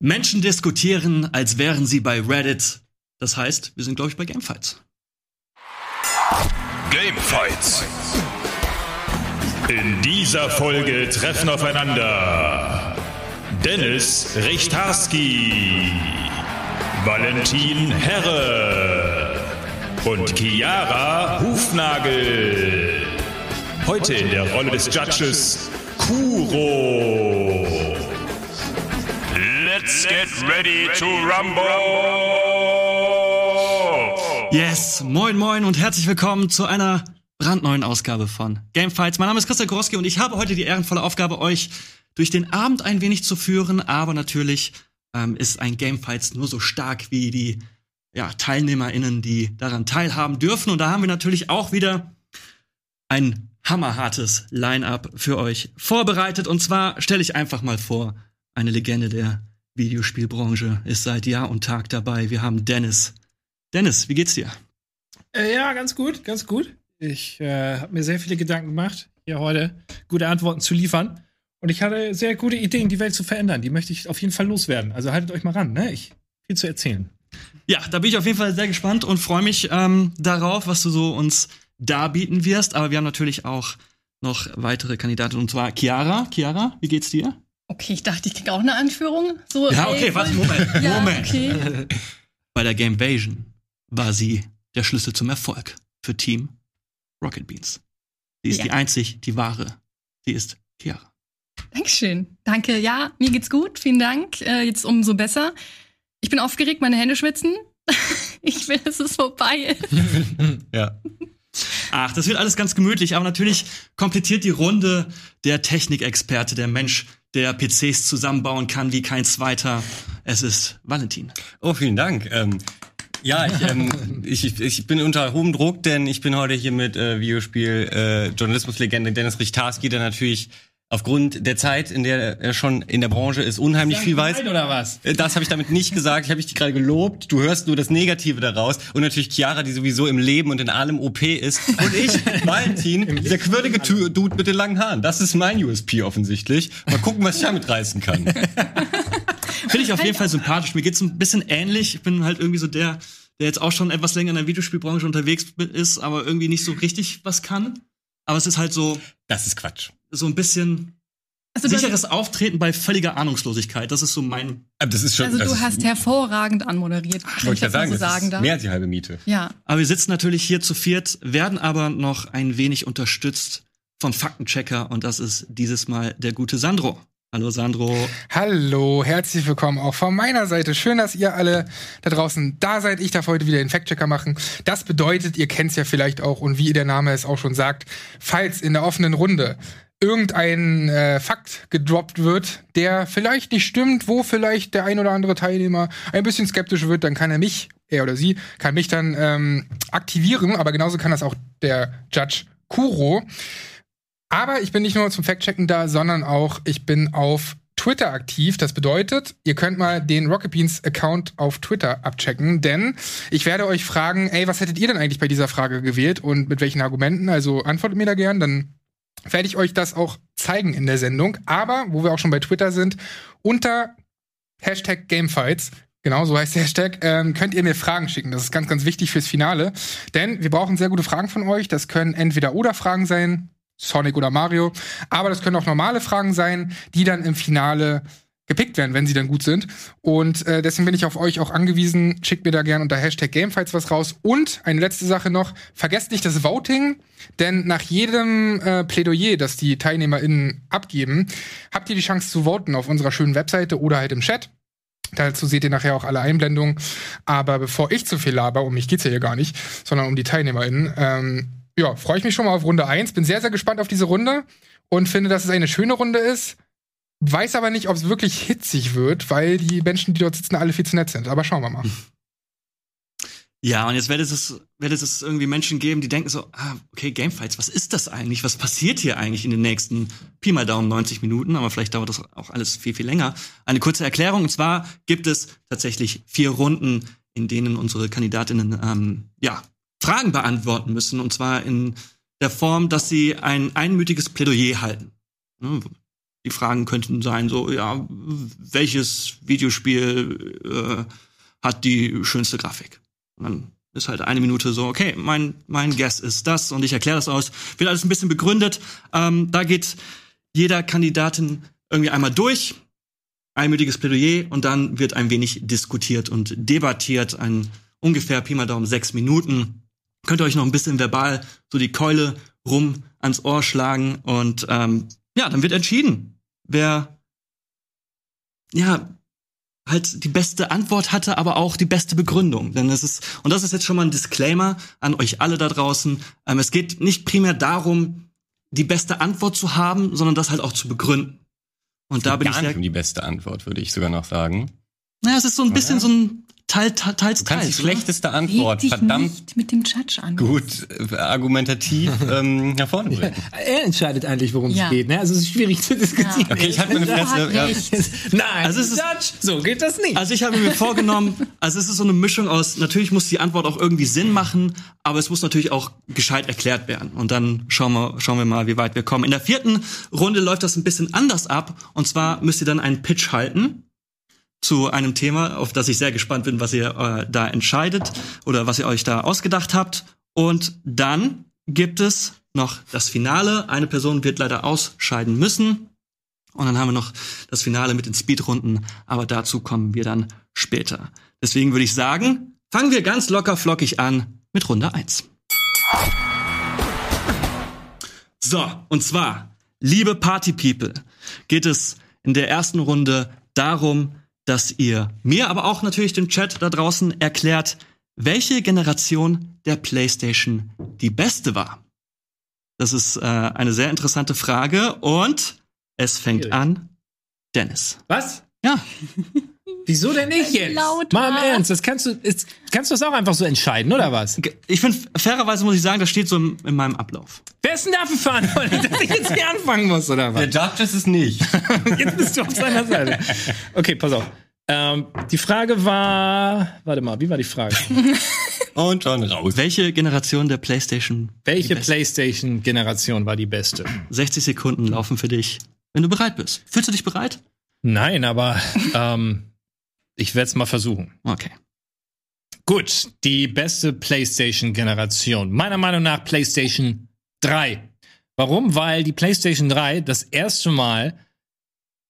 Menschen diskutieren, als wären sie bei Reddit. Das heißt, wir sind, glaube ich, bei Gamefights. Gamefights. In dieser Folge treffen aufeinander Dennis Richtarski, Valentin Herre und Chiara Hufnagel. Heute in der Rolle des Judges Kuro. Let's get ready to rumble! Yes, moin moin und herzlich willkommen zu einer brandneuen Ausgabe von Gamefights. Mein Name ist Christian Gorowski und ich habe heute die ehrenvolle Aufgabe, euch durch den Abend ein wenig zu führen, aber natürlich ähm, ist ein Gamefights nur so stark wie die ja, TeilnehmerInnen, die daran teilhaben dürfen. Und da haben wir natürlich auch wieder ein hammerhartes Line-up für euch vorbereitet. Und zwar stelle ich einfach mal vor, eine Legende der Videospielbranche ist seit Jahr und Tag dabei. Wir haben Dennis. Dennis, wie geht's dir? Äh, ja, ganz gut, ganz gut. Ich äh, habe mir sehr viele Gedanken gemacht, hier heute gute Antworten zu liefern. Und ich hatte sehr gute Ideen, die Welt zu verändern. Die möchte ich auf jeden Fall loswerden. Also haltet euch mal ran, ne? Ich viel zu erzählen. Ja, da bin ich auf jeden Fall sehr gespannt und freue mich ähm, darauf, was du so uns darbieten wirst. Aber wir haben natürlich auch noch weitere Kandidaten und zwar Chiara. Chiara, wie geht's dir? Okay, ich dachte, ich krieg auch eine Anführung. So, Ja, ey, okay, voll- warte, Moment, Ja, Moment. okay. Bei der Gamevasion war sie der Schlüssel zum Erfolg für Team Rocket Beans. Sie ist Ja. die einzig, die wahre. Sie ist Chiara. Dankeschön. Danke. Ja, mir geht's gut. Vielen Dank. Äh, jetzt umso besser. Ich bin aufgeregt, meine Hände schwitzen. ich will, dass es vorbei ist. Ja. Ach, das wird alles ganz gemütlich, aber natürlich komplettiert die Runde der Technikexperte, der Mensch, der PCs zusammenbauen kann wie kein zweiter. Es ist Valentin. Oh, vielen Dank. Ähm, ja, ich, ähm, ich, ich- bin unter hohem Druck, denn ich bin heute hier mit äh, Videospiel äh, Journalismuslegende Dennis Richtarski, der natürlich aufgrund der Zeit, in der er schon in der Branche ist, unheimlich viel weiß. oder was? Äh, Das habe ich damit nicht gesagt. Ich habe dich gerade gelobt. Du hörst nur das Negative daraus. Und natürlich Chiara, die sowieso im Leben und in allem OP ist. Und ich, Valentin, der quirlige Dude mit den langen Haaren. Das ist mein USP offensichtlich. Mal gucken, was ich damit reißen kann. Finde ich auf jeden Fall sympathisch. Mir geht's ein bisschen ähnlich. Ich bin halt irgendwie so der, der jetzt auch schon etwas länger in der Videospielbranche unterwegs ist, aber irgendwie nicht so richtig was kann. Aber es ist halt so, Das ist Quatsch. So ein bisschen Also, sicheres Auftreten bei völliger Ahnungslosigkeit. Das ist so mein. Aber das ist schon. also das du ist, hast hervorragend anmoderiert, wenn wollte ich das mal sagen, so das sagen mehr als die halbe Miete. Ja. Aber wir sitzen natürlich hier zu viert, werden aber noch ein wenig unterstützt vom Faktenchecker und das ist dieses Mal der gute Sandro. Hallo Sandro. Hallo, herzlich willkommen auch von meiner Seite. Schön, dass ihr alle da draußen da seid. Ich darf heute wieder den Fact-Checker machen. Das bedeutet, ihr kennt es ja vielleicht auch und wie der Name es auch schon sagt, falls in der offenen Runde irgendein äh, Fakt gedroppt wird, der vielleicht nicht stimmt, wo vielleicht der ein oder andere Teilnehmer ein bisschen skeptisch wird, dann kann er mich, er oder sie, kann mich dann ähm, aktivieren, aber genauso kann das auch der Judge Kuro. Aber ich bin nicht nur zum Fact-Checken da, sondern auch, ich bin auf Twitter aktiv. Das bedeutet, ihr könnt mal den Rocket Beans Account auf Twitter abchecken, denn ich werde euch fragen, ey, was hättet ihr denn eigentlich bei dieser Frage gewählt und mit welchen Argumenten? Also antwortet mir da gern, dann werde ich euch das auch zeigen in der Sendung. Aber, wo wir auch schon bei Twitter sind, unter Hashtag Gamefights, genau so heißt der Hashtag, ähm, könnt ihr mir Fragen schicken. Das ist ganz, ganz wichtig fürs Finale. Denn wir brauchen sehr gute Fragen von euch. Das können entweder oder Fragen sein, Sonic oder Mario. Aber das können auch normale Fragen sein, die dann im Finale gepickt werden, wenn sie dann gut sind. Und äh, deswegen bin ich auf euch auch angewiesen. Schickt mir da gerne unter Hashtag Gamefights was raus. Und eine letzte Sache noch, vergesst nicht das Voting, denn nach jedem äh, Plädoyer, das die TeilnehmerInnen abgeben, habt ihr die Chance zu voten auf unserer schönen Webseite oder halt im Chat. Dazu seht ihr nachher auch alle Einblendungen. Aber bevor ich zu viel laber, um mich geht's ja hier gar nicht, sondern um die TeilnehmerInnen, ähm, ja, freue ich mich schon mal auf Runde 1. Bin sehr, sehr gespannt auf diese Runde und finde, dass es eine schöne Runde ist. Weiß aber nicht, ob es wirklich hitzig wird, weil die Menschen, die dort sitzen, alle viel zu nett sind. Aber schauen wir mal. Ja, und jetzt wird es, wird es irgendwie Menschen geben, die denken so, ah, okay, Gamefights, was ist das eigentlich? Was passiert hier eigentlich in den nächsten Pi mal Daumen 90 Minuten? Aber vielleicht dauert das auch alles viel, viel länger. Eine kurze Erklärung, und zwar gibt es tatsächlich vier Runden, in denen unsere Kandidatinnen, ähm, ja, Fragen beantworten müssen, und zwar in der Form, dass sie ein einmütiges Plädoyer halten. Die Fragen könnten sein, so, ja, welches Videospiel äh, hat die schönste Grafik? Und dann ist halt eine Minute so, okay, mein, mein Guess ist das und ich erkläre das aus. Wird alles ein bisschen begründet. Ähm, da geht jeder Kandidatin irgendwie einmal durch, einmütiges Plädoyer und dann wird ein wenig diskutiert und debattiert. Ein ungefähr Pi mal Daumen sechs Minuten. Könnt ihr euch noch ein bisschen verbal so die Keule rum ans Ohr schlagen und ähm, ja, dann wird entschieden, wer ja halt die beste Antwort hatte, aber auch die beste Begründung. Denn es ist, und das ist jetzt schon mal ein Disclaimer an euch alle da draußen, ähm, es geht nicht primär darum, die beste Antwort zu haben, sondern das halt auch zu begründen. Und da bin Gar ich nicht sehr, um die beste Antwort, würde ich sogar noch sagen. naja, es ist so ein bisschen so ein Teil, Teil, teils, Du kannst die teils. oder? schlechteste Antwort dich verdammt nicht mit dem Judge an. gut äh, argumentativ ähm, nach vorne bringen. Er entscheidet eigentlich, worum Ja. es geht. Ne? Also es ist schwierig zu diskutieren. Okay, ich halte meine Fresse. Ja. Nein, Also es ist- Judge, so geht das nicht. Also ich habe mir vorgenommen, also es ist so eine Mischung aus, natürlich muss die Antwort auch irgendwie Sinn machen, aber es muss natürlich auch gescheit erklärt werden. Und dann schauen wir, schauen wir mal, wie weit wir kommen. In der vierten Runde läuft das ein bisschen anders ab. Und zwar müsst ihr dann einen Pitch halten zu einem Thema, auf das ich sehr gespannt bin, was ihr äh, da entscheidet oder was ihr euch da ausgedacht habt. Und dann gibt es noch das Finale. Eine Person wird leider ausscheiden müssen. Und dann haben wir noch das Finale mit den Speedrunden, aber dazu kommen wir dann später. Deswegen würde ich sagen, fangen wir ganz locker flockig an mit Runde 1. So, und zwar, liebe Party People, geht es in der ersten Runde darum, dass ihr mir, aber auch natürlich dem Chat da draußen erklärt, welche Generation der PlayStation die beste war. Das ist äh, eine sehr interessante Frage und es fängt an. Dennis. Was? Ja, Wieso denn nicht jetzt? Laut Mal im war. Ernst, das kannst du, ist, kannst du das auch einfach so entscheiden, oder was? ich finde, fairerweise muss ich sagen, das steht so in, in meinem Ablauf. Wer ist denn dafür verantwortlich, dass ich jetzt hier anfangen muss, oder was? Der Judge ist es nicht. Jetzt bist du auf seiner Seite. Okay, pass auf. Ähm, die Frage war, warte mal, wie war die Frage? Und schon raus. Welche Generation der PlayStation? Welche? PlayStation-Generation war die beste? 60 Sekunden laufen für dich, wenn du bereit bist. Fühlst du dich bereit? Nein, aber ähm, ich werde es mal versuchen. Okay. Gut, die beste PlayStation-Generation. Meiner Meinung nach PlayStation 3. Warum? Weil die PlayStation 3 das erste Mal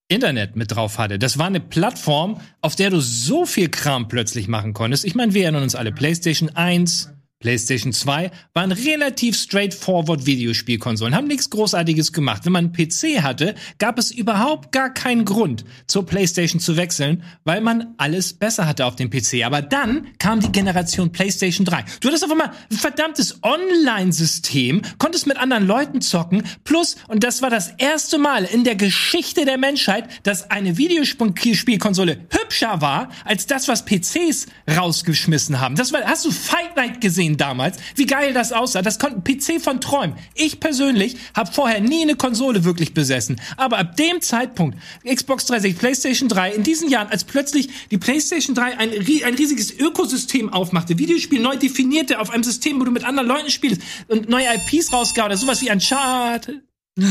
Internet mit drauf hatte. Das war eine Plattform, auf der du so viel Kram plötzlich machen konntest. Ich meine, wir erinnern uns alle. PlayStation 1, PlayStation 2 waren relativ straightforward Videospielkonsolen, haben nichts Großartiges gemacht. Wenn man einen PC hatte, gab es überhaupt gar keinen Grund, zur PlayStation zu wechseln, weil man alles besser hatte auf dem PC. Aber dann kam die Generation PlayStation 3. Du hattest auf einmal ein verdammtes Online-System, konntest mit anderen Leuten zocken, plus, und das war das erste Mal in der Geschichte der Menschheit, dass eine Videospielkonsole hübscher war als das, was PCs rausgeschmissen haben. Das war, hast du Fight Night gesehen damals? Wie geil das aussah. Das konnte ein PC von Träumen. Ich persönlich habe vorher nie eine Konsole wirklich besessen. Aber ab dem Zeitpunkt, Xbox 360, PlayStation 3, in diesen Jahren, als plötzlich die PlayStation 3 ein, ein riesiges Ökosystem aufmachte, Videospiel neu definierte auf einem System, wo du mit anderen Leuten spielst und neue IPs rausgab oder sowas wie Uncharted.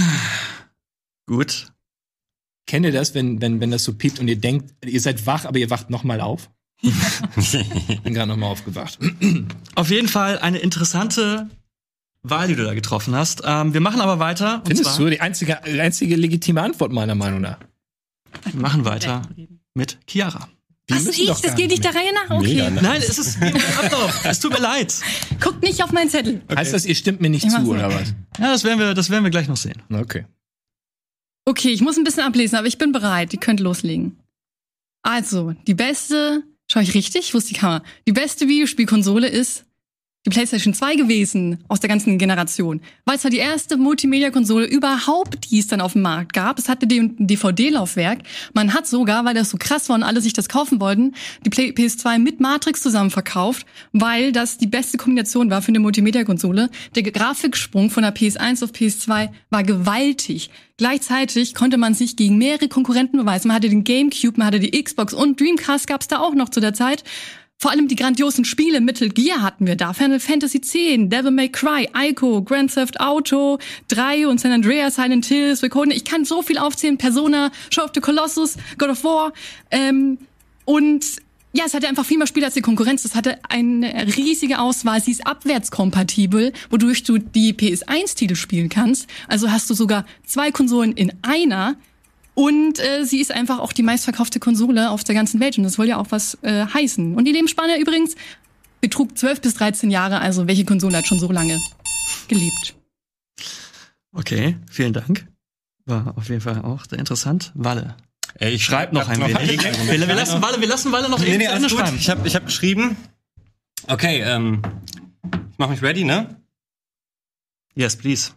Gut. Kennt ihr das, wenn, wenn, wenn das so piept und ihr denkt, ihr seid wach, aber ihr wacht nochmal auf? Bin gerade nochmal aufgewacht. Auf jeden Fall eine interessante Wahl, die du da getroffen hast. Ähm, wir machen aber weiter. Und Findest zwar, du die einzige, einzige legitime Antwort meiner Meinung nach? Wir machen weiter mit Chiara. Was, ich? Das geht nicht der Reihe nach? Okay. Mega, ne? Nein, es ist Ablauf. Es tut mir leid. Guckt nicht auf meinen Zettel. Heißt das, ihr stimmt mir nicht Ich zu, oder nicht. was? Ja, das werden wir, das werden wir gleich noch sehen. Okay. Okay, ich muss ein bisschen ablesen, aber ich bin bereit. Ihr könnt loslegen. Also, die beste, schau ich richtig? Ich wusste die Kamera. Die beste Videospielkonsole ist die PlayStation 2 gewesen aus der ganzen Generation. Weil es war die erste Multimedia-Konsole überhaupt, die es dann auf dem Markt gab. Es hatte ein DVD-Laufwerk. Man hat sogar, weil das so krass war und alle sich das kaufen wollten, die Play PS2 mit Matrix zusammen verkauft, weil das die beste Kombination war für eine Multimedia-Konsole. Der Grafiksprung von der PS1 auf PS2 war gewaltig. Gleichzeitig konnte man sich gegen mehrere Konkurrenten beweisen. Man hatte den GameCube, man hatte die Xbox und Dreamcast gab es da auch noch zu der Zeit. Vor allem die grandiosen Spiele, Metal Gear hatten wir da, Final Fantasy X, Devil May Cry, Ico, Grand Theft Auto 3 und San Andreas, Silent Hill, Suikoden. Ich kann so viel aufzählen, Persona, Show of the Colossus, God of War. Ähm, und ja, es hatte einfach viel mehr Spiele als die Konkurrenz. Es hatte eine riesige Auswahl. Sie ist abwärtskompatibel, wodurch du die PS1-Titel spielen kannst. Also hast du sogar zwei Konsolen in einer. Und äh, sie ist einfach auch die meistverkaufte Konsole auf der ganzen Welt. Und das soll ja auch was äh, heißen. Und die Lebensspanne übrigens betrug 12 bis 13 Jahre. Also welche Konsole hat schon so lange gelebt? Okay, vielen Dank. War auf jeden Fall auch sehr interessant. Walle. Ey, ich Schreib noch ein wenig. Wir, wir, lassen Walle, wir lassen Walle noch Nee, eben nee, alles gut. schreiben. Ich habe ich hab geschrieben. Okay, ähm, ich mach mich ready, ne? Yes, please.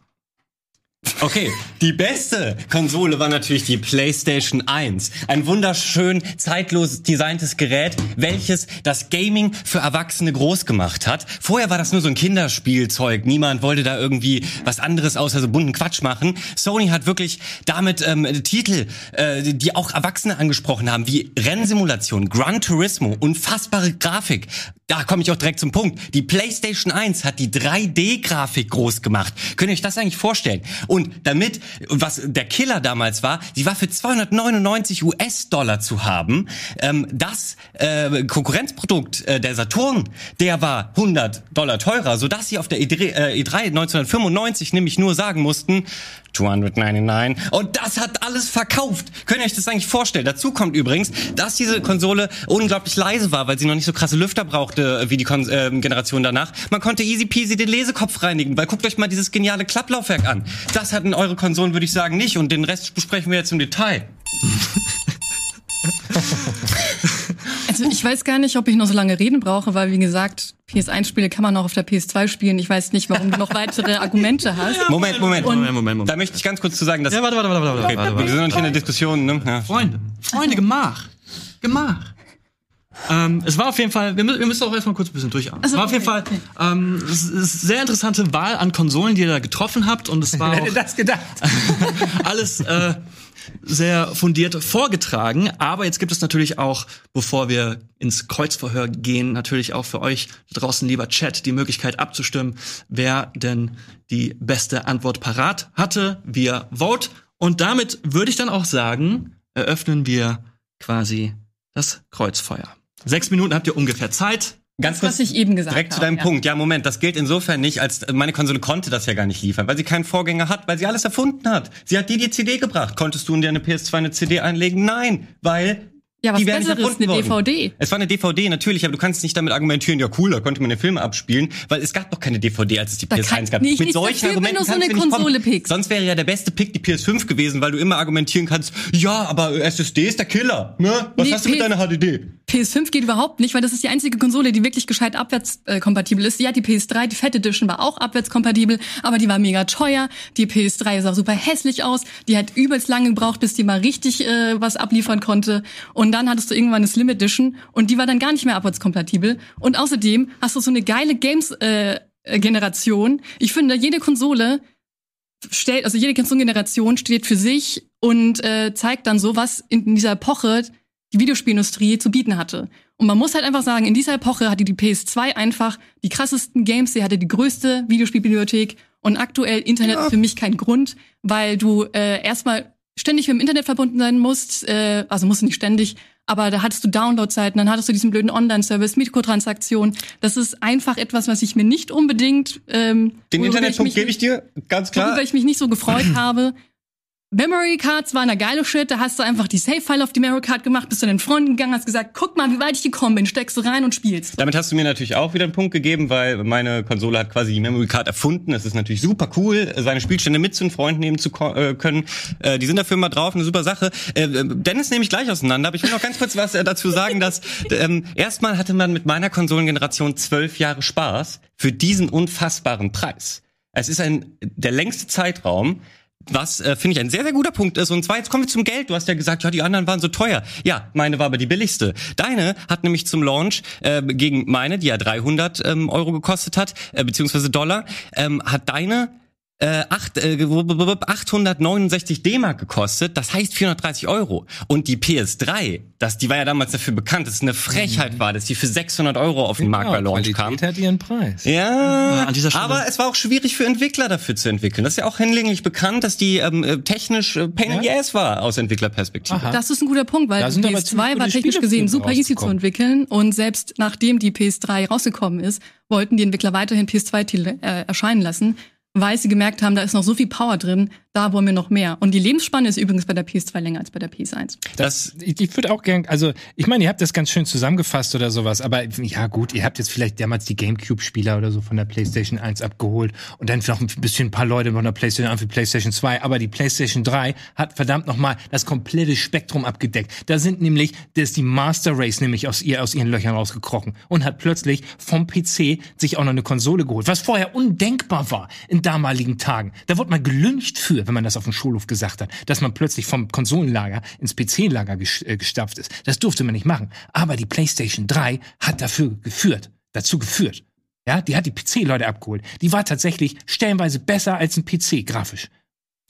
Okay, die beste Konsole war natürlich die PlayStation 1. Ein wunderschön zeitlos designtes Gerät, welches das Gaming für Erwachsene groß gemacht hat. Vorher war das nur so ein Kinderspielzeug. Niemand wollte da irgendwie was anderes außer so bunten Quatsch machen. Sony hat wirklich damit ähm, Titel, äh, die auch Erwachsene angesprochen haben, wie Rennsimulation, Gran Turismo, unfassbare Grafik. Da komme ich auch direkt zum Punkt. Die PlayStation 1 hat die 3D-Grafik groß gemacht. Könnt ihr euch das eigentlich vorstellen? Und damit, was der Killer damals war, sie war für 299 US-Dollar zu haben. Ähm, das äh, Konkurrenzprodukt äh, der Saturn, der war 100 Dollar teurer, sodass sie auf der E3, äh, E3 1995 nämlich nur sagen mussten, 299. Und das hat alles verkauft. Könnt ihr euch das eigentlich vorstellen? Dazu kommt übrigens, dass diese Konsole unglaublich leise war, weil sie noch nicht so krasse Lüfter brauchte äh, wie die Kon ähm, Generation danach. Man konnte easy peasy den Lesekopf reinigen, weil guckt euch mal dieses geniale Klapplaufwerk an. Das hatten eure Konsolen, würde ich sagen, nicht. Und den Rest besprechen wir jetzt im Detail. Ich weiß gar nicht, ob ich noch so lange reden brauche, weil wie gesagt, PS1-Spiele kann man auch auf der PS2 spielen. Ich weiß nicht, warum du noch weitere Argumente hast. Moment, Moment. Moment, Moment, Moment. Da möchte ich ganz kurz zu sagen, dass Ja, warte, warte, warte, warte, okay, warte, wir warte. sind noch nicht in der Diskussion. Ne? Ja. Freunde, Freunde, Gemach. Gemach. Ähm, es war auf jeden Fall, wir, mü- wir müssen auch erstmal kurz ein bisschen durchatmen. Also, es war auf jeden Fall ähm, es ist sehr interessante Wahl an Konsolen, die ihr da getroffen habt. Und es war Wer hätte das gedacht? alles äh, sehr fundiert vorgetragen. Aber jetzt gibt es natürlich auch, bevor wir ins Kreuzverhör gehen, natürlich auch für euch draußen, lieber Chat, die Möglichkeit abzustimmen, wer denn die beste Antwort parat hatte via Vote. Und damit würde ich dann auch sagen, eröffnen wir quasi das Kreuzfeuer. Sechs Minuten habt ihr ungefähr Zeit. Ganz Was ich eben gesagt Direkt zu habe, deinem ja. Punkt. Ja, Moment, das gilt insofern nicht, als meine Konsole konnte das ja gar nicht liefern, weil sie keinen Vorgänger hat, weil sie alles erfunden hat. Sie hat dir die CD gebracht. Konntest du in deine PS2 eine CD einlegen? Nein, weil Ja, was die nicht Besseres, eine worden. DVD. Es war eine DVD, natürlich, aber du kannst nicht damit argumentieren, ja cool, da konnte man den Film abspielen, weil es gab doch keine DVD, als es die Da PS1 kann gab. ich nichts dafür, wenn du so eine kannst nicht Konsole kommen. pickst. Sonst wäre ja der beste Pick die PS5 gewesen, weil du immer argumentieren kannst, ja, aber SSD ist der Killer, ne? Was Nee, hast du mit deiner HDD? PS5 geht überhaupt nicht, weil das ist die einzige Konsole, die wirklich gescheit abwärtskompatibel ist. Ja, die PS3, die Fat Edition war auch abwärtskompatibel, aber die war mega teuer. Die PS3 sah super hässlich aus. Die hat übelst lange gebraucht, bis die mal richtig äh, was abliefern konnte. Und dann hattest du irgendwann eine Slim Edition und die war dann gar nicht mehr abwärtskompatibel. Und außerdem hast du so eine geile Games-Generation. ich finde, jede Konsole stellt, also jede Konsolengeneration steht für sich und äh, zeigt dann so, was in dieser Epoche die Videospielindustrie zu bieten hatte. Und man muss halt einfach sagen, in dieser Epoche hatte die PS2 einfach die krassesten Games, sie hatte die größte Videospielbibliothek und aktuell Internet ist für mich kein Grund, weil du äh, erstmal ständig mit dem Internet verbunden sein musst, äh, also musst du nicht ständig, aber da hattest du Downloadzeiten, dann hattest du diesen blöden Online-Service, Mikrotransaktionen. Das ist einfach etwas, was ich mir nicht unbedingt ähm, Den Internetpunkt gebe ich dir, ganz klar. worüber ich mich nicht so gefreut habe. Memory Cards waren eine geile Shit, da hast du einfach die Save-File auf die Memory Card gemacht, bist zu deinen Freunden gegangen, hast gesagt, guck mal, wie weit ich gekommen bin, steckst du rein und spielst. Damit hast du mir natürlich auch wieder einen Punkt gegeben, weil meine Konsole hat quasi die Memory Card erfunden. Es ist natürlich super cool, seine Spielstände mit zu den Freunden nehmen zu äh, können. Äh, die sind dafür immer drauf, eine super Sache. Äh, Dennis nehme ich gleich auseinander, aber ich will noch ganz kurz was dazu sagen, dass ähm, erstmal hatte man mit meiner Konsolengeneration zwölf Jahre Spaß für diesen unfassbaren Preis. Es ist ein der längste Zeitraum, was äh, finde ich ein sehr, sehr guter Punkt ist. Und zwar, jetzt kommen wir zum Geld. Du hast ja gesagt, ja, die anderen waren so teuer. Ja, meine war aber die billigste. Deine hat nämlich zum Launch äh, gegen meine, die ja 300 ähm, Euro gekostet hat, äh, beziehungsweise Dollar, ähm, hat deine äh, acht, äh, 869 D-Mark gekostet, das heißt 430 Euro. Und die PS3, das, die war ja damals dafür bekannt, dass es eine Frechheit war, dass die für 600 Euro auf den Markt bei Launch kam. Hat ihren Preis. Ja, an dieser Stelle- aber es war auch schwierig für Entwickler dafür zu entwickeln. Das ist ja auch hinlänglich bekannt, dass die ähm, äh, technisch äh, Pain in the Ass war aus Entwicklerperspektive. Aha. Das ist ein guter Punkt, weil aber PS2 ziemlich war technisch Spiele gesehen super easy zu entwickeln und selbst nachdem die PS3 rausgekommen ist, wollten die Entwickler weiterhin PS2-Titel äh, erscheinen lassen, weil sie gemerkt haben, da ist noch so viel Power drin, da wollen wir noch mehr. Und die Lebensspanne ist übrigens bei der PS2 länger als bei der PS1. Das, Ich, ich würde auch gern, also ich meine, ihr habt das ganz schön zusammengefasst oder sowas, aber ja gut, ihr habt jetzt vielleicht damals die Gamecube-Spieler oder so von der PlayStation 1 abgeholt und dann noch ein bisschen ein paar Leute von der PlayStation 1 für PlayStation 2, aber die PlayStation 3 hat verdammt nochmal das komplette Spektrum abgedeckt. Da sind nämlich, da ist die Master Race nämlich aus, ihr, aus ihren Löchern rausgekrochen und hat plötzlich vom PC sich auch noch eine Konsole geholt, was vorher undenkbar war in damaligen Tagen. Da wurde man gelüncht für, wenn man das auf dem Schulhof gesagt hat, dass man plötzlich vom Konsolenlager ins PC-Lager äh, gestapft ist. Das durfte man nicht machen. Aber die PlayStation 3 hat dafür geführt, dazu geführt. Ja, die hat die PC-Leute abgeholt. Die war tatsächlich stellenweise besser als ein PC, grafisch.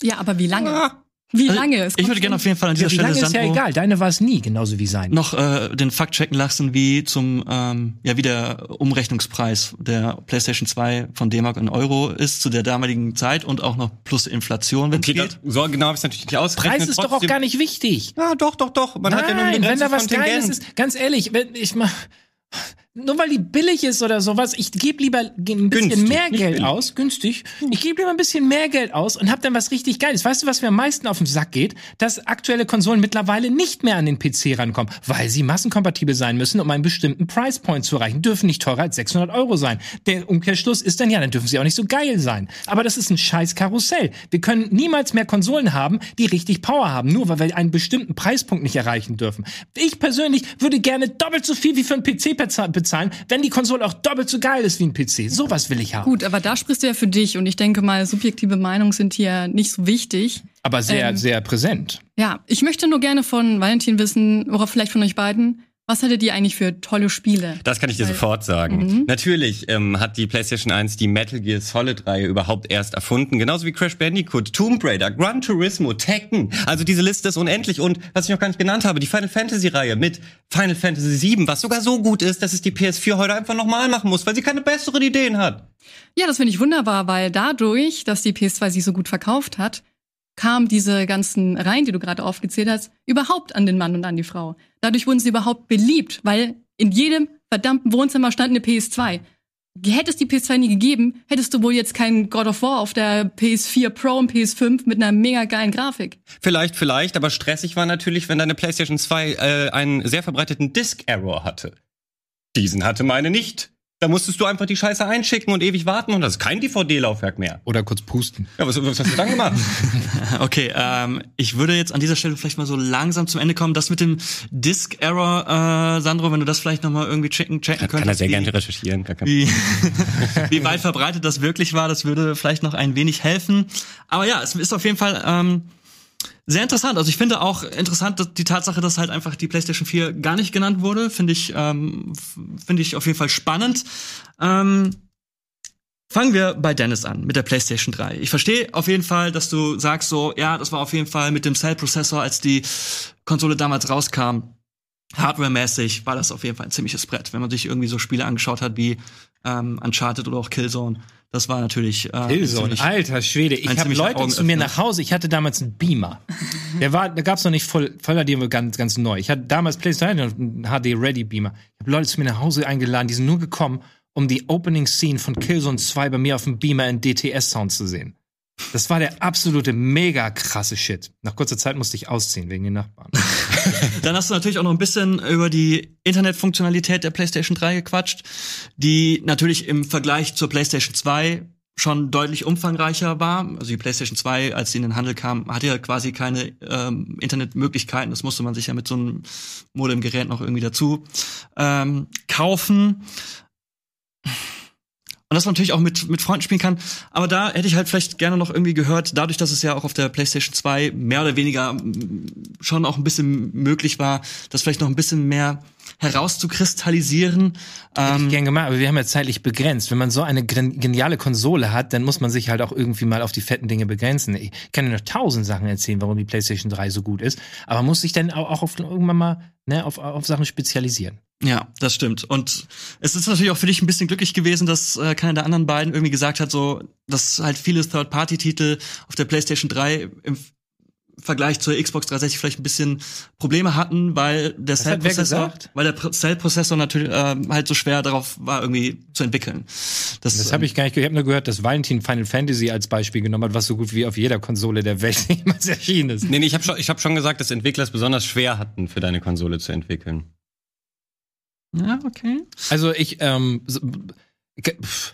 Ja, aber wie lange? Wie Also, lange? Es Ich würde gerne auf jeden Fall an dieser Ja, wie Stelle lange ist ja Sandro egal. Deine war es nie, genauso wie sein. noch äh, den Fakt checken lassen, wie zum ähm, ja wie der Umrechnungspreis der PlayStation 2 von D-Mark in Euro ist zu der damaligen Zeit und auch noch plus Inflation, wenn okay, geht. das, so genau habe ich es natürlich nicht ausgerechnet. Preis ist doch auch Trotzdem- gar nicht wichtig. Ja, doch, doch, doch. Man hat ja nur ein Nein, wenn da was Geiles ist, ganz ehrlich, wenn ich mal nur weil die billig ist oder sowas, ich gebe lieber ein bisschen Günstig, mehr Geld aus, günstig. Ich gebe lieber ein bisschen mehr Geld aus und hab dann was richtig Geiles. Weißt du, was mir am meisten auf den Sack geht? Dass aktuelle Konsolen mittlerweile nicht mehr an den PC rankommen, weil sie massenkompatibel sein müssen, um einen bestimmten Price Point zu erreichen. Dürfen nicht teurer als 600 Euro sein. Der Umkehrschluss ist dann ja, dann dürfen sie auch nicht so geil sein. Aber das ist ein scheiß Karussell. Wir können niemals mehr Konsolen haben, die richtig Power haben, nur weil wir einen bestimmten Preispunkt nicht erreichen dürfen. Ich persönlich würde gerne doppelt so viel wie für einen PC beza- bezahlen, wenn die Konsole auch doppelt so geil ist wie ein PC. Sowas will ich haben. Gut, aber da sprichst du ja für dich und ich denke mal, subjektive Meinungen sind hier nicht so wichtig. Aber sehr, Ähm, sehr präsent. Ja, ich möchte nur gerne von Valentin wissen, worauf vielleicht von euch beiden, was hattet ihr eigentlich für tolle Spiele? Das kann ich dir Weil- sofort sagen. Natürlich ähm, hat die PlayStation 1 die Metal Gear Solid Reihe überhaupt erst erfunden, genauso wie Crash Bandicoot, Tomb Raider, Gran Turismo, Tekken. Also diese Liste ist unendlich und was ich noch gar nicht genannt habe, die Final Fantasy Reihe mit Final Fantasy 7, was sogar so gut ist, dass es die PS4 heute einfach nochmal machen muss, weil sie keine besseren Ideen hat. Ja, das finde ich wunderbar, weil dadurch, dass die PS2 sich so gut verkauft hat, kamen diese ganzen Reihen, die du gerade aufgezählt hast, überhaupt an den Mann und an die Frau. Dadurch wurden sie überhaupt beliebt, weil in jedem verdammten Wohnzimmer stand eine PS2. Hätte es die PS2 nie gegeben, hättest du wohl jetzt keinen God of War auf der PS4 Pro und PS5 mit einer mega geilen Grafik. Vielleicht, vielleicht, aber stressig war natürlich, wenn deine PlayStation 2 äh, einen sehr verbreiteten Disk-Error hatte. Diesen hatte meine nicht. Da musstest du einfach die Scheiße einschicken und ewig warten und das ist kein DVD-Laufwerk mehr. Oder kurz pusten. Ja, was, was hast du dann gemacht? Okay, ähm, ich würde jetzt an dieser Stelle vielleicht mal so langsam zum Ende kommen. Das mit dem Disk Error, äh, Sandro, wenn du das vielleicht noch mal irgendwie checken, checken könntest. Kann er sehr wie- gerne recherchieren. Gar kein wie, wie weit verbreitet das wirklich war, das würde vielleicht noch ein wenig helfen. Aber ja, es ist auf jeden Fall ähm, sehr interessant. Also ich finde auch interessant, die Tatsache, dass halt einfach die PlayStation 4 gar nicht genannt wurde, finde ich, ähm, finde ich auf jeden Fall spannend. Ähm, Fangen wir bei Dennis an, mit der PlayStation 3. Ich verstehe auf jeden Fall, dass du sagst so, ja, das war auf jeden Fall mit dem Cell-Prozessor, als die Konsole damals rauskam, hardware-mäßig war das auf jeden Fall ein ziemliches Brett. Wenn man sich irgendwie so Spiele angeschaut hat wie ähm, Uncharted oder auch Killzone, das war natürlich äh, Killzone, alter Schwede. Ich habe Leute zu mir nach Hause. Ich hatte damals einen Beamer. Der war, da gab's noch nicht voll, voller die ganz, ganz neu. Ich hatte damals PlayStation einen HD Ready Beamer. Ich habe Leute zu mir nach Hause eingeladen, die sind nur gekommen, um die Opening Scene von Killzone 2 bei mir auf dem Beamer in DTS Sound zu sehen. Das war der absolute mega krasse Shit. Nach kurzer Zeit musste ich ausziehen wegen den Nachbarn. Dann hast du natürlich auch noch ein bisschen über die Internetfunktionalität der PlayStation 3 gequatscht, die natürlich im Vergleich zur PlayStation 2 schon deutlich umfangreicher war. Also die PlayStation 2, als sie in den Handel kam, hatte ja quasi keine ähm, Internetmöglichkeiten. Das musste man sich ja mit so einem Modemgerät noch irgendwie dazu ähm, kaufen. Und dass man natürlich auch mit, mit Freunden spielen kann. Aber da hätte ich halt vielleicht gerne noch irgendwie gehört, dadurch, dass es ja auch auf der PlayStation 2 mehr oder weniger mm, schon auch ein bisschen möglich war, das vielleicht noch ein bisschen mehr herauszukristallisieren. Hätte Ähm, ich gern gemacht, aber wir haben ja zeitlich begrenzt. Wenn man so eine gen- geniale Konsole hat, dann muss man sich halt auch irgendwie mal auf die fetten Dinge begrenzen. Ich kann dir noch tausend Sachen erzählen, warum die PlayStation 3 so gut ist, aber man muss sich dann auch auch auf, irgendwann mal ne, auf, auf Sachen spezialisieren. Ja, das stimmt. Und es ist natürlich auch für dich ein bisschen glücklich gewesen, dass äh, keiner der anderen beiden irgendwie gesagt hat, so, dass halt viele Third-Party-Titel auf der PlayStation 3 im Vergleich zur Xbox 360 vielleicht ein bisschen Probleme hatten, weil der Cell-Prozessor, weil der Pro- Cell-Prozessor natürlich äh, halt so schwer darauf war, irgendwie zu entwickeln. Das, Das habe ich gar nicht gehört. Ich habe nur gehört, dass Valentin Final Fantasy als Beispiel genommen hat, was so gut wie auf jeder Konsole der Welt jemals erschienen ist. Nee, nee, ich habe schon, ich hab schon gesagt, dass Entwickler es besonders schwer hatten, für deine Konsole zu entwickeln. Ja, okay. Also ich, ähm,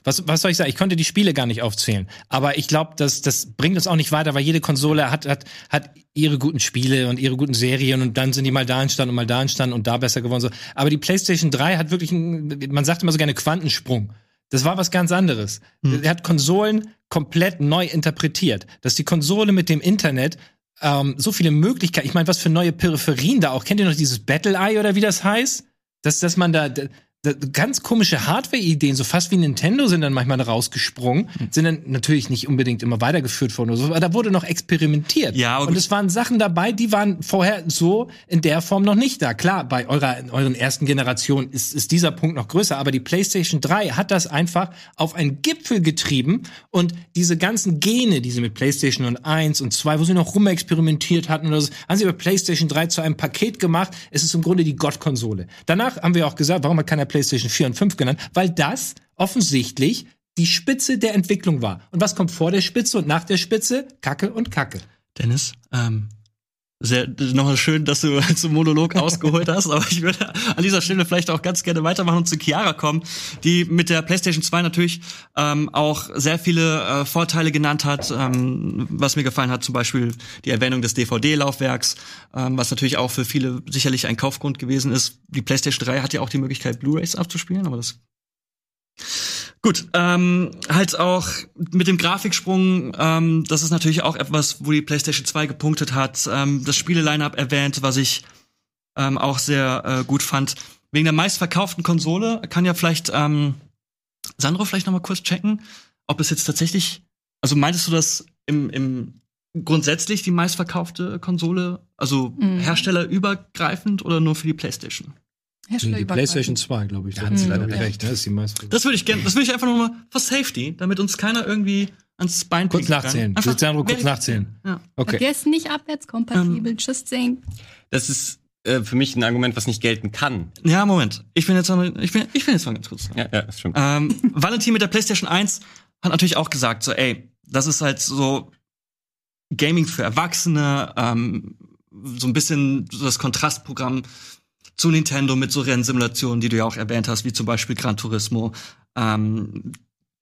was, was soll ich sagen? Ich konnte die Spiele gar nicht aufzählen. Aber ich glaube, das, das bringt uns auch nicht weiter, weil jede Konsole hat, hat, hat ihre guten Spiele und ihre guten Serien und dann sind die mal da entstanden und mal da entstanden und da besser geworden. So. Aber die PlayStation 3 hat wirklich, einen, man sagt immer so gerne Quantensprung. Das war was ganz anderes. Er hat Konsolen komplett neu interpretiert. Dass die Konsole mit dem Internet ähm, so viele Möglichkeiten, ich meine, was für neue Peripherien da auch. Kennt ihr noch dieses Battle Eye oder wie das heißt? Dass, dass man da, ganz komische Hardware-Ideen, so fast wie Nintendo sind dann manchmal rausgesprungen, sind dann natürlich nicht unbedingt immer weitergeführt worden oder so, aber da wurde noch experimentiert. Ja, und es waren Sachen dabei, die waren vorher so in der Form noch nicht da. Klar, bei eurer, euren ersten Generationen ist, ist dieser Punkt noch größer, aber die PlayStation 3 hat das einfach auf einen Gipfel getrieben und diese ganzen Gene, die sie mit PlayStation und 1 und 2, wo sie noch rumexperimentiert hatten oder so, haben sie bei PlayStation 3 zu einem Paket gemacht. Es ist im Grunde die Gott-Konsole. Danach haben wir auch gesagt, warum hat keiner PlayStation 4 und 5 genannt? Weil das offensichtlich die Spitze der Entwicklung war. Und was kommt vor der Spitze und nach der Spitze? Kacke und Kacke. Dennis, ähm, sehr, nochmal schön, dass du zum Monolog ausgeholt hast, aber ich würde an dieser Stelle vielleicht auch ganz gerne weitermachen und zu Chiara kommen, die mit der PlayStation 2 natürlich ähm, auch sehr viele äh, Vorteile genannt hat, ähm, was mir gefallen hat, zum Beispiel die Erwähnung des DVD-Laufwerks, ähm, was natürlich auch für viele sicherlich ein Kaufgrund gewesen ist. Die PlayStation 3 hat ja auch die Möglichkeit, Blu-rays abzuspielen, aber das Gut, ähm, halt auch mit dem Grafiksprung, ähm, das ist natürlich auch etwas, wo die PlayStation 2 gepunktet hat. Ähm, das Spiele-Line-Up erwähnt, was ich ähm, auch sehr äh, gut fand. Wegen der meistverkauften Konsole kann ja vielleicht ähm, Sandro vielleicht noch mal kurz checken, ob es jetzt tatsächlich, also meintest du das im, im grundsätzlich die meistverkaufte Konsole, also Mhm. herstellerübergreifend oder nur für die PlayStation? Die. PlayStation 2, glaube ich. Da hat sie leider Ja. recht. ne? Das ist die meiste. Das würde ich gerne, das würde ich einfach nur mal for Safety, damit uns keiner irgendwie ans Bein Kurz nachzählen. Einfach Sandro, kurz nachzählen. Ja. Okay. Der ist nicht abwärtskompatibel, Ähm. just saying. Das ist äh, für mich ein Argument, was nicht gelten kann. ja, Moment. Ich bin jetzt mal, ich bin, ich bin jetzt mal ganz kurz. Ja, ja, das stimmt. Ähm, Valentin mit der PlayStation 1 hat natürlich auch gesagt, so, ey, das ist halt so Gaming für Erwachsene, ähm, so ein bisschen so das Kontrastprogramm zu Nintendo mit so Rennsimulationen, die du ja auch erwähnt hast, wie zum Beispiel Gran Turismo. Ähm,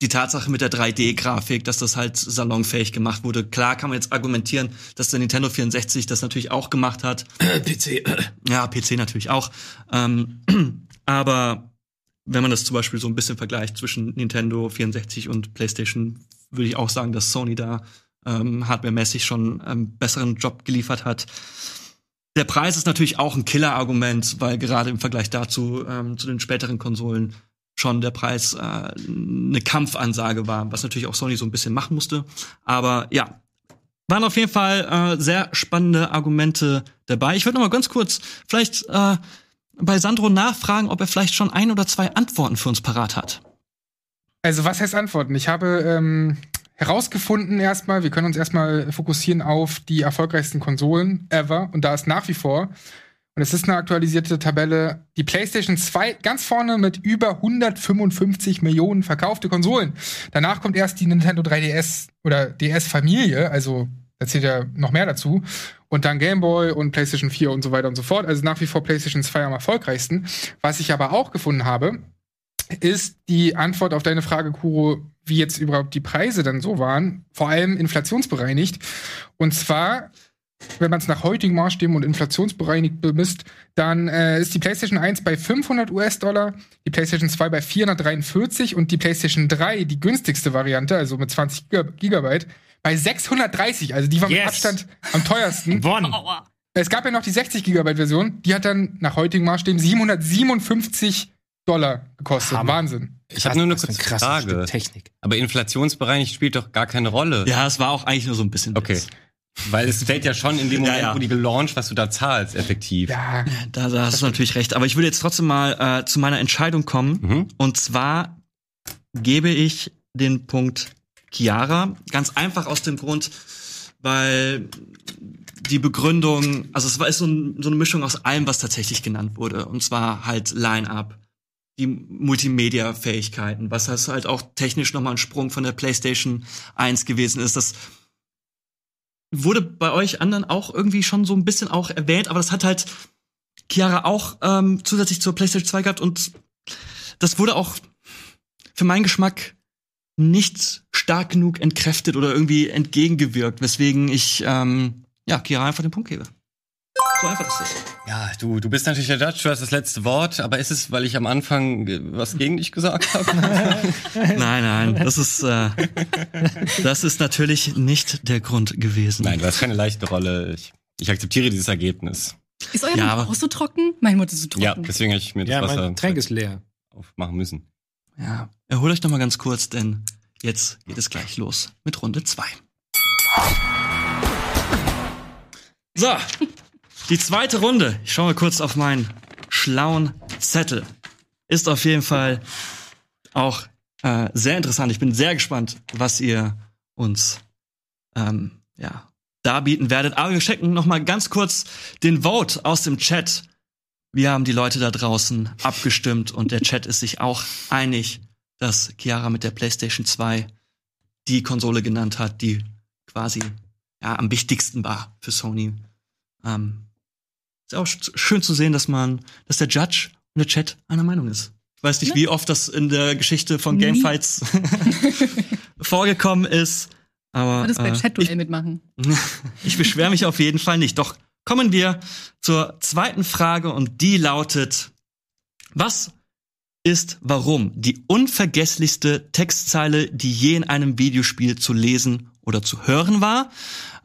die Tatsache mit der 3D-Grafik, dass das halt salonfähig gemacht wurde. Klar kann man jetzt argumentieren, dass der Nintendo 64 das natürlich auch gemacht hat. PC. Ja, PC natürlich auch. Ähm, aber wenn man das zum Beispiel so ein bisschen vergleicht zwischen Nintendo 64 und PlayStation, würde ich auch sagen, dass Sony da ähm, hardwaremäßig schon einen besseren Job geliefert hat. Der Preis ist natürlich auch ein Killer-Argument, weil gerade im Vergleich dazu ähm, zu den späteren Konsolen schon der Preis äh, eine Kampfansage war, was natürlich auch Sony so ein bisschen machen musste. Aber ja, waren auf jeden Fall äh, sehr spannende Argumente dabei. Ich würde noch mal ganz kurz vielleicht äh, bei Sandro nachfragen, ob er vielleicht schon ein oder zwei Antworten für uns parat hat. Also, was heißt Antworten? Ich habe ähm, herausgefunden erstmal, wir können uns erstmal fokussieren auf die erfolgreichsten Konsolen ever. Und da ist nach wie vor, und es ist eine aktualisierte Tabelle, die PlayStation 2 ganz vorne mit über 155 Millionen verkaufte Konsolen. Danach kommt erst die Nintendo 3DS oder DS-Familie, also da zählt ja noch mehr dazu. Und dann Game Boy und PlayStation 4 und so weiter und so fort. Also nach wie vor PlayStation 2 am erfolgreichsten. Was ich aber auch gefunden habe, ist die Antwort auf deine Frage, Kuro, wie jetzt überhaupt die Preise dann so waren, vor allem inflationsbereinigt. Und zwar wenn man es nach heutigen Maßstäben und inflationsbereinigt bemisst, dann äh, ist die PlayStation 1 bei 500 US-Dollar, die PlayStation 2 bei 443 und die PlayStation 3, die günstigste Variante, also mit 20 Gig- Gigabyte, bei 630. Also die war mit Yes. Abstand am teuersten. Gewonnen. Es gab ja noch die 60 Gigabyte Version, die hat dann nach heutigen Maßstäben 757 Dollar gekostet. Hammer. Wahnsinn. Ich habe nur eine ein kurze krasses Frage. Stück Technik. Aber inflationsbereinigt spielt doch gar keine Rolle. Ja, es war auch eigentlich nur so ein bisschen. Okay. Witz. Weil es fällt ja schon in dem Moment, ja. wo die gelauncht, was du da zahlst, effektiv. Ja, Da, da hast du natürlich recht. Aber ich will jetzt trotzdem mal äh, zu meiner Entscheidung kommen. Mhm. Und zwar gebe ich den Punkt Chiara. Ganz einfach aus dem Grund, weil die Begründung, also es war ist so, ein, so eine Mischung aus allem, was tatsächlich genannt wurde. Und zwar halt Line-Up, die Multimedia-Fähigkeiten, was das halt auch technisch nochmal ein Sprung von der PlayStation 1 gewesen ist. Das wurde bei euch anderen auch irgendwie schon so ein bisschen auch erwähnt, aber das hat halt Chiara auch ähm, zusätzlich zur PlayStation 2 gehabt und das wurde auch für meinen Geschmack nicht stark genug entkräftet oder irgendwie entgegengewirkt, weswegen ich ähm, ja Chiara einfach den Punkt gebe. So einfach ist es. Ja, du, du bist natürlich der Judge, du hast das letzte Wort, aber ist es, weil ich am Anfang äh, was gegen dich gesagt habe? Nein, nein, das ist äh, das ist natürlich nicht der Grund gewesen. Nein, du hast keine leichte Rolle. Ich, ich akzeptiere dieses Ergebnis. Ist euer Ja, Mund auch so trocken? Mein Mund ist so trocken. Ja, deswegen habe ich mir das Ja, Wasser mein Getränk ist leer. aufmachen müssen. Ja, erholt euch doch mal ganz kurz, denn jetzt geht es gleich los mit Runde 2. So, die zweite Runde. Ich schaue mal kurz auf meinen schlauen Zettel. Ist auf jeden Fall auch äh, sehr interessant. Ich bin sehr gespannt, was ihr uns ähm, ja, darbieten werdet. Aber wir checken noch mal ganz kurz den Vote aus dem Chat. Wir haben die Leute da draußen abgestimmt und der Chat ist sich auch einig, dass Chiara mit der PlayStation 2 die Konsole genannt hat, die quasi ja, am wichtigsten war für Sony. Ähm, ist auch sch- schön zu sehen, dass man, dass der Judge und der Chat einer Meinung ist. Ich weiß nicht, wie oft das in der Geschichte von Nie. Gamefights vorgekommen ist, aber Und das bei äh, Chat-Duell mitmachen. ich beschwere mich auf jeden Fall nicht. Doch kommen wir zur zweiten Frage und die lautet, was ist warum die unvergesslichste Textzeile, die je in einem Videospiel zu lesen oder zu hören war?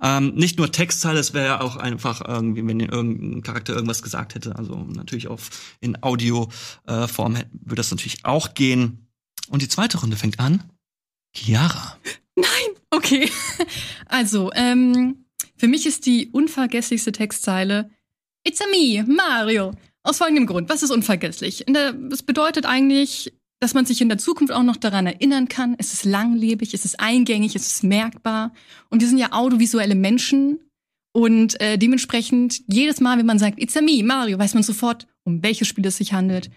Ähm, nicht nur Textzeile, es wäre ja auch einfach irgendwie, wenn irgendein Charakter irgendwas gesagt hätte. Also natürlich auch in Audioform äh, würde das natürlich auch gehen. Und die zweite Runde fängt an. Chiara. Okay. Also, ähm, für mich ist die unvergesslichste Textzeile It's a me, Mario. Aus folgendem Grund. Was ist unvergesslich? Das bedeutet eigentlich, dass man sich in der Zukunft auch noch daran erinnern kann. Es ist langlebig, es ist eingängig, es ist merkbar. Und wir sind ja audiovisuelle Menschen. Und äh, dementsprechend, jedes Mal, wenn man sagt, It's a me, Mario, weiß man sofort, um welches Spiel es sich handelt,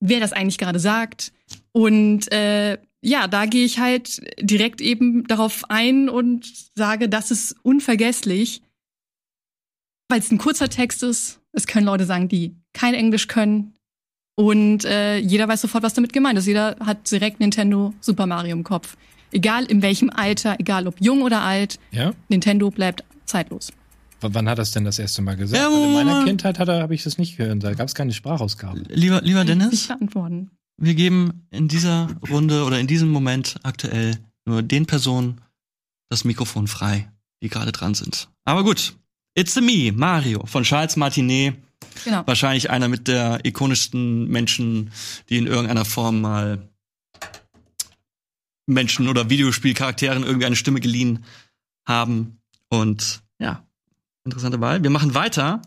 wer das eigentlich gerade sagt. Und äh, ja, da gehe ich halt direkt eben darauf ein und sage, das ist unvergesslich, weil es ein kurzer Text ist. Es können Leute sagen, die kein Englisch können. Und äh, jeder weiß sofort, was damit gemeint ist. Jeder hat direkt Nintendo Super Mario im Kopf. Egal in welchem Alter, egal ob jung oder alt, Ja? Nintendo bleibt zeitlos. W wann hat er es denn das erste Mal gesagt? Ja, Weil in meiner. Kindheit habe ich das nicht gehört. Da gab es keine Sprachausgabe. Lieber, lieber ich Dennis? Beantworten. Wir geben in dieser Runde oder in diesem Moment aktuell nur den Personen das Mikrofon frei, die gerade dran sind. Aber gut. It's a me, Mario von Charles Martinet. Genau. Wahrscheinlich einer mit der ikonischsten Menschen, die in irgendeiner Form mal Menschen oder Videospielcharakteren irgendwie eine Stimme geliehen haben. Und ja, interessante Wahl. Wir machen weiter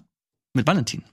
mit Valentin.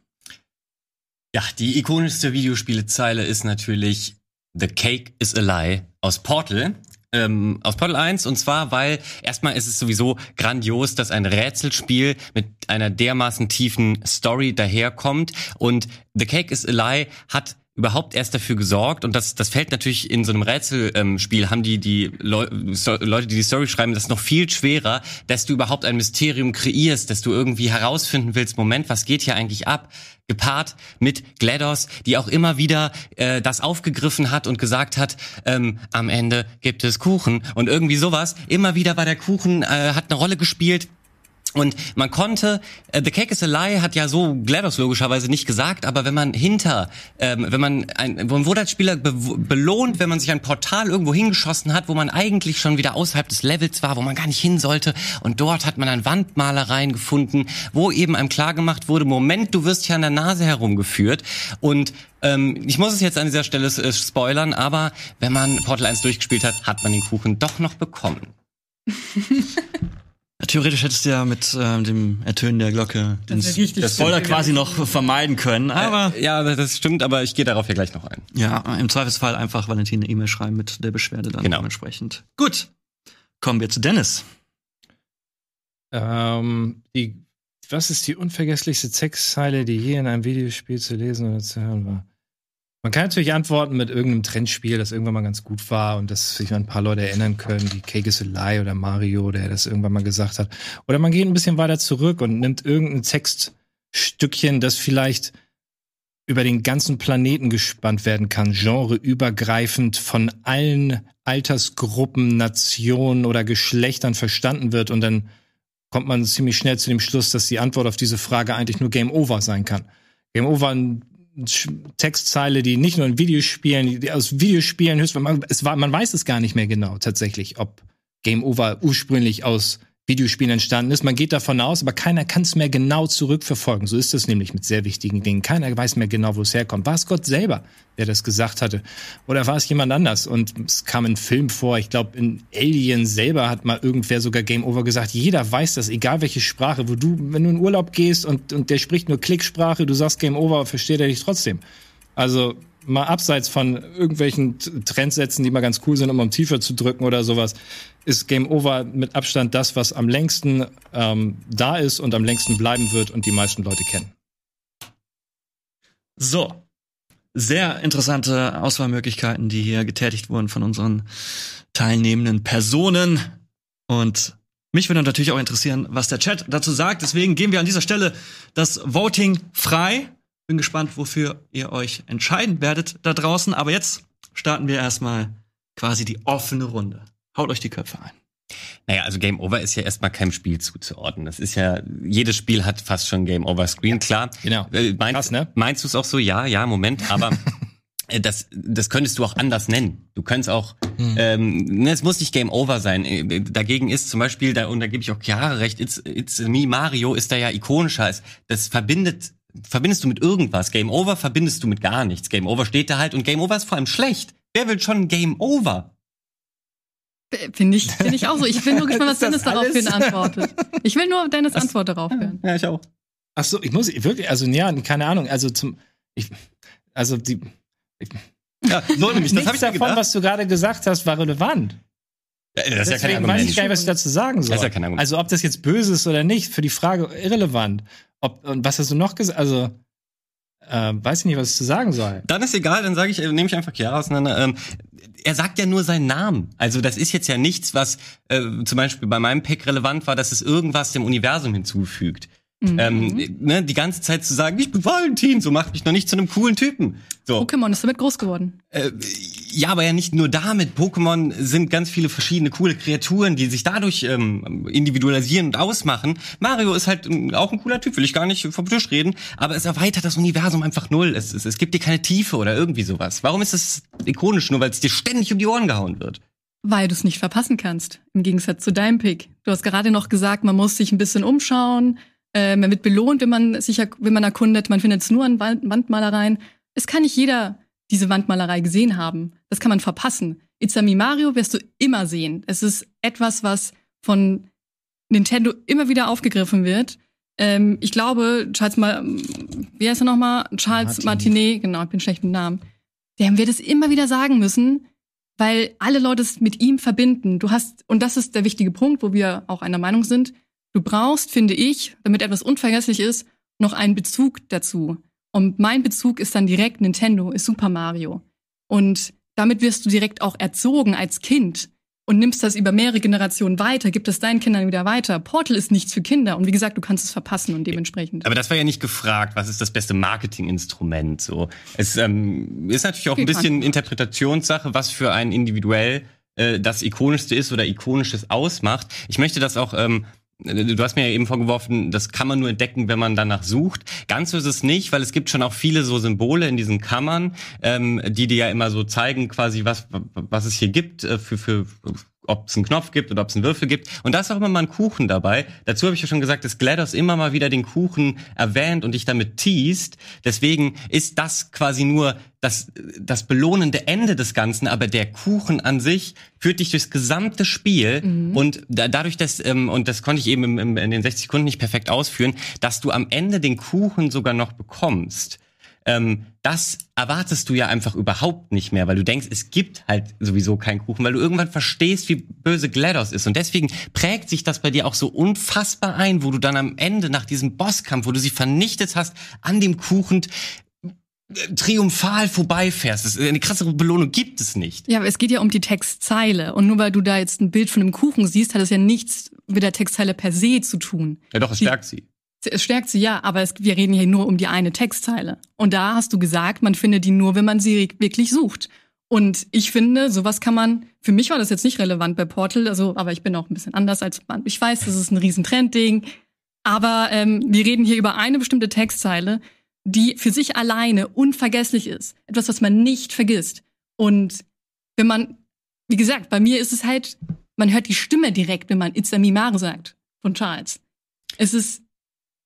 Ja, die ikonischste Videospielezeile ist natürlich The Cake is a Lie aus Portal. Ähm, aus Portal 1 und zwar, weil erstmal ist es sowieso grandios, dass ein Rätselspiel mit einer dermaßen tiefen Story daherkommt. Und The Cake is a Lie hat überhaupt erst dafür gesorgt. Und das das fällt natürlich in so einem Rätselspiel ähm, haben die die Leu Leute die die Story schreiben das noch viel schwerer dass du überhaupt ein Mysterium kreierst dass du irgendwie herausfinden willst Moment was geht hier eigentlich ab? Gepaart mit GLaDOS die auch immer wieder äh, das aufgegriffen hat und gesagt hat ähm, am Ende gibt es Kuchen. Und irgendwie sowas. Immer wieder war der Kuchen äh, hat eine Rolle gespielt Und man konnte, äh, The Cake is a Lie hat ja so GLaDOS logischerweise nicht gesagt, aber wenn man hinter, ähm, wenn man ein, man wurde als Spieler be belohnt, wenn man sich ein Portal irgendwo hingeschossen hat, wo man eigentlich schon wieder außerhalb des Levels war, wo man gar nicht hin sollte. Und dort hat man dann Wandmalereien gefunden, wo eben einem klar gemacht wurde, Moment, du wirst hier an der Nase herumgeführt. Und ähm, ich muss es jetzt an dieser Stelle äh, spoilern, aber wenn man Portal 1 durchgespielt hat, hat man den Kuchen doch noch bekommen. Theoretisch hättest du ja mit ähm, dem Ertönen der Glocke den richtig das Spoiler quasi noch vermeiden können. Aber Äh, ja, das stimmt, aber ich gehe darauf ja gleich noch ein. ja, im Zweifelsfall einfach Valentin eine E-Mail schreiben mit der Beschwerde dann Genau. dementsprechend. Gut. Kommen wir zu Dennis. Ähm, die, was ist die unvergesslichste Textzeile, die je in einem Videospiel zu lesen oder zu hören war? Man kann natürlich antworten mit irgendeinem Trendspiel, das irgendwann mal ganz gut war und das sich ein paar Leute erinnern können, wie Cake is a Lie oder Mario, der das irgendwann mal gesagt hat. Oder man geht ein bisschen weiter zurück und nimmt irgendein Textstückchen, das vielleicht über den ganzen Planeten gespannt werden kann, genreübergreifend von allen Altersgruppen, Nationen oder Geschlechtern verstanden wird und dann kommt man ziemlich schnell zu dem Schluss, dass die Antwort auf diese Frage eigentlich nur Game Over sein kann. Game Over Sch- Textzeile, die nicht nur in Videospielen, die aus Videospielen höchst, man, es war, man weiß es gar nicht mehr genau tatsächlich, ob Game Over ursprünglich aus Videospielen entstanden ist. Man geht davon aus, aber keiner kann es mehr genau zurückverfolgen. So ist es nämlich mit sehr wichtigen Dingen. Keiner weiß mehr genau, wo es herkommt. War es Gott selber, der das gesagt hatte? Oder war es jemand anders? Und es kam in Film vor. Ich glaube, in Alien selber hat mal irgendwer sogar Game Over gesagt. Jeder weiß das, egal welche Sprache. Wo du, wenn du in Urlaub gehst und, und der spricht nur Klicksprache, du sagst Game Over, versteht er dich trotzdem. Also mal abseits von irgendwelchen Trendsätzen, die mal ganz cool sind, um am Tiefer zu drücken oder sowas, ist Game Over mit Abstand das, was am längsten ähm, da ist und am längsten bleiben wird und die meisten Leute kennen. So. Sehr interessante Auswahlmöglichkeiten, die hier getätigt wurden von unseren teilnehmenden Personen. Und mich würde natürlich auch interessieren, was der Chat dazu sagt. Deswegen geben wir an dieser Stelle das Voting frei. Bin gespannt, wofür ihr euch entscheiden werdet da draußen. Aber jetzt starten wir erstmal quasi die offene Runde. Haut euch die Köpfe ein. Naja, also Game Over ist ja erstmal keinem Spiel zuzuordnen. Das ist ja, jedes Spiel hat fast schon Game Over Screen, klar. Genau. Äh, meinst, Krass, ne? Meinst du es auch so? Ja, ja, Moment, aber äh, das, das könntest du auch anders nennen. Du könntest auch, ähm, ne, es muss nicht Game Over sein. Äh, Dagegen ist zum Beispiel, da, und da gebe ich auch Chiara recht, It's, It's Me Mario ist da ja ikonischer. Es- Das verbindet, verbindest du mit irgendwas. Game Over verbindest du mit gar nichts. Game Over steht da halt und Game Over ist vor allem schlecht. Wer will schon Game Over? Finde ich, finde ich auch so. Ich bin nur gespannt, was Dennis daraufhin antwortet. Ich will nur Dennis Antwort darauf hören. Ja, ich auch. Ach so, ich muss wirklich, also ja, keine Ahnung, also zum, ich, also die, Ja, so nämlich, das habe nichts ich davon, gedacht. was du gerade gesagt hast, war relevant. Das ist ja kein Deswegen weiß ich Argument. gar nicht, was ich dazu sagen soll. Das ist ja kein Argument. Also ob das jetzt böse ist oder nicht, für die Frage irrelevant. Ob, und was hast du noch gesagt? Also, äh, weiß ich nicht, was ich zu sagen soll. Dann ist egal, dann sage ich, äh, nehme ich einfach Chiara auseinander. Ähm, er sagt ja nur seinen Namen. Also das ist jetzt ja nichts, was äh, zum Beispiel bei meinem Pick relevant war, dass es irgendwas dem Universum hinzufügt. Mhm. Ähm, ne, die ganze Zeit zu sagen, ich bin Valentin, so macht mich noch nicht zu einem coolen Typen. So. Pokémon ist damit groß geworden. Äh, ja, aber ja nicht nur damit. Pokémon sind ganz viele verschiedene coole Kreaturen, die sich dadurch ähm, individualisieren und ausmachen. Mario ist halt ähm, auch ein cooler Typ, will ich gar nicht vom Tisch reden, aber es erweitert das Universum einfach null. Es, es, es gibt dir keine Tiefe oder irgendwie sowas. Warum ist es ikonisch, nur weil es dir ständig um die Ohren gehauen wird? Weil du es nicht verpassen kannst. Im Gegensatz zu deinem Pick. Du hast gerade noch gesagt, man muss sich ein bisschen umschauen. Äh, man wird belohnt, wenn man sich, wenn man erkundet. Man findet es nur an Wand Wandmalereien. Es kann nicht jeder diese Wandmalerei gesehen haben. Das kann man verpassen. Itzami Mario wirst du immer sehen. Es ist etwas, was von Nintendo immer wieder aufgegriffen wird. Ähm, ich glaube, Charles, Ma wie heißt er nochmal? Charles Martinet, genau, ich bin schlecht mit Namen. Der wird es immer wieder sagen müssen, weil alle Leute es mit ihm verbinden. Du hast, und das ist der wichtige Punkt, wo wir auch einer Meinung sind, du brauchst, finde ich, damit etwas unvergesslich ist, noch einen Bezug dazu. Und mein Bezug ist dann direkt Nintendo, ist Super Mario. Und damit wirst du direkt auch erzogen als Kind und nimmst das über mehrere Generationen weiter, gib das deinen Kindern wieder weiter. Portal ist nichts für Kinder und wie gesagt, du kannst es verpassen und dementsprechend. Aber das war ja nicht gefragt, was ist das beste Marketinginstrument? So, es ähm, ist natürlich auch ein bisschen Interpretationssache, was für einen individuell äh, das ikonischste ist oder ikonisches ausmacht. Ich möchte das auch ähm, Du hast mir ja eben vorgeworfen, das kann man nur entdecken, wenn man danach sucht. Ganz so ist es nicht, weil es gibt schon auch viele so Symbole in diesen Kammern, ähm, die dir ja immer so zeigen, quasi was was es hier gibt äh, für für ob es einen Knopf gibt oder ob es einen Würfel gibt. Und da ist auch immer mal ein Kuchen dabei. Dazu habe ich ja schon gesagt, dass GLaDOS immer mal wieder den Kuchen erwähnt und dich damit teast. Deswegen ist das quasi nur das, das belohnende Ende des Ganzen, aber der Kuchen an sich führt dich durchs gesamte Spiel Mhm. und da, dadurch, dass, ähm, und das konnte ich eben im, im, in den 60 Sekunden nicht perfekt ausführen, dass du am Ende den Kuchen sogar noch bekommst. Ähm, das erwartest du ja einfach überhaupt nicht mehr, weil du denkst, es gibt halt sowieso keinen Kuchen, weil du irgendwann verstehst, wie böse GLaDOS ist. Und deswegen prägt sich das bei dir auch so unfassbar ein, wo du dann am Ende nach diesem Bosskampf, wo du sie vernichtet hast, an dem Kuchen triumphal vorbeifährst. Das, eine krassere Belohnung gibt es nicht. Ja, aber es geht ja um die Textzeile. Und nur weil du da jetzt ein Bild von einem Kuchen siehst, hat das ja nichts mit der Textzeile per se zu tun. Ja doch, es Die- stärkt sie. Es stärkt sie ja, aber es, wir reden hier nur um die eine Textzeile. Und da hast du gesagt, man findet die nur, wenn man sie wirklich sucht. Und ich finde, sowas kann man, für mich war das jetzt nicht relevant bei Portal, also, aber ich bin auch ein bisschen anders als man. Ich weiß, das ist ein riesen Trendding. Aber ähm, wir reden hier über eine bestimmte Textzeile, die für sich alleine unvergesslich ist. Etwas, was man nicht vergisst. Und wenn man, wie gesagt, bei mir ist es halt, man hört die Stimme direkt, wenn man It's a Mimare sagt von Charles. Es ist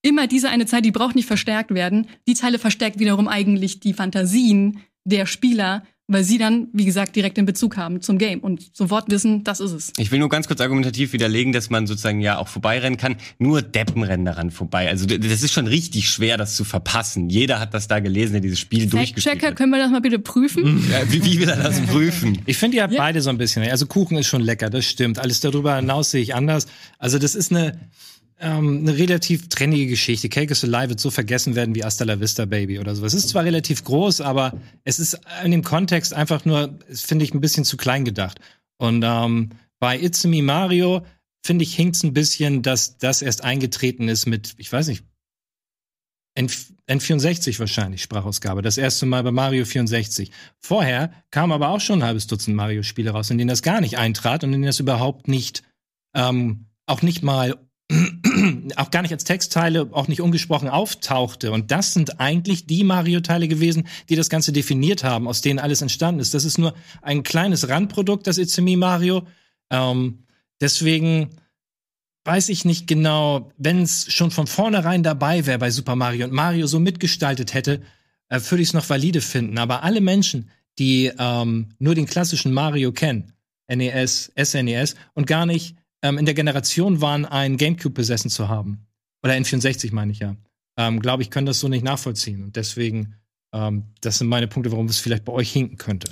immer diese eine Zeile, die braucht nicht verstärkt werden. Die Zeile verstärkt wiederum eigentlich die Fantasien der Spieler, weil sie dann, wie gesagt, direkt den Bezug haben zum Game und sofort wissen, das ist es. Ich will nur ganz kurz argumentativ widerlegen, dass man sozusagen ja auch vorbeirennen kann. Nur Deppen rennen daran vorbei. Also das ist schon richtig schwer, das zu verpassen. Jeder hat das da gelesen, der dieses Spiel durchgespielt hat. können wir das mal bitte prüfen? Ja, wie, wie will er das prüfen? Ich finde ja, Ja. beide so ein bisschen. Also Kuchen ist schon lecker, das stimmt. Alles darüber hinaus sehe ich anders. Also das ist eine, ähm, eine relativ trennige Geschichte. Cake is Alive wird so vergessen werden wie Hasta la Vista Baby oder sowas. Es ist zwar relativ groß, aber es ist in dem Kontext einfach nur, finde ich, ein bisschen zu klein gedacht. Und ähm, bei It's Me Mario, finde ich, hinkt's ein bisschen, dass das erst eingetreten ist mit, ich weiß nicht, N N64 wahrscheinlich, Sprachausgabe. Das erste Mal bei Mario 64. Vorher kam aber auch schon ein halbes Dutzend Mario-Spiele raus, in denen das gar nicht eintrat und in denen das überhaupt nicht, ähm, auch nicht mal, auch gar nicht als Textteile, auch nicht ungesprochen auftauchte. Und das sind eigentlich die Mario-Teile gewesen, die das Ganze definiert haben, aus denen alles entstanden ist. Das ist nur ein kleines Randprodukt, das It's Me Mario. Ähm, deswegen weiß ich nicht genau, wenn es schon von vornherein dabei wäre bei Super Mario und Mario so mitgestaltet hätte, äh, würde ich es noch valide finden. Aber alle Menschen, die ähm, nur den klassischen Mario kennen, NES, SNES und gar nicht ähm, in der Generation waren, ein GameCube besessen zu haben, oder N64 meine ich ja, ähm, glaube ich, können das so nicht nachvollziehen. Und deswegen, ähm, das sind meine Punkte, warum es vielleicht bei euch hinken könnte.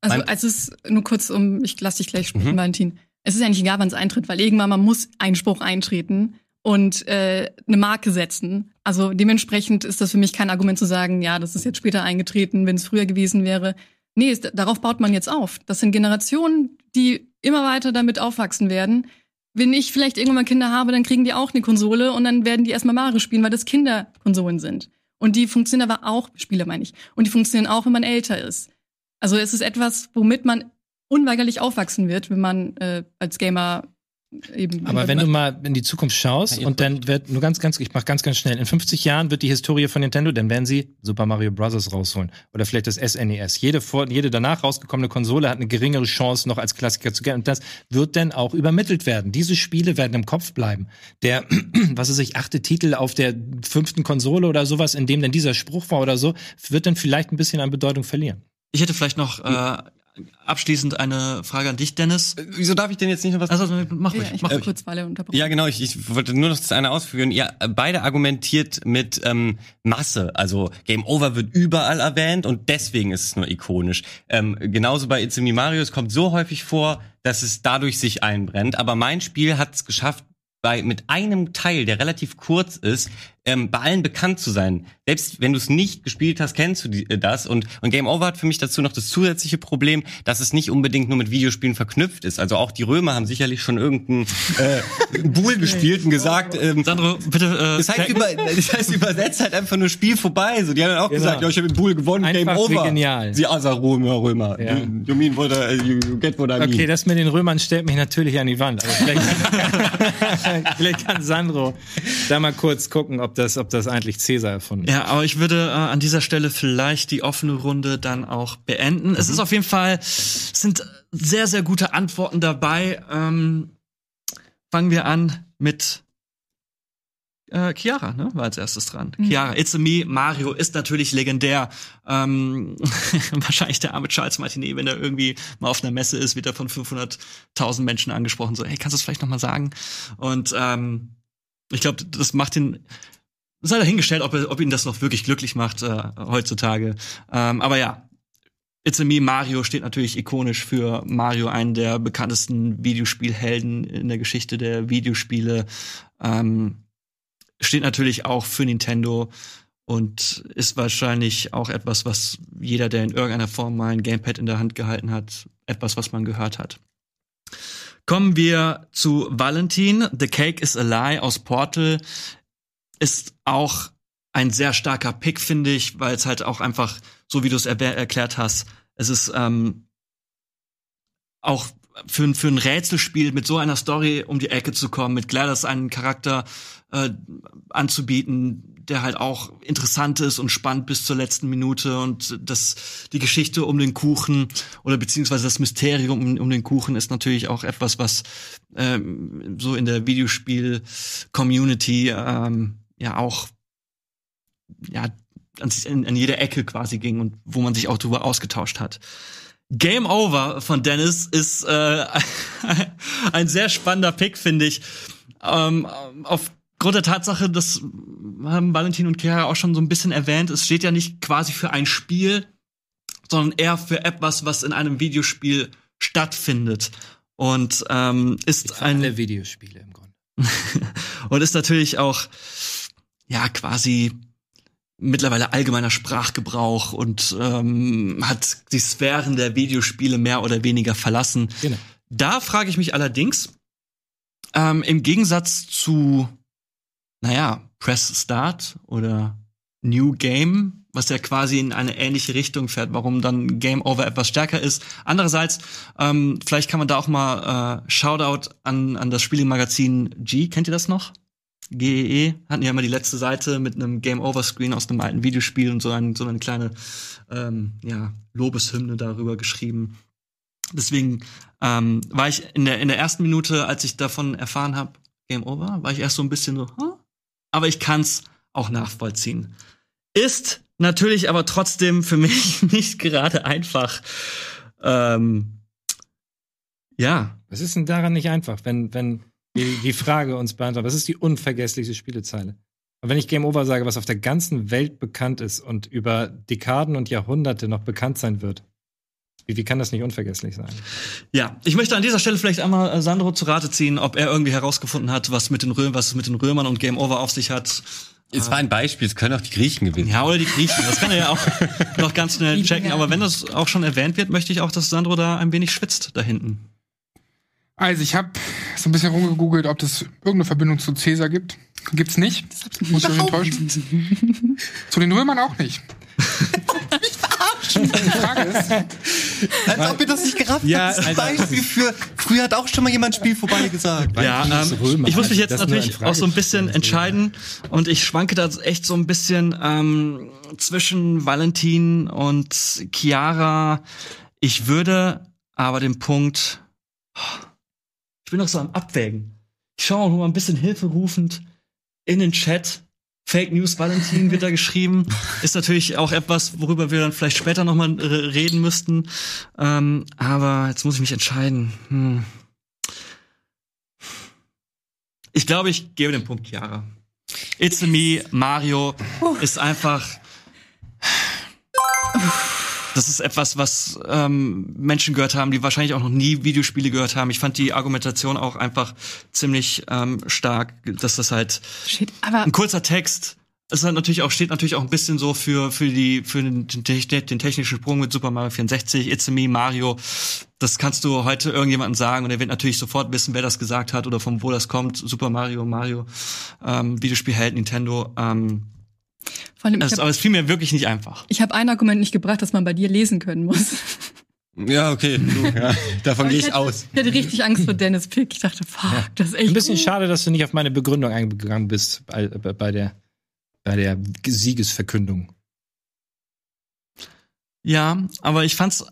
Also, also es ist nur kurz um, ich lass dich gleich sprechen, Mhm. Valentin. Es ist ja nicht egal, wann es eintritt, weil irgendwann man muss Einspruch eintreten und äh, eine Marke setzen. Also dementsprechend ist das für mich kein Argument zu sagen, ja, das ist jetzt später eingetreten, wenn es früher gewesen wäre. Nee, es, darauf baut man jetzt auf. Das sind Generationen, die immer weiter damit aufwachsen werden. Wenn ich vielleicht irgendwann mal Kinder habe, dann kriegen die auch eine Konsole und dann werden die erstmal Mario spielen, weil das Kinderkonsolen sind. Und die funktionieren aber auch, Spiele meine ich, und die funktionieren auch, wenn man älter ist. Also es ist etwas, womit man unweigerlich aufwachsen wird, wenn man äh, als Gamer eben. Aber wenn du mal in die Zukunft schaust Ja, und dann wird nur ganz, ganz, ich mach ganz, ganz schnell. In 50 Jahren wird die Historie von Nintendo, dann werden sie Super Mario Bros. rausholen. Oder vielleicht das SNES. Jede, vor, jede danach rausgekommene Konsole hat eine geringere Chance, noch als Klassiker zu gelten. Und das wird dann auch übermittelt werden. Diese Spiele werden im Kopf bleiben. Der, was weiß ich, achte Titel auf der fünften Konsole oder sowas, in dem dann dieser Spruch war oder so, wird dann vielleicht ein bisschen an Bedeutung verlieren. Ich hätte vielleicht noch äh, abschließend eine Frage an dich, Dennis. Wieso darf ich denn jetzt nicht noch was Also mach ja, ruhig, ich mach ruhig. kurz Walle unterbrochen. Ja, genau. Ich, ich wollte nur noch das eine ausführen. Ihr äh, beide argumentiert mit ähm, Masse. Also Game Over wird überall erwähnt und deswegen ist es nur ikonisch. Ähm, genauso bei It's Me Mario. Es kommt so häufig vor, dass es dadurch sich einbrennt. Aber mein Spiel hat es geschafft, bei, mit einem Teil, der relativ kurz ist, ähm, bei allen bekannt zu sein. Selbst wenn du es nicht gespielt hast, kennst du die, äh, das. Und, und Game Over hat für mich dazu noch das zusätzliche Problem, dass es nicht unbedingt nur mit Videospielen verknüpft ist. Also auch die Römer haben sicherlich schon irgendeinen äh, Bull gespielt und gesagt, ähm, Sandro, bitte. Äh, das heißt, über, das heißt übersetzt halt einfach nur Spiel vorbei. So, die haben dann auch Genau. gesagt, ja, ich habe den Bull gewonnen, Game Einfach wie Over. genial. Sie Asa Römer, Römer. Ja. You, you mean what I, you, you get what I mean. Okay, das mit den Römern stellt mich natürlich an die Wand. Aber vielleicht, kann, vielleicht kann Sandro da mal kurz gucken, ob das, ob das eigentlich Cäsar erfunden hat. Ja, aber ich würde äh, an dieser Stelle vielleicht die offene Runde dann auch beenden. Es ist auf jeden Fall, es sind sehr, sehr gute Antworten dabei. Ähm, fangen wir an mit äh, Chiara, ne? War als erstes dran. Chiara, It's a Me, Mario ist natürlich legendär. Ähm, wahrscheinlich der arme Charles Martinet, wenn er irgendwie mal auf einer Messe ist, wird er von 500.000 Menschen angesprochen. So, hey, kannst du das vielleicht noch mal sagen? Und ähm, ich glaube, das macht ihn sei dahingestellt, ob, ob ihn das noch wirklich glücklich macht äh, heutzutage. Ähm, aber ja, It's a Me Mario steht natürlich ikonisch für Mario, einen der bekanntesten Videospielhelden in der Geschichte der Videospiele. Ähm, steht natürlich auch für Nintendo und ist wahrscheinlich auch etwas, was jeder, der in irgendeiner Form mal ein Gamepad in der Hand gehalten hat, etwas, was man gehört hat. Kommen wir zu Valentin. The Cake is a Lie aus Portal ist auch ein sehr starker Pick, finde ich, weil es halt auch einfach, so wie du es er erklärt hast, es ist ähm, auch für, ein- für ein Rätselspiel mit so einer Story um die Ecke zu kommen, mit GLaDOS einen Charakter äh, anzubieten, der halt auch interessant ist und spannend bis zur letzten Minute und das die Geschichte um den Kuchen oder beziehungsweise das Mysterium um, um den Kuchen ist natürlich auch etwas, was ähm, so in der Videospiel-Community ähm, ja auch ja an, an, jeder Ecke quasi ging und wo man sich auch drüber ausgetauscht hat. Game Over von Dennis ist äh, ein sehr spannender Pick, finde ich. Ähm, aufgrund der Tatsache, das haben Valentin und Chiara auch schon so ein bisschen erwähnt, es steht ja nicht quasi für ein Spiel, sondern eher für etwas, was in einem Videospiel stattfindet. Und ähm, ist ein Alle Videospiele im Grunde. und ist natürlich auch ja quasi mittlerweile allgemeiner Sprachgebrauch und ähm, hat die Sphären der Videospiele mehr oder weniger verlassen. Genau. Da frage ich mich allerdings, ähm, im Gegensatz zu, naja, Press Start oder New Game, was ja quasi in eine ähnliche Richtung fährt, warum dann Game Over etwas stärker ist. Andererseits, ähm, vielleicht kann man da auch mal äh, Shoutout an, an das Spielemagazin G, kennt ihr das noch? GEE hatten ja immer die letzte Seite mit einem Game Over Screen aus einem alten Videospiel und so, ein, so eine kleine ähm, ja, Lobeshymne darüber geschrieben. Deswegen ähm, war ich in der in der ersten Minute, als ich davon erfahren habe, Game Over, war ich erst so ein bisschen so, huh? aber ich kann's auch nachvollziehen. Ist natürlich aber trotzdem für mich nicht gerade einfach. Ähm, ja, Was ist denn daran nicht einfach, wenn, wenn die, die Frage uns beantwortet, was ist die unvergesslichste Spielezeile? Und wenn ich Game Over sage, was auf der ganzen Welt bekannt ist und über Dekaden und Jahrhunderte noch bekannt sein wird, wie, wie kann das nicht unvergesslich sein? Ja, ich möchte an dieser Stelle vielleicht einmal äh, Sandro zu Rate ziehen, ob er irgendwie herausgefunden hat, was mit den Römern, was es mit den Römern und Game Over auf sich hat. Es war ein Beispiel, es können auch die Griechen gewinnen. Ja, oder die Griechen. Das kann er ja auch noch ganz schnell checken. Aber wenn das auch schon erwähnt wird, möchte ich auch, dass Sandro da ein wenig schwitzt da hinten. Also ich habe so ein bisschen rumgegoogelt, ob es irgendeine Verbindung zu Cäsar gibt. Gibt's nicht. Muss ich euch enttäuschen. zu den Römern auch nicht. Die Frage ist, Als ob ihr das nicht gerafft Ja, habt. Das ist ein also- Beispiel für, früher hat auch schon mal jemand Spiel vorbei gesagt. Ja, ähm, ich muss mich Also jetzt das natürlich auch so ein bisschen entscheiden und ich schwanke da echt so ein bisschen ähm, zwischen Valentin und Chiara. Ich würde aber den Punkt, ich bin noch so am Abwägen. Ich schaue mal ein bisschen hilferufend in den Chat. Fake News Valentin wird da geschrieben. Ist natürlich auch etwas, worüber wir dann vielleicht später noch mal äh, reden müssten. Ähm, aber jetzt muss ich mich entscheiden. Hm. Ich glaube, ich gebe den Punkt Chiara. It's a me, Mario ist einfach. Das ist etwas, was ähm, Menschen gehört haben, die wahrscheinlich auch noch nie Videospiele gehört haben. Ich fand die Argumentation auch einfach ziemlich ähm, stark, dass das halt Shit, aber ein kurzer Text. Es ist halt natürlich auch, steht natürlich auch ein bisschen so für, für die, für den, den technischen Sprung mit Super Mario 64, It's Me, Mario. Das kannst du heute irgendjemandem sagen und er wird natürlich sofort wissen, wer das gesagt hat oder von wo das kommt. Super Mario, Mario, ähm, Videospielheld, Nintendo. Ähm, vor allem, ich also, aber habe es fiel mir wirklich nicht einfach. hab ein Argument nicht gebracht, das man bei dir lesen können muss. Ja, okay, du, ja. davon gehe ich hätte, aus. Ich hatte richtig Angst vor Dennis Pick. Ich dachte, fuck, das ist echt. Ein bisschen gut. schade, dass du nicht auf meine Begründung eingegangen bist bei bei der, bei der Siegesverkündung. Ja, aber ich fand's.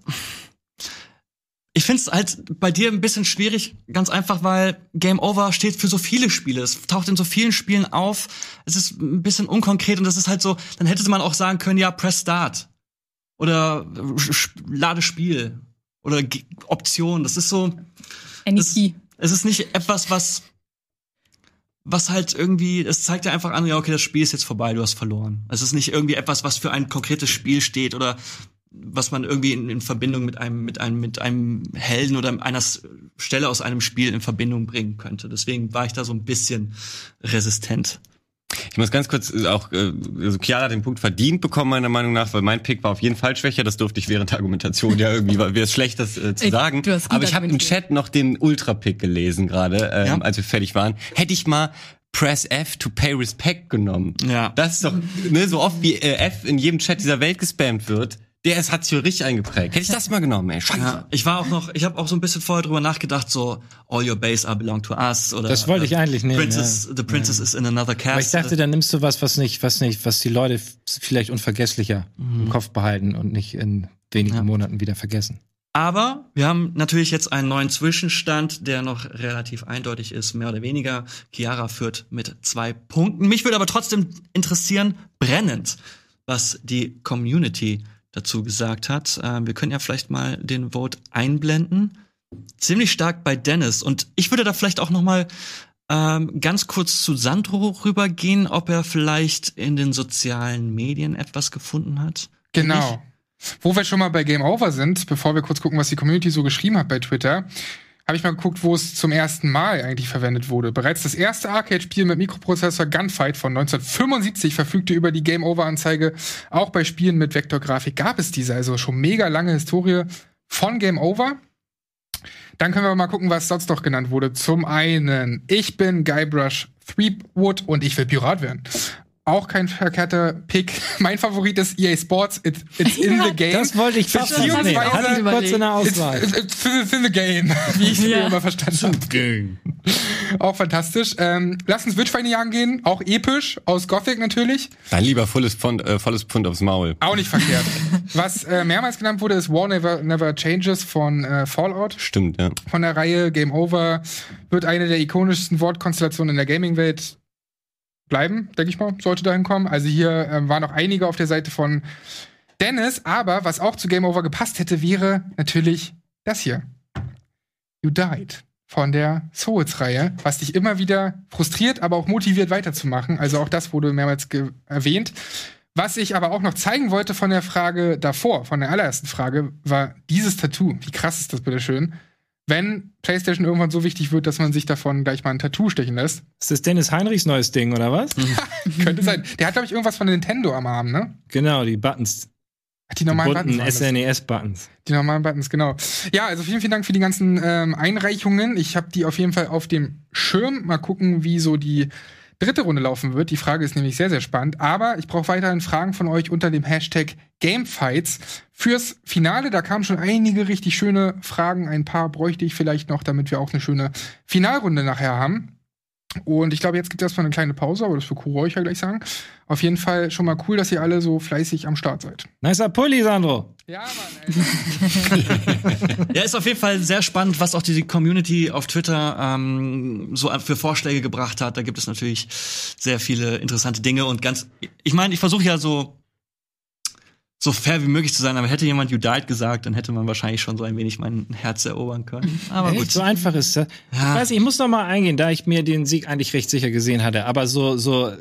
Ich find's halt bei dir ein bisschen schwierig, ganz einfach, weil Game Over steht für so viele Spiele. Es taucht in so vielen Spielen auf. Es ist ein bisschen unkonkret und das ist halt so, dann hätte man auch sagen können, ja, press start. Oder sch- sch- lade Spiel. Oder G Option. Das ist so, das, es ist nicht etwas, was, was halt irgendwie, es zeigt ja einfach an, ja, okay, das Spiel ist jetzt vorbei, du hast verloren. Es ist nicht irgendwie etwas, was für ein konkretes Spiel steht oder was man irgendwie in, in Verbindung mit einem, mit einem, mit einem Helden oder einer Stelle aus einem Spiel in Verbindung bringen könnte. Deswegen war ich da so ein bisschen resistent. Ich muss ganz kurz äh, auch, äh, also Chiara hat den Punkt verdient bekommen, meiner Meinung nach, weil mein Pick war auf jeden Fall schwächer. Das durfte ich während der Argumentation ja irgendwie, weil wäre es schlecht, das äh, zu sagen. gut Aber ich habe im. Chat noch den Ultra-Pick gelesen gerade, ähm, Ja. als wir fertig waren. Hätte ich mal Press F to pay respect genommen. Ja. Das ist doch, ne, so oft wie äh, F in jedem Chat dieser Welt gespammt wird. Der ist, hat sich richtig eingeprägt. Hätte ich das mal genommen, ey. Scheiße. Ja, ich war auch noch, ich habe auch so ein bisschen vorher drüber nachgedacht, so All Your Base are belong to us oder Das wollte ich äh, eigentlich nehmen, Princess, The Princess is in another castle. Aber ich dachte, dann nimmst du was, was nicht, was nicht, was die Leute vielleicht unvergesslicher im Kopf behalten und nicht in wenigen Ja. Monaten wieder vergessen. Aber wir haben natürlich jetzt einen neuen Zwischenstand, der noch relativ eindeutig ist, mehr oder weniger. Chiara führt mit zwei Punkten. Mich würde aber trotzdem interessieren, brennend, was die Community dazu gesagt hat. Ähm, wir können ja vielleicht mal den Vote einblenden. Ziemlich stark bei Dennis. Und ich würde da vielleicht auch noch mal ähm, ganz kurz zu Sandro rübergehen, ob er vielleicht in den sozialen Medien etwas gefunden hat. Genau. Wo wir schon mal bei Game Over sind, bevor wir kurz gucken, was die Community so geschrieben hat bei Twitter, habe ich mal geguckt, wo es zum ersten Mal eigentlich verwendet wurde. Bereits das erste Arcade-Spiel mit Mikroprozessor Gunfight von 1975 verfügte über die Game Over-Anzeige. Auch bei Spielen mit Vektorgrafik gab es diese, also schon mega lange Historie von Game Over. Dann können wir mal gucken, was sonst noch genannt wurde. Zum einen, ich bin Guybrush Threepwood und ich will Pirat werden. Auch kein verkehrter Pick. Mein Favorit ist EA Sports. It's, it's in the game. Das wollte ich fast Beziehungsweise- nehmen. Hatte ich kurz in der It's, Auswahl. it's, it's, it's in the game, wie ich es Ja. immer verstanden habe. Auch fantastisch. Ähm, lass uns Witchfeinde jagen gehen. Auch episch. Aus Gothic natürlich. Dann lieber volles Pfund, äh, volles Pfund aufs Maul. Auch nicht verkehrt. Was äh, mehrmals genannt wurde, ist War Never, Never Changes von äh, Fallout. Stimmt, ja. Von der Reihe Game Over wird eine der ikonischsten Wortkonstellationen in der Gaming-Welt bleiben, denke ich mal, sollte dahin kommen. Also hier ähm, waren noch einige auf der Seite von Dennis, aber was auch zu Game Over gepasst hätte, wäre natürlich das hier. You Died von der Souls-Reihe, was dich immer wieder frustriert, aber auch motiviert weiterzumachen. Also auch das wurde mehrmals erwähnt. Was ich aber auch noch zeigen wollte von der Frage davor, von der allerersten Frage, war dieses Tattoo. Wie krass ist das bitte schön? Wenn PlayStation irgendwann so wichtig wird, dass man sich davon gleich mal ein Tattoo stechen lässt, Ist das Dennis Heinrichs neues Ding, oder was? könnte sein. Der hat, glaube ich, irgendwas von Nintendo am Arm, ne? Genau, die Buttons. Die normalen bunten Buttons. SNES-Buttons. Die normalen Buttons, genau. Ja, also vielen, vielen Dank für die ganzen ähm, Einreichungen. Ich habe die auf jeden Fall auf dem Schirm. Mal gucken, wie so die dritte Runde laufen wird. Die Frage ist nämlich sehr, sehr spannend. Aber ich brauche weiterhin Fragen von euch unter dem Hashtag Gamefights. Fürs Finale, da kamen schon einige richtig schöne Fragen. Ein paar bräuchte ich vielleicht noch, damit wir auch eine schöne Finalrunde nachher haben. Und ich glaube, jetzt gibt es erstmal eine kleine Pause, aber das wird Kuro euch ja gleich sagen. Auf jeden Fall schon mal cool, dass ihr alle so fleißig am Start seid. Nicer Pulli, Sandro. Ja, Mann, ey. Ja, ist auf jeden Fall sehr spannend, was auch die Community auf Twitter ähm, so für Vorschläge gebracht hat. Da gibt es natürlich sehr viele interessante Dinge und ganz. Ich meine, ich versuche ja so so fair wie möglich zu sein, aber hätte jemand You Died gesagt, dann hätte man wahrscheinlich schon so ein wenig mein Herz erobern können. Aber Echt? gut. So einfach ist das. Ja. Ich weiß, ich muss noch mal eingehen, da ich mir den Sieg eigentlich recht sicher gesehen hatte. Aber so, so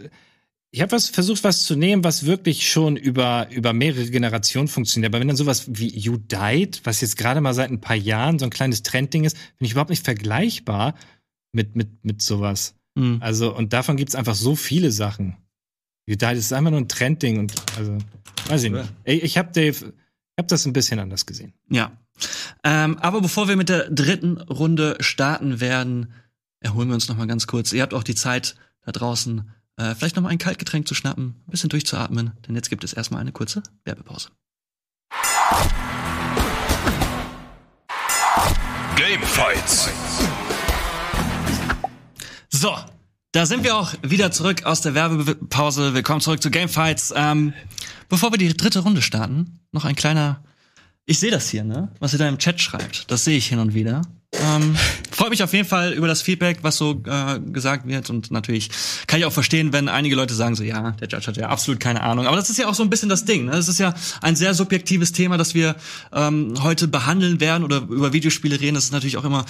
ich habe was versucht, was zu nehmen, was wirklich schon über über mehrere Generationen funktioniert. Aber wenn dann sowas wie You Died, was jetzt gerade mal seit ein paar Jahren so ein kleines Trendding ist, finde ich überhaupt nicht vergleichbar mit mit mit sowas. Mhm. Also und davon gibt's einfach so viele Sachen. Died ist einfach nur ein Trendding und also weiß ich nicht. Ich, ich habe Dave, ich habe das ein bisschen anders gesehen. Ja. Ähm, aber bevor wir mit der dritten Runde starten werden, erholen wir uns noch mal ganz kurz. Ihr habt auch die Zeit da draußen, äh, vielleicht noch mal ein Kaltgetränk zu schnappen, ein bisschen durchzuatmen, denn jetzt gibt es erstmal eine kurze Werbepause. Gamefights. So, da sind wir auch wieder zurück aus der Werbepause. Willkommen zurück zu Gamefights. Ähm, bevor wir die dritte Runde starten, noch ein kleiner. Ich sehe das hier, ne? Was ihr da im Chat schreibt. Das sehe ich hin und wieder. Ähm, freut mich auf jeden Fall über das Feedback, was so äh, gesagt wird. Und natürlich kann ich auch verstehen, wenn einige Leute sagen so, ja, der Judge hat ja absolut keine Ahnung. Aber das ist ja auch so ein bisschen das Ding. Ne? Das ist ja ein sehr subjektives Thema, das wir ähm, heute behandeln werden oder über Videospiele reden. Das ist natürlich auch immer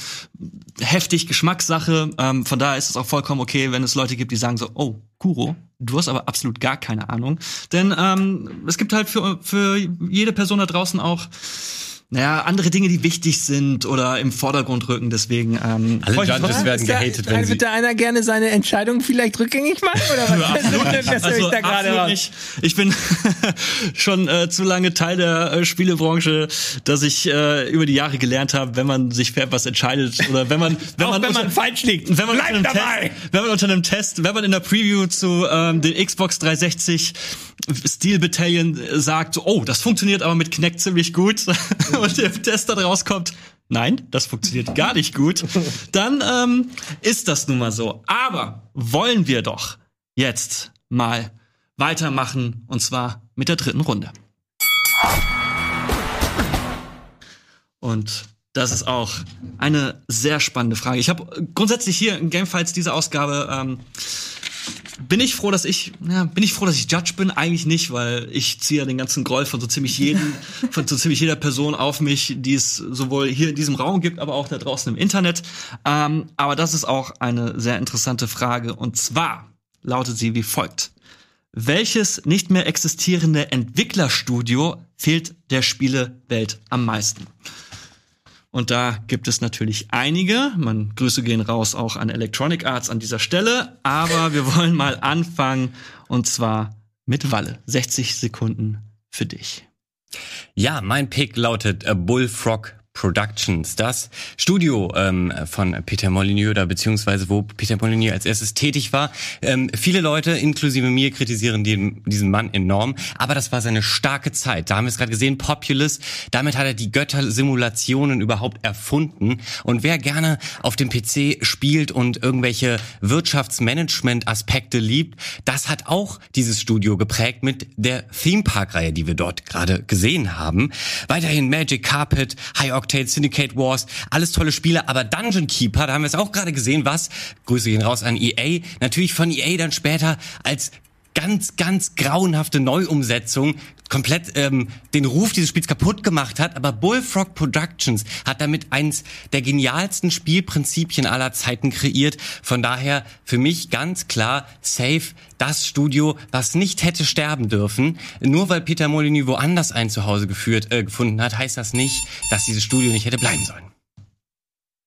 heftig Geschmackssache. Ähm, von daher ist es auch vollkommen okay, wenn es Leute gibt, die sagen so, oh, Kuro, du hast aber absolut gar keine Ahnung. Denn ähm, es gibt halt für, für jede Person da draußen auch naja, andere Dinge, die wichtig sind oder im Vordergrund rücken. Deswegen ähm, Alle Judges werden gehatet, wenn sie. Wird da einer gerne seine Entscheidung vielleicht rückgängig machen? Oder was? absolut nicht. Das höre ich Also, da gerade nicht. Ich bin schon äh, zu lange Teil der äh, Spielebranche, dass ich äh, über die Jahre gelernt habe, wenn man sich für etwas entscheidet oder wenn man wenn man, wenn man unter- falsch liegt. wenn man unter einem dabei. Test, wenn man unter einem Test, wenn man in der Preview zu ähm, den Xbox 360 Steel Battalion äh, sagt, oh, das funktioniert aber mit Kinect ziemlich gut und der Test dann rauskommt, nein, das funktioniert gar nicht gut, dann ähm, ist das nun mal so. Aber wollen wir doch jetzt mal weitermachen und zwar mit der dritten Runde. Und das ist auch eine sehr spannende Frage. Ich habe grundsätzlich hier in Gamefights diese Ausgabe ähm, bin ich froh, dass ich ja, bin ich froh, dass ich Judge bin? Eigentlich nicht, weil ich ziehe ja den ganzen Groll von so ziemlich jedem, von so ziemlich jeder Person auf mich, die es sowohl hier in diesem Raum gibt, aber auch da draußen im Internet. Ähm, aber das ist auch eine sehr interessante Frage und zwar lautet sie wie folgt: Welches nicht mehr existierende Entwicklerstudio fehlt der Spielewelt am meisten? Und da gibt es natürlich einige. Man Grüße gehen raus auch an Electronic Arts an dieser Stelle. Aber wir wollen mal anfangen und zwar mit Walle. 60 Sekunden für dich. Ja, mein Pick lautet äh, Bullfrog Productions, das Studio ähm, von Peter Molyneux oder beziehungsweise wo Peter Molyneux als erstes tätig war. Ähm, viele Leute, inklusive mir, kritisieren den, diesen Mann enorm, aber das war seine starke Zeit. Da haben wir es gerade gesehen, Populous, damit hat er die Götter-Simulationen überhaupt erfunden. Und wer gerne auf dem PC spielt und irgendwelche Wirtschaftsmanagement-Aspekte liebt, das hat auch dieses Studio geprägt mit der Theme Park-Reihe, die wir dort gerade gesehen haben. Weiterhin Magic Carpet, High Octane, Syndicate Wars, alles tolle Spiele, aber Dungeon Keeper, da haben wir es auch gerade gesehen, was, Grüße gehen raus an EA, natürlich von EA dann später als ganz, ganz grauenhafte Neuumsetzung komplett ähm, den Ruf dieses Spiels kaputt gemacht hat, aber Bullfrog Productions hat damit eins der genialsten Spielprinzipien aller Zeiten kreiert. Von daher für mich ganz klar safe das Studio, was nicht hätte sterben dürfen. Nur weil Peter Molyneux woanders ein Zuhause geführt, äh, gefunden hat, heißt das nicht, dass dieses Studio nicht hätte bleiben sollen.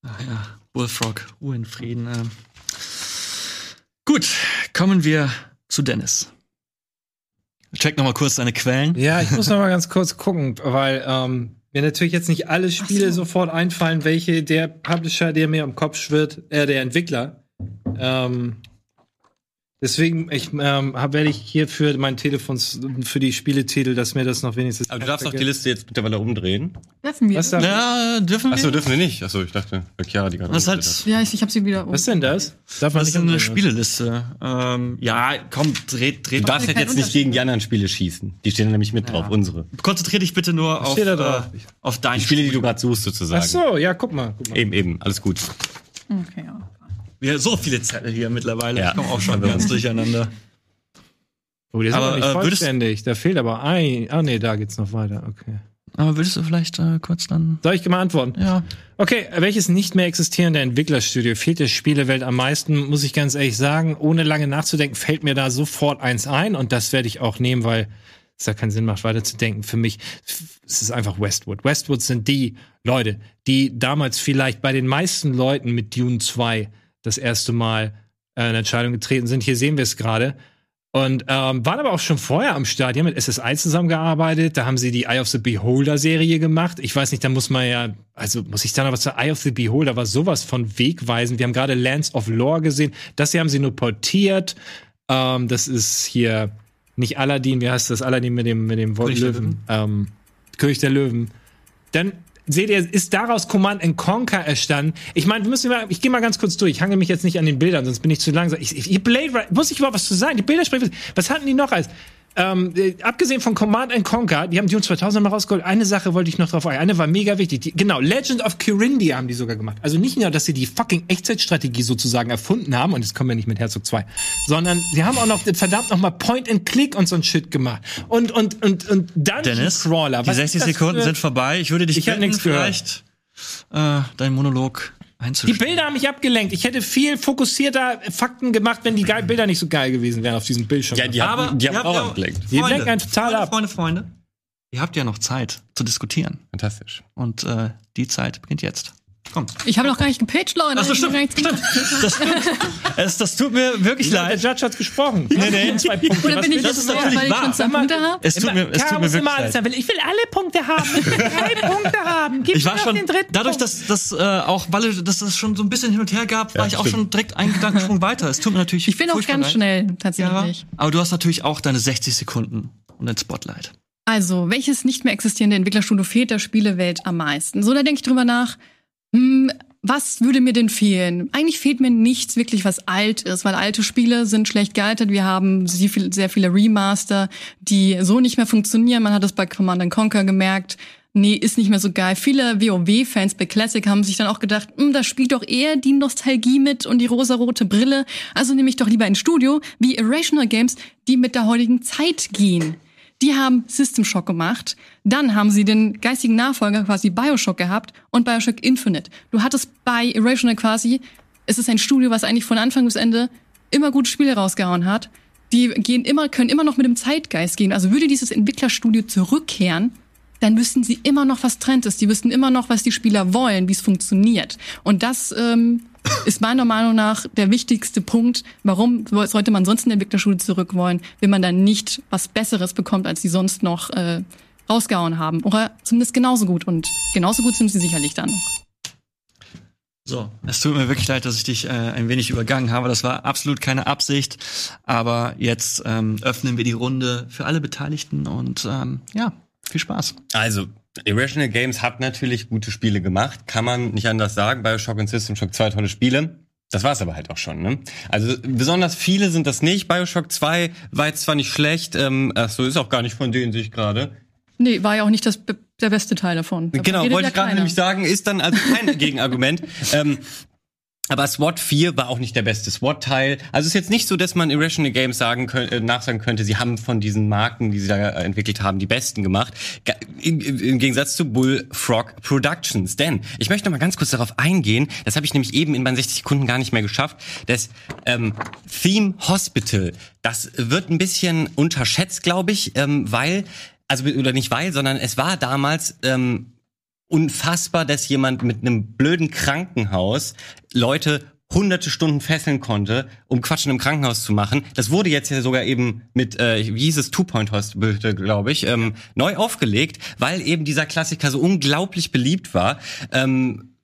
Ach ja, Bullfrog, Ruhe in Frieden. ähm. Gut, kommen wir zu Dennis. Check noch mal kurz deine Quellen. Ja, ich muss noch mal ganz kurz gucken, weil ähm, mir natürlich jetzt nicht alle Spiele sofort einfallen, welche der Publisher, der mir im Kopf schwirrt, äh, der Entwickler. Ähm, deswegen ich, ähm, hab, werde ich hier für mein Telefon für die Spieletitel, dass mir das noch wenigstens. Aber du darfst auch die Liste jetzt mittlerweile umdrehen. Dürfen wir? Was, darf, Ja, dürfen wir? Achso, dürfen wir nicht. Achso, ich dachte, bei Chiara die gerade ist umgedreht halt, ja, ich, ich habe sie wieder. was denn das? Darf man das ist eine? Spieleliste. Ähm, ja, komm, dreht, Du dreht. darfst halt jetzt nicht gegen die anderen Spiele schießen. Die stehen da nämlich mit drauf, unsere. Konzentrier dich bitte nur auf, steht da drauf? äh, auf dein Die Spiele, die du gerade suchst, sozusagen. Ach so, ja, guck mal. Guck mal. Eben, eben, alles gut. Okay, ja. Wir haben so viele Zettel hier mittlerweile. Ja. Ich komme auch schon ganz durcheinander. Oh, der ist Aber, aber, nicht äh, würdest- vollständig. Da fehlt aber ein. Ah, nee, da geht's noch weiter. Okay. Aber willst du vielleicht äh, kurz dann. Soll ich mal antworten? Ja. Okay, welches nicht mehr existierende Entwicklerstudio fehlt der Spielewelt am meisten, muss ich ganz ehrlich sagen. Ohne lange nachzudenken, fällt mir da sofort eins ein und das werde ich auch nehmen, weil es da keinen Sinn macht, weiterzudenken. Für mich es ist einfach Westwood. Westwood sind die Leute, die damals vielleicht bei den meisten Leuten mit Dune 2 das erste Mal äh, eine Entscheidung getreten sind. Hier sehen wir es gerade. Und ähm, waren aber auch schon vorher am Start. Die haben mit SSI zusammengearbeitet. Da haben sie die Eye of the Beholder Serie gemacht. Ich weiß nicht, da muss man ja, also muss ich da noch was zur Eye of the Beholder war sowas von wegweisend. Wir haben gerade Lands of Lore gesehen. Das hier haben sie nur portiert. Ähm, das ist hier nicht Aladdin. Wie heißt das? Aladdin mit dem mit dem König der Löwen. Ähm, König der Löwen. Dann seht ihr, ist daraus Command and Conquer entstanden. Ich meine, wir müssen mal, ich gehe mal ganz kurz durch. Ich hange mich jetzt nicht an den Bildern, sonst bin ich zu langsam. Ich, ich, Blade muss ich überhaupt was zu sagen? Die Bilder sprechen. Was hatten die noch als? Ähm, äh, abgesehen von Command and Conquer, die haben Dune 2000 mal rausgeholt. Eine Sache wollte ich noch drauf ein. Eine war mega wichtig. Die, genau, Legend of Kyrindia haben die sogar gemacht. Also nicht nur, dass sie die fucking Echtzeitstrategie sozusagen erfunden haben, und jetzt kommen wir nicht mit Herzog 2, sondern sie haben auch noch verdammt noch mal Point and Click und so ein Shit gemacht. Und und und und Dungeon Dennis, Crawler. die Was 60 ist das Sekunden für- sind vorbei. Ich würde dich Ich bitten, vielleicht äh, deinen Monolog Die. Bilder haben mich abgelenkt. Ich hätte viel fokussierter Fakten gemacht, wenn die geil Bilder nicht so geil gewesen wären auf diesem Bildschirm. Ja, die Aber haben, die haben auch abgelenkt. Die Freunde, lenken einen total Freunde, ab. Freunde, Freunde. Ihr habt ja noch Zeit zu diskutieren. Fantastisch. Und äh, die Zeit beginnt jetzt. Komm. Ich habe noch gar nicht gepitcht, Leute. Ach so, stimmt, gar nichts gemacht. Das stimmt. es, das tut mir wirklich Der leid. Judge hat's gesprochen. Nee, nee. Zwei Punkte. Oder bin ich jetzt du so, sagen? weil ich schon zwei Punkte habe? Es tut mir, es tut mir wirklich leid. haben. Ich will alle Punkte haben. Ich will drei Punkte haben. Gib Ich war mir schon, den dritten dadurch, dass das äh, auch, weil dass es schon so ein bisschen hin und her gab, war ich auch schon direkt einen Gedankensprung weiter. Es tut mir natürlich Ich bin auch ganz leid. schnell, Ja, tatsächlich. aber du hast natürlich auch deine 60 Sekunden und ein Spotlight. Also, welches nicht mehr existierende Entwicklerstudio fehlt der Spielewelt am meisten? So, da denke ich drüber nach. Hm, was würde mir denn fehlen? Eigentlich fehlt mir nichts wirklich, was alt ist, weil alte Spiele sind schlecht gealtert. Wir haben sehr, viel, sehr viele Remaster, die so nicht mehr funktionieren. Man hat es bei Command Conquer gemerkt. Nee, ist nicht mehr so geil. Viele WoW-Fans bei Classic haben sich dann auch gedacht, hm, da spielt doch eher die Nostalgie mit und die rosarote Brille. Also nehme ich doch lieber ein Studio wie Irrational Games, die mit der heutigen Zeit gehen. Die haben System Shock gemacht. Dann haben sie den geistigen Nachfolger quasi Bioshock gehabt und Bioshock Infinite. Du hattest bei Irrational quasi, es ist ein Studio, was eigentlich von Anfang bis Ende immer gute Spiele rausgehauen hat. Die gehen immer, können immer noch mit dem Zeitgeist gehen. Also würde dieses Entwicklerstudio zurückkehren, dann wüssten sie immer noch, was Trend ist. Die wüssten immer noch, was die Spieler wollen, wie es funktioniert. Und das ähm, ist meiner Meinung nach der wichtigste Punkt. Warum sollte man sonst in der Entwicklerschule zurück wollen, wenn man dann nicht was Besseres bekommt, als sie sonst noch äh, rausgehauen haben? Oder zumindest genauso gut. Und genauso gut sind sie sicherlich dann noch. So, es tut mir wirklich leid, dass ich dich äh, ein wenig übergangen habe. Das war absolut keine Absicht. Aber jetzt ähm, öffnen wir die Runde für alle Beteiligten und ähm, ja, viel Spaß. Also, Irrational Games hat natürlich gute Spiele gemacht, kann man nicht anders sagen. Bioshock und System Shock zwei tolle Spiele. Das war's aber halt auch schon, ne? Also besonders viele sind das nicht. Bioshock 2 war jetzt zwar nicht schlecht, ähm, ach so ist auch gar nicht von denen sich gerade. Nee, war ja auch nicht das, der beste Teil davon. Davon Genau, wollte ja ich gerade nämlich sagen, ist dann also kein Gegenargument. ähm, aber SWAT 4 war auch nicht der beste SWAT-Teil. Also ist jetzt nicht so, dass man Irrational Games sagen könnte, äh, nachsagen könnte, sie haben von diesen Marken, die sie da äh, entwickelt haben, die besten gemacht. Im, Gegensatz zu Bullfrog Productions. Denn ich möchte mal ganz kurz darauf eingehen, das habe ich nämlich eben in meinen 60 Sekunden gar nicht mehr geschafft, das ähm, Theme Hospital, das wird ein bisschen unterschätzt, glaube ich, ähm, weil, also oder nicht weil, sondern es war damals ähm, unfassbar, dass jemand mit einem blöden Krankenhaus Leute hunderte Stunden fesseln konnte, um Quatsch in einem Krankenhaus zu machen. Das wurde jetzt ja sogar eben mit, äh, wie hieß es, Two-Point Hospital, glaube ich, ähm, neu aufgelegt, weil eben dieser Klassiker so unglaublich beliebt war. Ähm,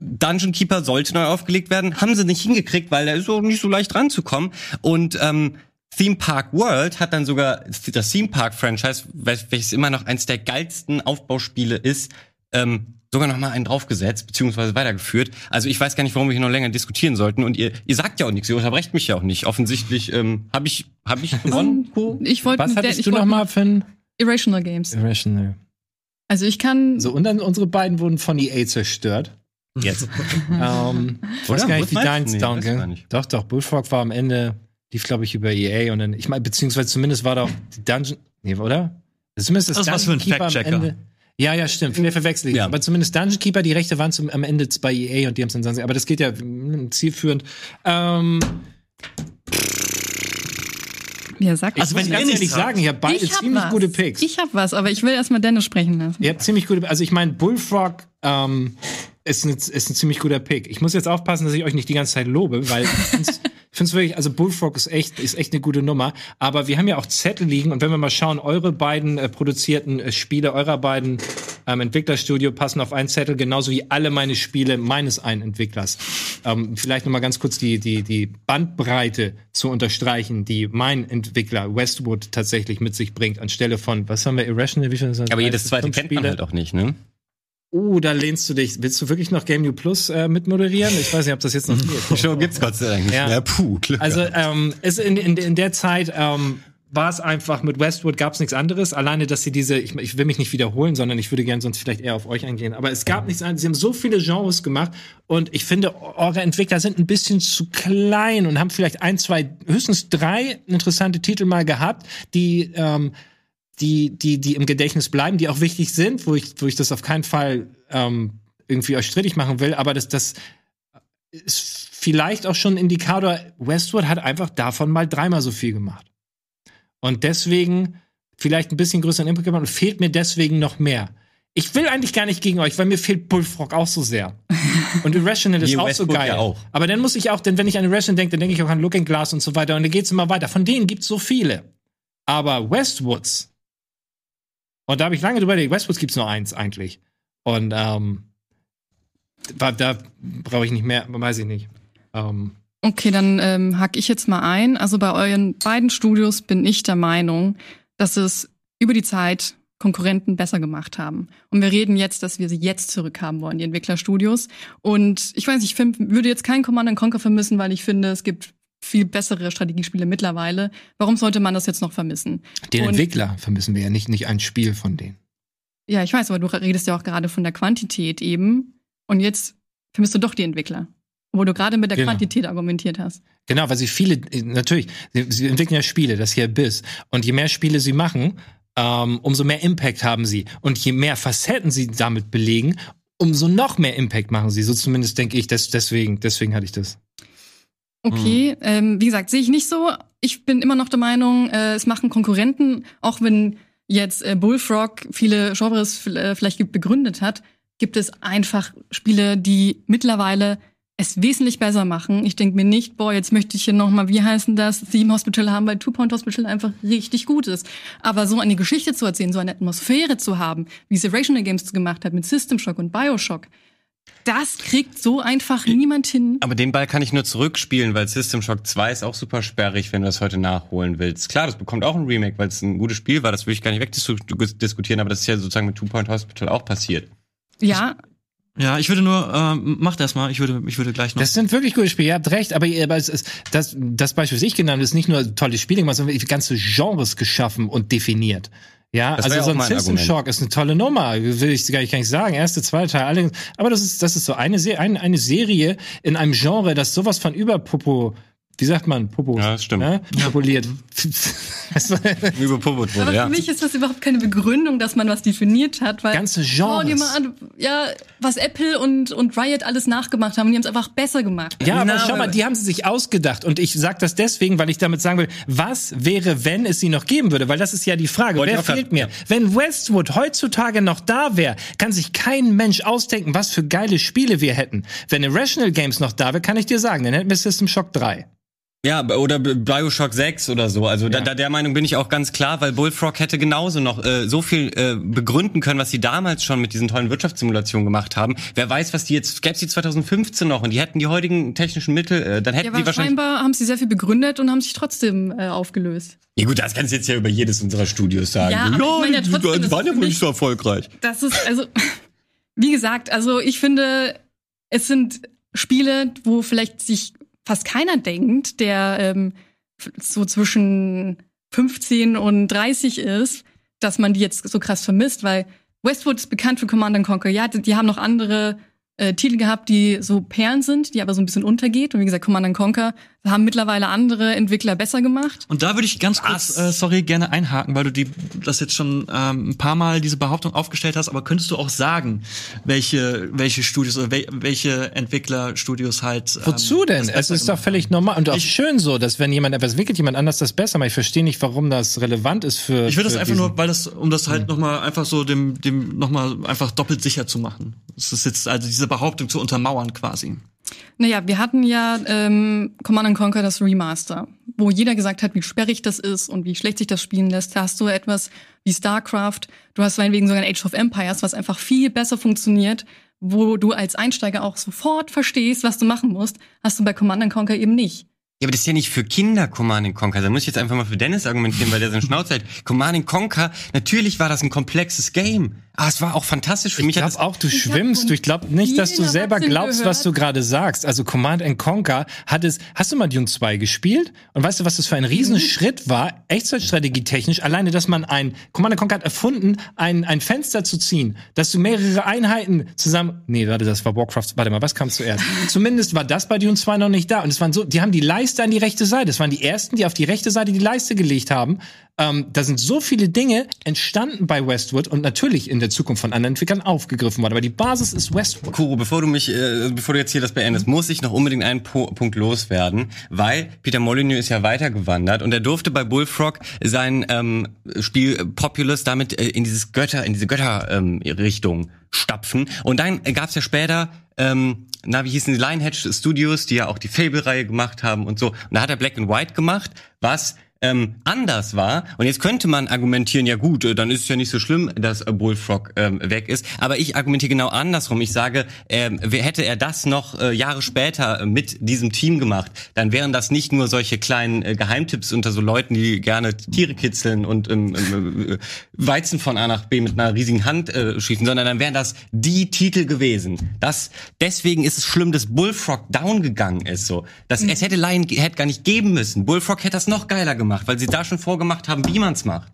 Dungeon Keeper sollte neu aufgelegt werden, haben sie nicht hingekriegt, weil da ist auch nicht so leicht ranzukommen. Und ähm, Theme Park World hat dann sogar das Theme Park Franchise, wel- welches immer noch eins der geilsten Aufbauspiele ist, ähm, sogar noch mal einen draufgesetzt beziehungsweise weitergeführt. Also ich weiß gar nicht, warum wir hier noch länger diskutieren sollten. Und ihr, ihr sagt ja auch nichts, ihr unterbrecht mich ja auch nicht. Offensichtlich ähm, habe ich hab ich gewonnen. Co? Ich wollte Was mit der- hattest ich du noch mal für ein Irrational Games. Irrational? Also ich kann. So, und dann unsere beiden wurden von EA zerstört. Jetzt. ähm, ich weiß gar nicht, wie Meinst du? deins Nee, down ging. Doch, doch, Bullfrog war am Ende, lief, glaube ich, über EA und dann, ich meine, beziehungsweise zumindest war doch die Dungeon, nee, oder? Zumindest das, Das ist was für ein Dungeon Keeper am Fact-Checker. Ja, ja, stimmt. Vielleicht verwechsel ich. Ja. Aber zumindest Dungeon Keeper, die Rechte waren zum, am Ende bei EA und die haben es dann sagen. Aber das geht ja mm, zielführend. Ähm, Ja, sag Also wenn ganz ihr ehrlich habt. sagen, ich habe beide ich hab ziemlich was. gute Picks. Ich hab was, aber ich will erstmal Dennis sprechen lassen. Ihr habt ziemlich gute, also ich meine, Bullfrog ähm, ist, ein, ist ein ziemlich guter Pick. Ich muss jetzt aufpassen, dass ich euch nicht die ganze Zeit lobe, weil ich ich find's wirklich, also Bullfrog ist echt, ist echt eine gute Nummer. Aber wir haben ja auch Zettel liegen und wenn wir mal schauen, eure beiden äh, produzierten äh, Spiele eurer beiden ähm, Entwicklerstudio passen auf einen Zettel, genauso wie alle meine Spiele meines einen Entwicklers. Ähm, vielleicht noch mal ganz kurz die, die, die Bandbreite zu unterstreichen, die mein Entwickler Westwood tatsächlich mit sich bringt, anstelle von, was haben wir, Irrational? Das? Aber jedes zweite kennt man halt auch nicht, ne? Uh, da lehnst du dich. Willst du wirklich noch Game New Plus äh, mitmoderieren? Ich weiß nicht, ob das jetzt noch geht. Show gibt's Gott sei Dank nicht Ja. mehr. Puh, Glück. Also ähm, ist in, in, in der Zeit ähm, war es einfach mit Westwood gab es nichts anderes. Alleine, dass sie diese, ich, ich will mich nicht wiederholen, sondern ich würde gerne sonst vielleicht eher auf euch eingehen. Aber es gab nichts anderes. Sie haben so viele Genres gemacht und ich finde, eure Entwickler sind ein bisschen zu klein und haben vielleicht ein, zwei, höchstens drei interessante Titel mal gehabt, die ähm, die, die, die im Gedächtnis bleiben, die auch wichtig sind, wo ich, wo ich das auf keinen Fall ähm, irgendwie euch strittig machen will, aber das, das ist vielleicht auch schon ein Indikator, Westwood hat einfach davon mal dreimal so viel gemacht. Und deswegen vielleicht ein bisschen größeren Impact gemacht und fehlt mir deswegen noch mehr. Ich will eigentlich gar nicht gegen euch, weil mir fehlt Bullfrog auch so sehr. Und Irrational ist auch so geil. ja auch. Aber dann muss ich auch, denn wenn ich an Irrational denke, dann denke ich auch an Looking Glass und so weiter. Und dann geht's immer weiter. Von denen gibt's so viele. Aber Westwoods, und da habe ich lange drüber überlegt, Westwoods gibt's nur eins eigentlich. Und ähm, da, da brauche ich nicht mehr, weiß ich nicht. Ähm, Okay, dann ähm, hack ich jetzt mal ein. Also bei euren beiden Studios bin ich der Meinung, dass es über die Zeit Konkurrenten besser gemacht haben. Und wir reden jetzt, dass wir sie jetzt zurückhaben wollen, die Entwicklerstudios. Und ich weiß ich find, würde jetzt keinen Command Conquer vermissen, weil ich finde, es gibt viel bessere Strategiespiele mittlerweile. Warum sollte man das jetzt noch vermissen? den Und- Entwickler vermissen wir ja nicht, nicht ein Spiel von denen. Ja, ich weiß, aber du redest ja auch gerade von der Quantität eben. Und jetzt vermisst du doch die Entwickler. Obwohl du gerade mit der Genau. Quantität argumentiert hast. Genau, weil sie viele, natürlich, sie, sie entwickeln ja Spiele, das hier Biss. Und je mehr Spiele sie machen, ähm, umso mehr Impact haben sie. Und je mehr Facetten sie damit belegen, umso noch mehr Impact machen sie. So zumindest denke ich, des, deswegen, deswegen hatte ich das. Okay, ähm, wie gesagt, sehe ich nicht so. Ich bin immer noch der Meinung, äh, es machen Konkurrenten, auch wenn jetzt äh, Bullfrog viele Genres äh, vielleicht begründet hat, gibt es einfach Spiele, die mittlerweile es wesentlich besser machen. Ich denke mir nicht, boah, jetzt möchte ich hier noch mal, wie heißen das, Theme Hospital haben, weil Two Point Hospital einfach richtig gut ist. Aber so eine Geschichte zu erzählen, so eine Atmosphäre zu haben, wie es Irrational Games gemacht hat mit System Shock und Bioshock, das kriegt so einfach niemand hin. Aber den Ball kann ich nur zurückspielen, weil System Shock 2 ist auch super sperrig, wenn du das heute nachholen willst. Klar, das bekommt auch ein Remake, weil es ein gutes Spiel war, das will ich gar nicht wegdiskutieren, aber das ist ja sozusagen mit Two Point Hospital auch passiert. Ja, Ja, ich würde nur, ähm, macht erst mal, ich würde, ich würde gleich noch. Das sind wirklich gute Spiele, ihr habt recht, aber, aber es ist, das, das Beispiel, das ich genannt habe, ist nicht nur tolle Spiele gemacht, sondern ganze Genres geschaffen und definiert. Ja, Das also so ein System. Shock ist eine tolle Nummer, will ich gar nicht, gar nicht sagen. Erste, zweite Teil, alle, aber das ist, das ist so eine, Se eine, eine Serie in einem Genre, das sowas von überpopo, wie sagt man, Popo, Ja, das stimmt. ne? populiert. Weißt du? Überpowert aber wurde, ja. für mich ist das überhaupt keine Begründung, dass man was definiert hat, weil Ganze schau dir Genres. mal an, ja, was Apple und und Riot alles nachgemacht haben, die haben es einfach besser gemacht. Ja, aber Na, schau mal, aber- die haben sie sich ausgedacht. Und ich sag das deswegen, weil ich damit sagen will, was wäre, wenn es sie noch geben würde? Weil das ist ja die Frage. Wollte Wer fehlt mir? Wenn Westwood heutzutage noch da wäre, kann sich kein Mensch ausdenken, was für geile Spiele wir hätten. Wenn Irrational Games noch da wäre, kann ich dir sagen, dann hätten wir System Shock 3. Ja, oder Bioshock 6 oder so. Also da, da der Meinung bin ich auch ganz klar, weil Bullfrog hätte genauso noch äh, so viel äh, begründen können, was sie damals schon mit diesen tollen Wirtschaftssimulationen gemacht haben. Wer weiß, was die jetzt gäbe die 2015 noch und die hätten die heutigen technischen Mittel, äh, dann hätten Ja, die aber wahrscheinlich. scheinbar haben sie sehr viel begründet und haben sich trotzdem äh, aufgelöst. Ja gut, das kannst du jetzt ja über jedes unserer Studios sagen. Ja, aber ich meine ja die, trotzdem, die das waren ja wohl nicht so erfolgreich. Das ist also, wie gesagt, also ich finde, es sind Spiele, wo vielleicht sich fast keiner denkt, der ähm, so zwischen 15 und 30 ist, dass man die jetzt so krass vermisst, weil Westwood ist bekannt für Command and Conquer. Ja, die, die haben noch andere äh, Titel gehabt, die so Perlen sind, die aber so ein bisschen untergeht. Und wie gesagt, Command Conquer haben mittlerweile andere Entwickler besser gemacht. Und da würde ich ganz kurz, äh, sorry, gerne einhaken, weil du die, das jetzt schon ähm, ein paar Mal diese Behauptung aufgestellt hast, aber könntest du auch sagen, welche, welche Studios oder wel, welche Entwicklerstudios halt. Ähm, Wozu denn? Es ist doch völlig normal und auch schön so, dass wenn jemand etwas entwickelt, jemand anders das besser macht. Ich verstehe nicht, warum das relevant ist für. Ich würde das einfach diesen- nur, weil das, um das halt noch mal einfach so dem, dem noch mal einfach doppelt sicher zu machen. Das ist jetzt also diese Behauptung zu untermauern quasi. Naja, wir hatten ja ähm, Command Conquer das Remaster, wo jeder gesagt hat, wie sperrig das ist und wie schlecht sich das spielen lässt. Da hast du etwas wie StarCraft, du hast meinetwegen sogar ein Age of Empires, was einfach viel besser funktioniert, wo du als Einsteiger auch sofort verstehst, was du machen musst, hast du bei Command Conquer eben nicht. Ja, aber das ist ja nicht für Kinder Command Conquer. Da muss ich jetzt einfach mal für Dennis argumentieren, weil der so einen Schnauze hat. Command Conquer, natürlich war das ein komplexes Game. Aber es war auch fantastisch. Für Ich mich hat glaube es auch, du schwimmst. Du- Ich glaube nicht, dass du selber glaubst, was du gehört. gerade sagst. Also Command and Conquer hat es. Hast du mal Dune 2 gespielt? Und weißt du, was das für ein Riesenschritt war, Echtzeitstrategie technisch? Alleine, dass man ein Command and Conquer hat erfunden, ein, ein Fenster zu ziehen, dass du mehrere Einheiten zusammen. Nee, warte, das war Warcraft. Warte mal, was kam zuerst? Zumindest war das bei Dune 2 noch nicht da. Und es waren so, die haben die Leiste an die rechte Seite. Das waren die ersten, die auf die rechte Seite die Leiste gelegt haben. Ähm, da sind so viele Dinge entstanden bei Westwood und natürlich in der Zukunft von anderen Entwicklern aufgegriffen worden. Aber die Basis ist Westwood. Kuro, bevor du mich, äh, bevor du jetzt hier das beendest, muss ich noch unbedingt einen po Punkt loswerden, weil Peter Molyneux ist ja weitergewandert und er durfte bei Bullfrog sein ähm, Spiel Populous damit äh, in dieses Götter, in diese Götterrichtung ähm, Richtung stapfen. Und dann gab's ja später ähm, na, wie hießen die Lionhead Studios, die ja auch die Fable-Reihe gemacht haben und so. Und da hat er Black and White gemacht, was ähm, anders war. Und jetzt könnte man argumentieren, ja gut, äh, dann ist es ja nicht so schlimm, dass äh, Bullfrog ähm, weg ist. Aber ich argumentiere genau andersrum. Ich sage, ähm, hätte er das noch äh, Jahre später äh, mit diesem Team gemacht, dann wären das nicht nur solche kleinen äh, Geheimtipps unter so Leuten, die gerne Tiere kitzeln und ähm, ähm, äh, Weizen von A nach B mit einer riesigen Hand äh, schießen, sondern dann wären das die Titel gewesen. Das, deswegen ist es schlimm, dass Bullfrog down gegangen ist. So, das, Es hätte Lionhead gar nicht geben müssen. Bullfrog hätte das noch geiler gemacht, weil sie da schon vorgemacht haben, wie man es macht.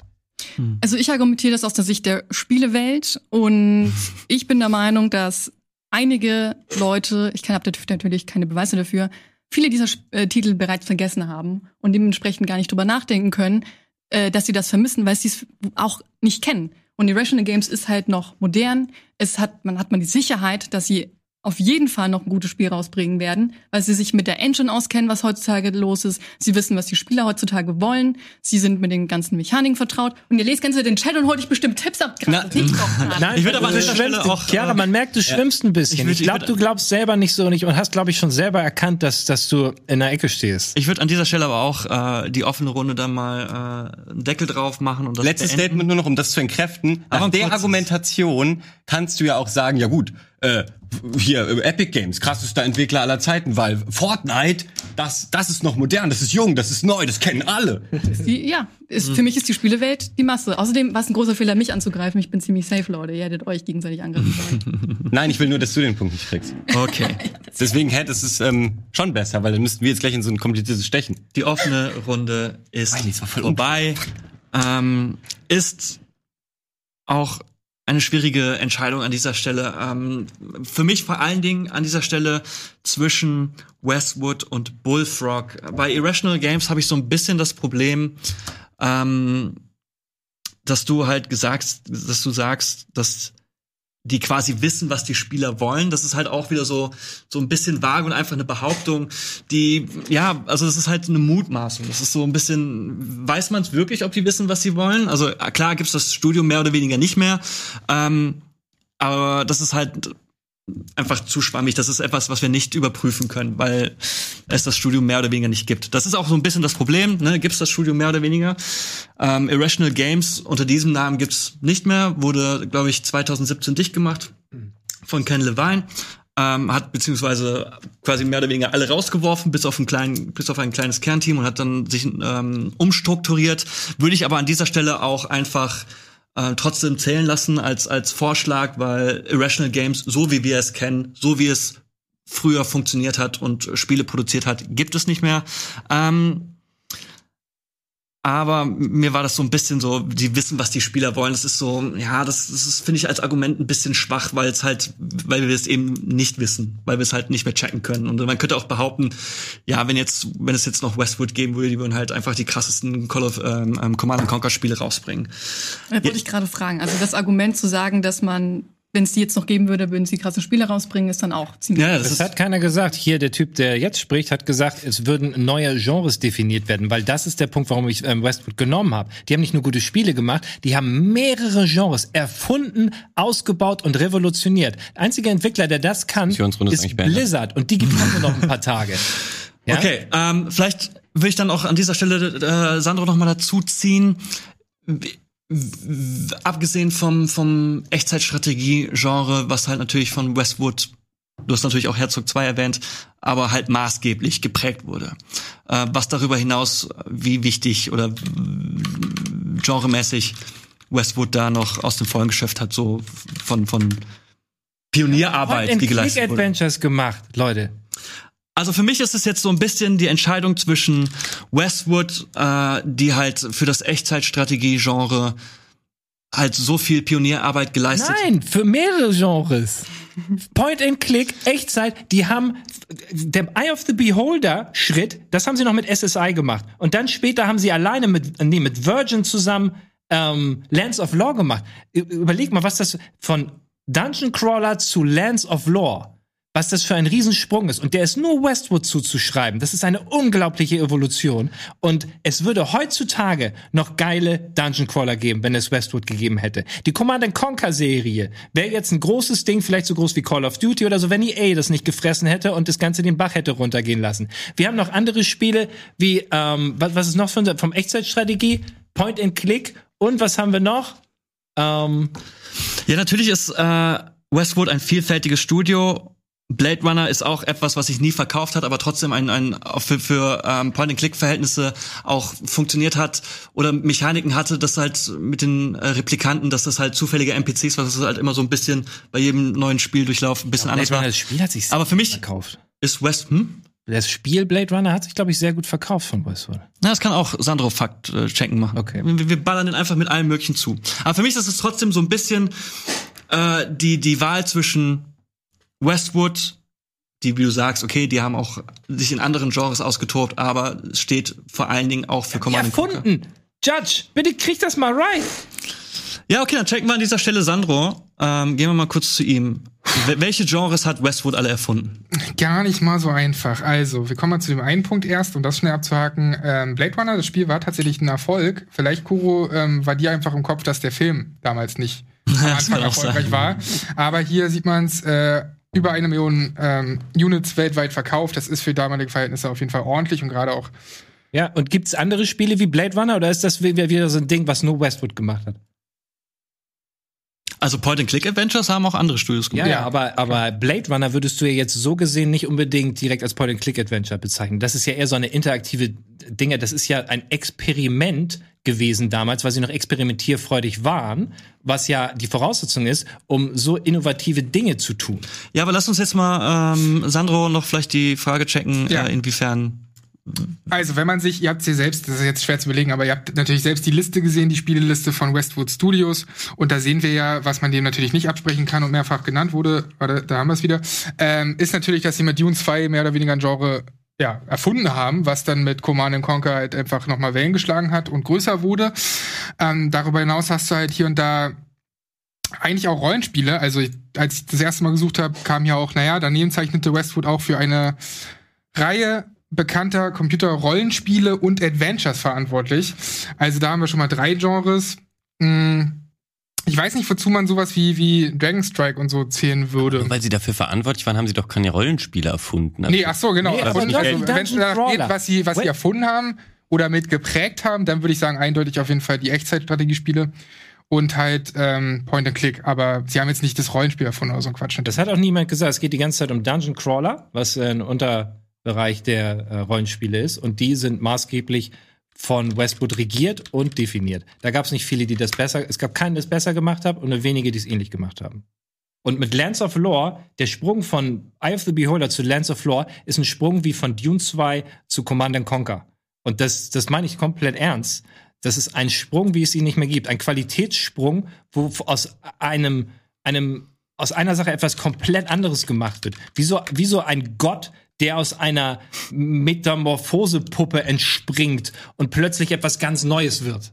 Also ich argumentiere das aus der Sicht der Spielewelt und ich bin der Meinung, dass einige Leute, ich habe natürlich keine Beweise dafür, viele dieser äh, Titel bereits vergessen haben und dementsprechend gar nicht drüber nachdenken können, äh, dass sie das vermissen, weil sie es auch nicht kennen. Und Irrational Games ist halt noch modern. Es hat, man hat man die Sicherheit, dass sie auf jeden Fall noch ein gutes Spiel rausbringen werden, weil sie sich mit der Engine auskennen, was heutzutage los ist. Sie wissen, was die Spieler heutzutage wollen. Sie sind mit den ganzen Mechaniken vertraut. Und ihr lest ganz den Chat und holt euch bestimmt Tipps ab. Na. Nein, Ich würd aber an dieser Stelle auch, Chiara, äh, man merkt, du schwimmst ein bisschen. Ich Ich, glaube, du glaubst selber nicht so nicht und hast, glaube ich, schon selber erkannt, dass, dass du in der Ecke stehst. Ich würde an dieser Stelle aber auch äh, die offene Runde dann mal äh, einen Deckel drauf machen und das Letztes beenden. Statement nur noch, um das zu entkräften. Nach Aber der kurzes. Argumentation kannst du ja auch sagen, ja gut, äh, hier, äh, Epic Games, krassester Entwickler aller Zeiten, weil Fortnite, das, das ist noch modern, das ist jung, das ist neu, das kennen alle. Die, ja, ist, für mich ist die Spielewelt die Masse. Außerdem war es ein großer Fehler, mich anzugreifen. Ich bin ziemlich safe, Leute. Ihr hättet euch gegenseitig angreifen sollen. Nein, ich will nur, dass du den Punkt nicht kriegst. Okay. Deswegen hätte es ist, ähm, schon besser, weil dann müssten wir jetzt gleich in so ein kompliziertes Stechen. Die offene Runde ist voll vorbei. Ähm, ist auch eine schwierige Entscheidung an dieser Stelle. Ähm, für mich vor allen Dingen an dieser Stelle zwischen Westwood und Bullfrog. Bei Irrational Games habe ich so ein bisschen das Problem, ähm, dass du halt gesagt, dass du sagst, dass die quasi wissen, was die Spieler wollen. Das ist halt auch wieder so so ein bisschen vage und einfach eine Behauptung, die ja, also das ist halt eine Mutmaßung. Das ist so ein bisschen, weiß man es wirklich, ob die wissen, was sie wollen? Also klar gibt's das Studium mehr oder weniger nicht mehr, ähm, aber das ist halt einfach zu schwammig. Das ist etwas, was wir nicht überprüfen können, weil es das Studium mehr oder weniger nicht gibt. Das ist auch so ein bisschen das Problem. Ne? Gibt es das Studium mehr oder weniger? Ähm, Irrational Games unter diesem Namen gibt's nicht mehr. Wurde, glaube ich, 2017 dicht gemacht von Ken Levine. Ähm, hat beziehungsweise quasi mehr oder weniger alle rausgeworfen, bis auf ein, klein, bis auf ein kleines Kernteam und hat dann sich ähm, umstrukturiert. Würde ich aber an dieser Stelle auch einfach äh, trotzdem zählen lassen als, als Vorschlag, weil Irrational Games, so wie wir es kennen, so wie es früher funktioniert hat und Spiele produziert hat, gibt es nicht mehr. Ähm, Aber mir war das so ein bisschen so, die wissen, was die Spieler wollen. Das ist so, ja, das, das finde ich, als Argument ein bisschen schwach, weil es halt, weil wir es eben nicht wissen, weil wir es halt nicht mehr checken können. Und man könnte auch behaupten, ja, wenn jetzt, wenn es jetzt noch Westwood geben würde, die würden halt einfach die krassesten Call of ähm, ähm, Command and Conquer Spiele rausbringen. Da wollte ich gerade fragen. Also das Argument zu sagen, dass man, wenn es die jetzt noch geben würde, würden sie krasse Spiele rausbringen, ist dann auch ziemlich. Ja, das Das hat keiner gesagt. Hier, der Typ, der jetzt spricht, hat gesagt, es würden neue Genres definiert werden, weil das ist der Punkt, warum ich ähm, Westwood genommen habe. Die haben nicht nur gute Spiele gemacht, die haben mehrere Genres erfunden, ausgebaut und revolutioniert. Der einzige Entwickler, der das kann, ist ist. Blizzard und die gibt auch nur noch ein paar Tage. Ja? Okay, ähm, vielleicht will ich dann auch an dieser Stelle äh, Sandro noch mal dazu ziehen. Abgesehen vom, vom Echtzeitstrategie-Genre, was halt natürlich von Westwood, du hast natürlich auch Herzog 2 erwähnt, aber halt maßgeblich geprägt wurde. Äh, was darüber hinaus, wie wichtig oder genremäßig Westwood da noch aus dem Vollen geschöpft hat, so von, von Pionierarbeit, die geleistet wurde. Adventures gemacht, Leute. Also für mich ist es jetzt so ein bisschen die Entscheidung zwischen Westwood, äh, die halt für das Echtzeitstrategie-Genre halt so viel Pionierarbeit geleistet. Nein, für mehrere Genres. Point and Click, Echtzeit, die haben der Eye of the Beholder Schritt, das haben sie noch mit SSI gemacht. Und dann später haben sie alleine mit, nee, mit Virgin zusammen ähm, Lands of Law gemacht. Überleg mal, was das von Dungeon Crawler zu Lands of Law, was das für ein Riesensprung ist. Und der ist nur Westwood zuzuschreiben. Das ist eine unglaubliche Evolution. Und es würde heutzutage noch geile Dungeon Crawler geben, wenn es Westwood gegeben hätte. Die Command Conquer Serie wäre jetzt ein großes Ding, vielleicht so groß wie Call of Duty oder so, wenn EA das nicht gefressen hätte und das Ganze den Bach hätte runtergehen lassen. Wir haben noch andere Spiele wie, ähm, was, was ist noch von, vom Echtzeitstrategie? Point and Click. Und was haben wir noch? Ähm, Ja, natürlich ist äh, Westwood ein vielfältiges Studio. Blade Runner ist auch etwas, was sich nie verkauft hat, aber trotzdem ein, ein für, für ähm, Point-and-Click-Verhältnisse auch funktioniert hat oder Mechaniken hatte, dass halt mit den äh, Replikanten, dass das halt zufällige NPCs, was halt immer so ein bisschen bei jedem neuen Spieldurchlauf ein bisschen anders Blade war. Runner, das Spiel hat sich Aber für mich verkauft. ist West, hm? Das Spiel Blade Runner hat sich, glaube ich, sehr gut verkauft von Westwood. Na, das kann auch Sandro Fakt äh, checken machen. Okay. Wir, wir ballern den einfach mit allem Möglichen zu. Aber für mich ist es trotzdem so ein bisschen äh, die die Wahl zwischen Westwood, die wie du sagst, okay, die haben auch sich in anderen Genres ausgetobt, aber es steht vor allen Dingen auch für Command Conquer. Erfunden! Judge, bitte krieg das mal right! Ja, okay, dann checken wir an dieser Stelle Sandro. Ähm, gehen wir mal kurz zu ihm. Wel- Welche Genres hat Westwood alle erfunden? Gar nicht mal so einfach. Also, wir kommen mal zu dem einen Punkt erst, um das schnell abzuhaken. Ähm, Blade Runner, das Spiel war tatsächlich ein Erfolg. Vielleicht, Kuro, ähm, war dir einfach im Kopf, dass der Film damals nicht am Anfang erfolgreich sein. war. Aber hier sieht man es, äh, über eine Million ähm, Units weltweit verkauft. Das ist für damalige Verhältnisse auf jeden Fall ordentlich und gerade auch Ja, und gibt's andere Spiele wie Blade Runner oder ist das wi- wieder so ein Ding, was nur Westwood gemacht hat? Also Point-and-Click-Adventures haben auch andere Studios Ja, gemacht. ja, aber, aber Blade Runner würdest du ja jetzt so gesehen nicht unbedingt direkt als Point-and-Click-Adventure bezeichnen. Das ist ja eher so eine interaktive Dinge. Das ist ja ein Experiment gewesen damals, weil sie noch experimentierfreudig waren, was ja die Voraussetzung ist, um so innovative Dinge zu tun. Ja, aber lass uns jetzt mal ähm, Sandro noch vielleicht die Frage checken, Ja. äh, inwiefern Also, wenn man sich, ihr habt sie selbst, das ist jetzt schwer zu belegen, aber ihr habt natürlich selbst die Liste gesehen, die Spieleliste von Westwood Studios. Und da sehen wir ja, was man dem natürlich nicht absprechen kann und mehrfach genannt wurde, warte, da haben wir es wieder, ähm, ist natürlich, dass sie mit Dune 2 mehr oder weniger ein Genre ja, erfunden haben, was dann mit Command Conquer halt einfach nochmal Wellen geschlagen hat und größer wurde. Ähm, darüber hinaus hast du halt hier und da eigentlich auch Rollenspiele. Also, ich, als ich das erste Mal gesucht habe, kam ja auch, naja, daneben zeichnete Westwood auch für eine Reihe bekannter Computer-Rollenspiele und Adventures verantwortlich. Also da haben wir schon mal drei Genres. Hm, Ich weiß nicht, wozu man sowas wie, wie Dragon Strike und so zählen würde. Nur weil sie dafür verantwortlich waren, haben sie doch keine Rollenspiele erfunden. Nee, ach so, genau. Nee, also, die wenn es danach geht, was sie, was sie erfunden haben oder mit geprägt haben, dann würde ich sagen, eindeutig auf jeden Fall die Echtzeitstrategiespiele und halt ähm, Point and Click. Aber sie haben jetzt nicht das Rollenspiel erfunden oder so ein Quatsch. Das hat auch niemand gesagt. Es geht die ganze Zeit um Dungeon Crawler, was ein Unterbereich der äh, Rollenspiele ist. Und die sind maßgeblich von Westwood regiert und definiert. Da gab es nicht viele, die das besser, es gab keinen, der es besser gemacht hat und nur wenige, die es ähnlich gemacht haben. Und mit Lands of Lore, der Sprung von Eye of the Beholder zu Lands of Lore ist ein Sprung wie von Dune 2 zu Command and Conquer. und das, das meine ich komplett ernst, das ist ein Sprung, wie es ihn nicht mehr gibt. Ein Qualitätssprung, wo aus einem, einem, aus einer Sache etwas komplett anderes gemacht wird. Wie so, wie so ein Gott, der aus einer Metamorphosepuppe entspringt und plötzlich etwas ganz Neues wird.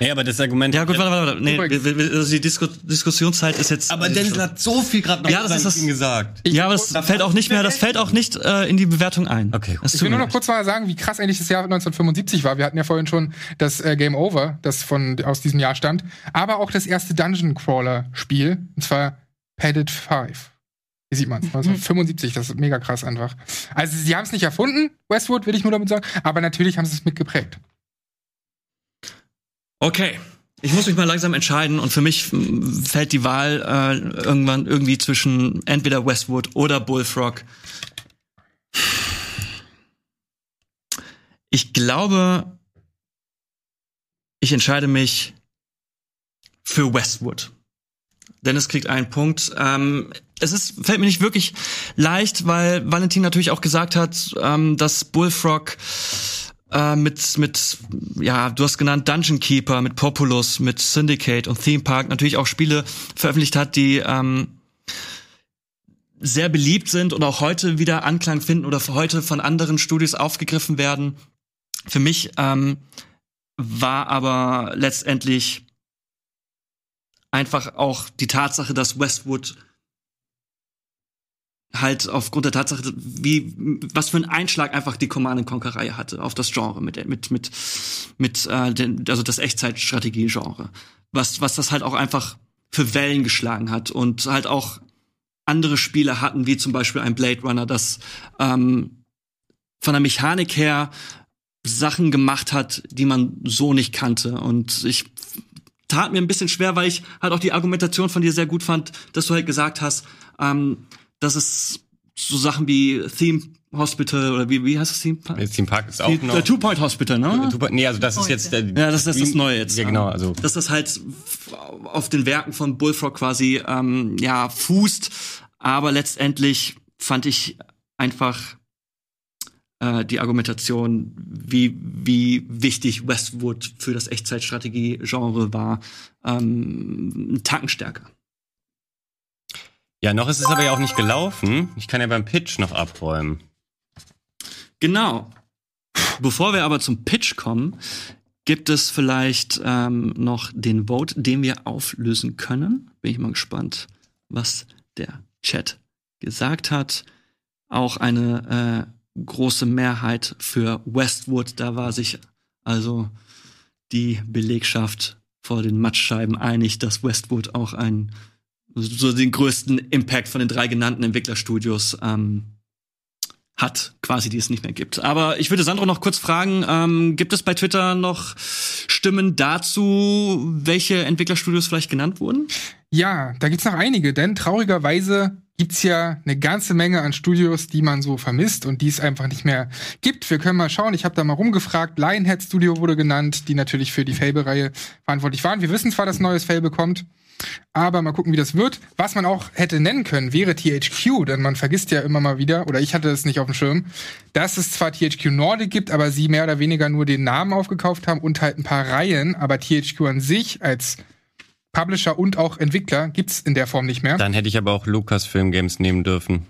Ja, aber das Argument. Ja, gut, warte, warte, warte. Nee, also die Disku Diskussionszeit ist jetzt. aber Denzel hat so viel gerade noch Ja, das ist das- gesagt. ja, aber das fällt auch nicht mehr, das fällt auch nicht äh, in die Bewertung ein. Okay. Das Ich will nur noch kurz mal sagen, wie krass eigentlich das Jahr 1975 war. Wir hatten ja vorhin schon das äh, Game Over, das von aus diesem Jahr stammt, aber auch das erste Dungeon Crawler Spiel, und zwar Padded 5. Hier sieht man es, 1975, das ist mega krass einfach. Also sie haben es nicht erfunden, Westwood, will ich nur damit sagen, aber natürlich haben sie es mitgeprägt. Okay. Ich muss mich mal langsam entscheiden und für mich m, fällt die Wahl äh, irgendwann irgendwie zwischen entweder Westwood oder Bullfrog. Ich glaube, ich entscheide mich für Westwood. Dennis kriegt einen Punkt. Ähm, es ist, fällt mir nicht wirklich leicht, weil Valentin natürlich auch gesagt hat, ähm, dass Bullfrog äh, mit, mit, ja, du hast genannt Dungeon Keeper, mit Populous, mit Syndicate und Theme Park natürlich auch Spiele veröffentlicht hat, die ähm, sehr beliebt sind und auch heute wieder Anklang finden oder heute von anderen Studios aufgegriffen werden. Für mich ähm, war aber letztendlich einfach auch die Tatsache, dass Westwood halt aufgrund der Tatsache, wie was für einen Einschlag einfach die Command Conquer Reihe hatte auf das Genre mit mit mit mit äh, den, also das Echtzeitstrategie Genre. Was was das halt auch einfach für Wellen geschlagen hat und halt auch andere Spiele hatten, wie zum Beispiel ein Blade Runner, das ähm, von der Mechanik her Sachen gemacht hat, die man so nicht kannte. Und ich tat mir ein bisschen schwer, weil ich halt auch die Argumentation von dir sehr gut fand, dass du halt gesagt hast, ähm, dass es so Sachen wie Theme Hospital oder wie, wie heißt das Theme Park? Team Park ist auch noch. Der Two-Point Hospital, ne? Super- Nee, also das ist jetzt der. Ja, das, das ist das Neue jetzt. Ja, genau, also. Dass das halt auf den Werken von Bullfrog quasi ähm, ja fußt, aber letztendlich fand ich einfach äh, die Argumentation, wie wie wichtig Westwood für das Echtzeitstrategie-Genre war, ähm, stärker. Ja, noch ist es aber ja auch nicht gelaufen. Ich kann ja beim Pitch noch abräumen. Genau. Bevor wir aber zum Pitch kommen, gibt es vielleicht ähm, noch den Vote, den wir auflösen können. Bin ich mal gespannt, was der Chat gesagt hat. Auch eine äh, große Mehrheit für Westwood. Da war sich also die Belegschaft vor den Matschscheiben einig, dass Westwood auch einen so den größten Impact von den drei genannten Entwicklerstudios ähm, hat, quasi, die es nicht mehr gibt. Aber ich würde Sandro noch kurz fragen, ähm, gibt es bei Twitter noch Stimmen dazu, welche Entwicklerstudios vielleicht genannt wurden? Ja, da gibt's noch einige, denn traurigerweise gibt's ja eine ganze Menge an Studios, die man so vermisst und die es einfach nicht mehr gibt. Wir können mal schauen, ich habe da mal rumgefragt. Lionhead Studio wurde genannt, die natürlich für die Fable-Reihe verantwortlich waren. Wir wissen zwar, dass neues Fable kommt, aber mal gucken, wie das wird. Was man auch hätte nennen können, wäre THQ, denn man vergisst ja immer mal wieder, oder ich hatte es nicht auf dem Schirm, dass es zwar THQ Nordic gibt, aber sie mehr oder weniger nur den Namen aufgekauft haben und halt ein paar Reihen, aber THQ an sich als Publisher und auch Entwickler gibt's in der Form nicht mehr. Dann hätte ich aber auch Lucasfilm Games nehmen dürfen.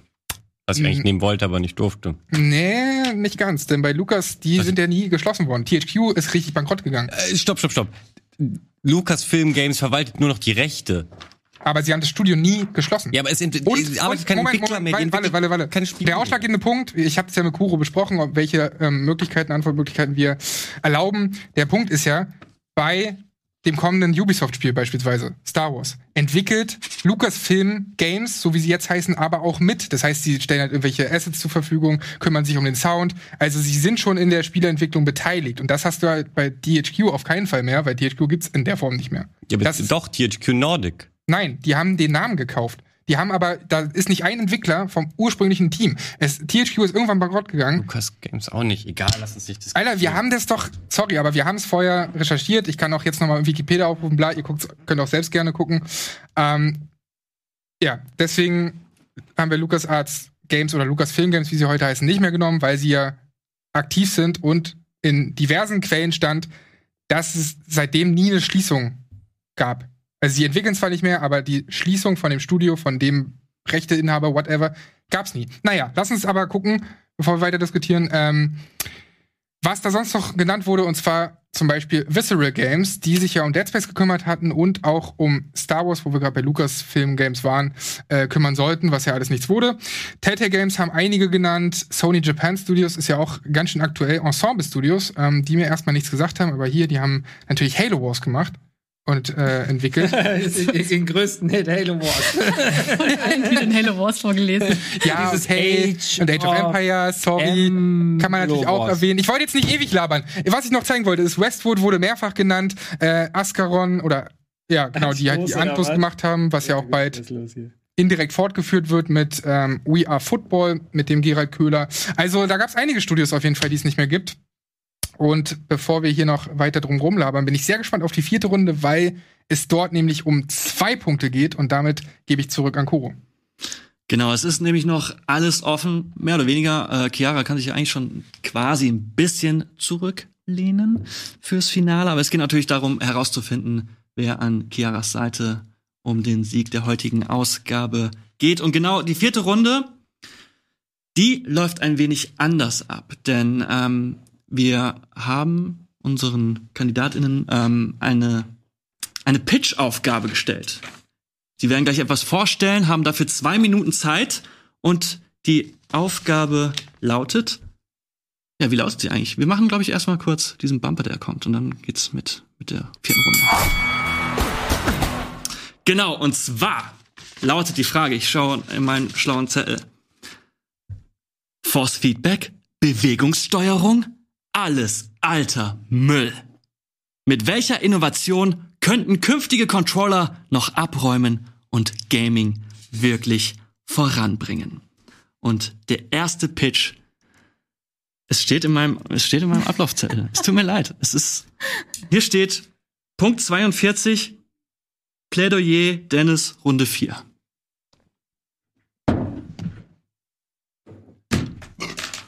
Was ich Mhm. eigentlich nehmen wollte, aber nicht durfte. Nee, nicht ganz, denn bei Lucas, die sind ja nie geschlossen worden. THQ ist richtig bankrott gegangen. Äh, stopp, stopp, stopp. Lucasfilm Games verwaltet nur noch die Rechte. Aber sie haben das Studio nie geschlossen. Ja, aber es sind, Und, es arbeitet und kein Moment, Entwickler Moment, mehr. die Walle, Walle, Walle. Keine Spiele. Der ausschlaggebende Punkt, ich habe es ja mit Kuro besprochen, ob welche ähm, Möglichkeiten, Antwortmöglichkeiten wir erlauben. Der Punkt ist ja, bei dem kommenden Ubisoft-Spiel beispielsweise, Star Wars, entwickelt Lucasfilm Games, so wie sie jetzt heißen, aber auch mit. Das heißt, sie stellen halt irgendwelche Assets zur Verfügung, kümmern sich um den Sound. Also sie sind schon in der Spieleentwicklung beteiligt. Und das hast du halt bei THQ auf keinen Fall mehr, weil THQ gibt's in der Form nicht mehr. Ja, aber das ist- doch, THQ Nordic. Nein, die haben den Namen gekauft. Die haben aber, da ist nicht ein Entwickler vom ursprünglichen Team. Es, THQ ist irgendwann bankrott gegangen. Lucas Games auch nicht. Egal, lass uns nicht diskutieren. Alter, wir haben das doch, sorry, aber wir haben es vorher recherchiert. Ich kann auch jetzt nochmal Wikipedia aufrufen, bla, ihr guckt, könnt auch selbst gerne gucken. Ähm, ja, deswegen haben wir LucasArts Games oder Lucasfilm Games, wie sie heute heißen, nicht mehr genommen, weil sie ja aktiv sind und in diversen Quellen stand, dass es seitdem nie eine Schließung gab. Also sie entwickeln zwar nicht mehr, aber die Schließung von dem Studio, von dem Rechteinhaber, whatever, gab's nie. Naja, lass uns aber gucken, bevor wir weiter diskutieren, ähm, was da sonst noch genannt wurde, und zwar zum Beispiel Visceral Games, die sich ja um Dead Space gekümmert hatten und auch um Star Wars, wo wir gerade bei Lucasfilm Games waren, äh, kümmern sollten, was ja alles nichts wurde. Telltale Games haben einige genannt. Sony Japan Studios ist ja auch ganz schön aktuell. Ensemble Studios, ähm, die mir erstmal nichts gesagt haben, aber hier, die haben natürlich Halo Wars gemacht und äh, entwickelt. Den größten Hit Halo Wars. Allen wieder den Halo Wars vorgelesen. ja, Dieses und Halo Age und Age of Empires, sorry. Kann man natürlich auch erwähnen. Ich wollte jetzt nicht ewig labern. Was ich noch zeigen wollte, ist Westwood wurde mehrfach genannt, äh, Ascaron oder ja, genau, die halt die was? gemacht haben, was ja auch bald indirekt fortgeführt wird mit ähm, We Are Football, mit dem Gerald Köhler. Also da gab es einige Studios auf jeden Fall, die es nicht mehr gibt. Und bevor wir hier noch weiter drum rumlabern, bin ich sehr gespannt auf die vierte Runde, weil es dort nämlich um zwei Punkte geht und damit gebe ich zurück an Kuro. Genau, es ist nämlich noch alles offen, mehr oder weniger. Äh, Chiara kann sich ja eigentlich schon quasi ein bisschen zurücklehnen fürs Finale, aber es geht natürlich darum, herauszufinden, wer an Chiaras Seite um den Sieg der heutigen Ausgabe geht. Und genau die vierte Runde, die läuft ein wenig anders ab, denn ähm, wir haben unseren KandidatInnen ähm, eine, eine Pitch-Aufgabe gestellt. Sie werden gleich etwas vorstellen, haben dafür zwei Minuten Zeit und die Aufgabe lautet, ja, wie lautet sie eigentlich? Wir machen, glaube ich, erstmal kurz diesen Bumper, der kommt und dann geht's mit, mit der vierten Runde. Genau, und zwar lautet die Frage, ich schaue in meinen schlauen Zettel. Force Feedback, Bewegungssteuerung, alles alter Müll. Mit welcher Innovation könnten künftige Controller noch abräumen und Gaming wirklich voranbringen? Und der erste Pitch, es steht in meinem, es steht in meinem Ablaufzettel. es tut mir leid. Es ist, hier steht Punkt 42, Plädoyer Dennis Runde 4.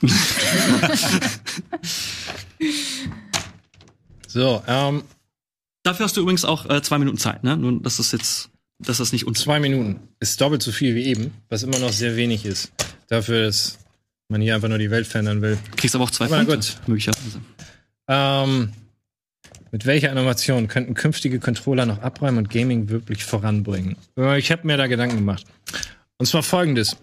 So, ähm, Dafür hast du übrigens auch äh, zwei Minuten Zeit, ne? Nur, dass das jetzt, dass das nicht unter. zwei Minuten ist doppelt so viel wie eben, was immer noch sehr wenig ist. Dafür, dass man hier einfach nur die Welt verändern will. Kriegst aber auch zwei Aber Punkte. gut. Möglicherweise. Ähm, mit welcher Innovation könnten künftige Controller noch abräumen und Gaming wirklich voranbringen? Äh, Ich habe mir da Gedanken gemacht. Und zwar folgendes.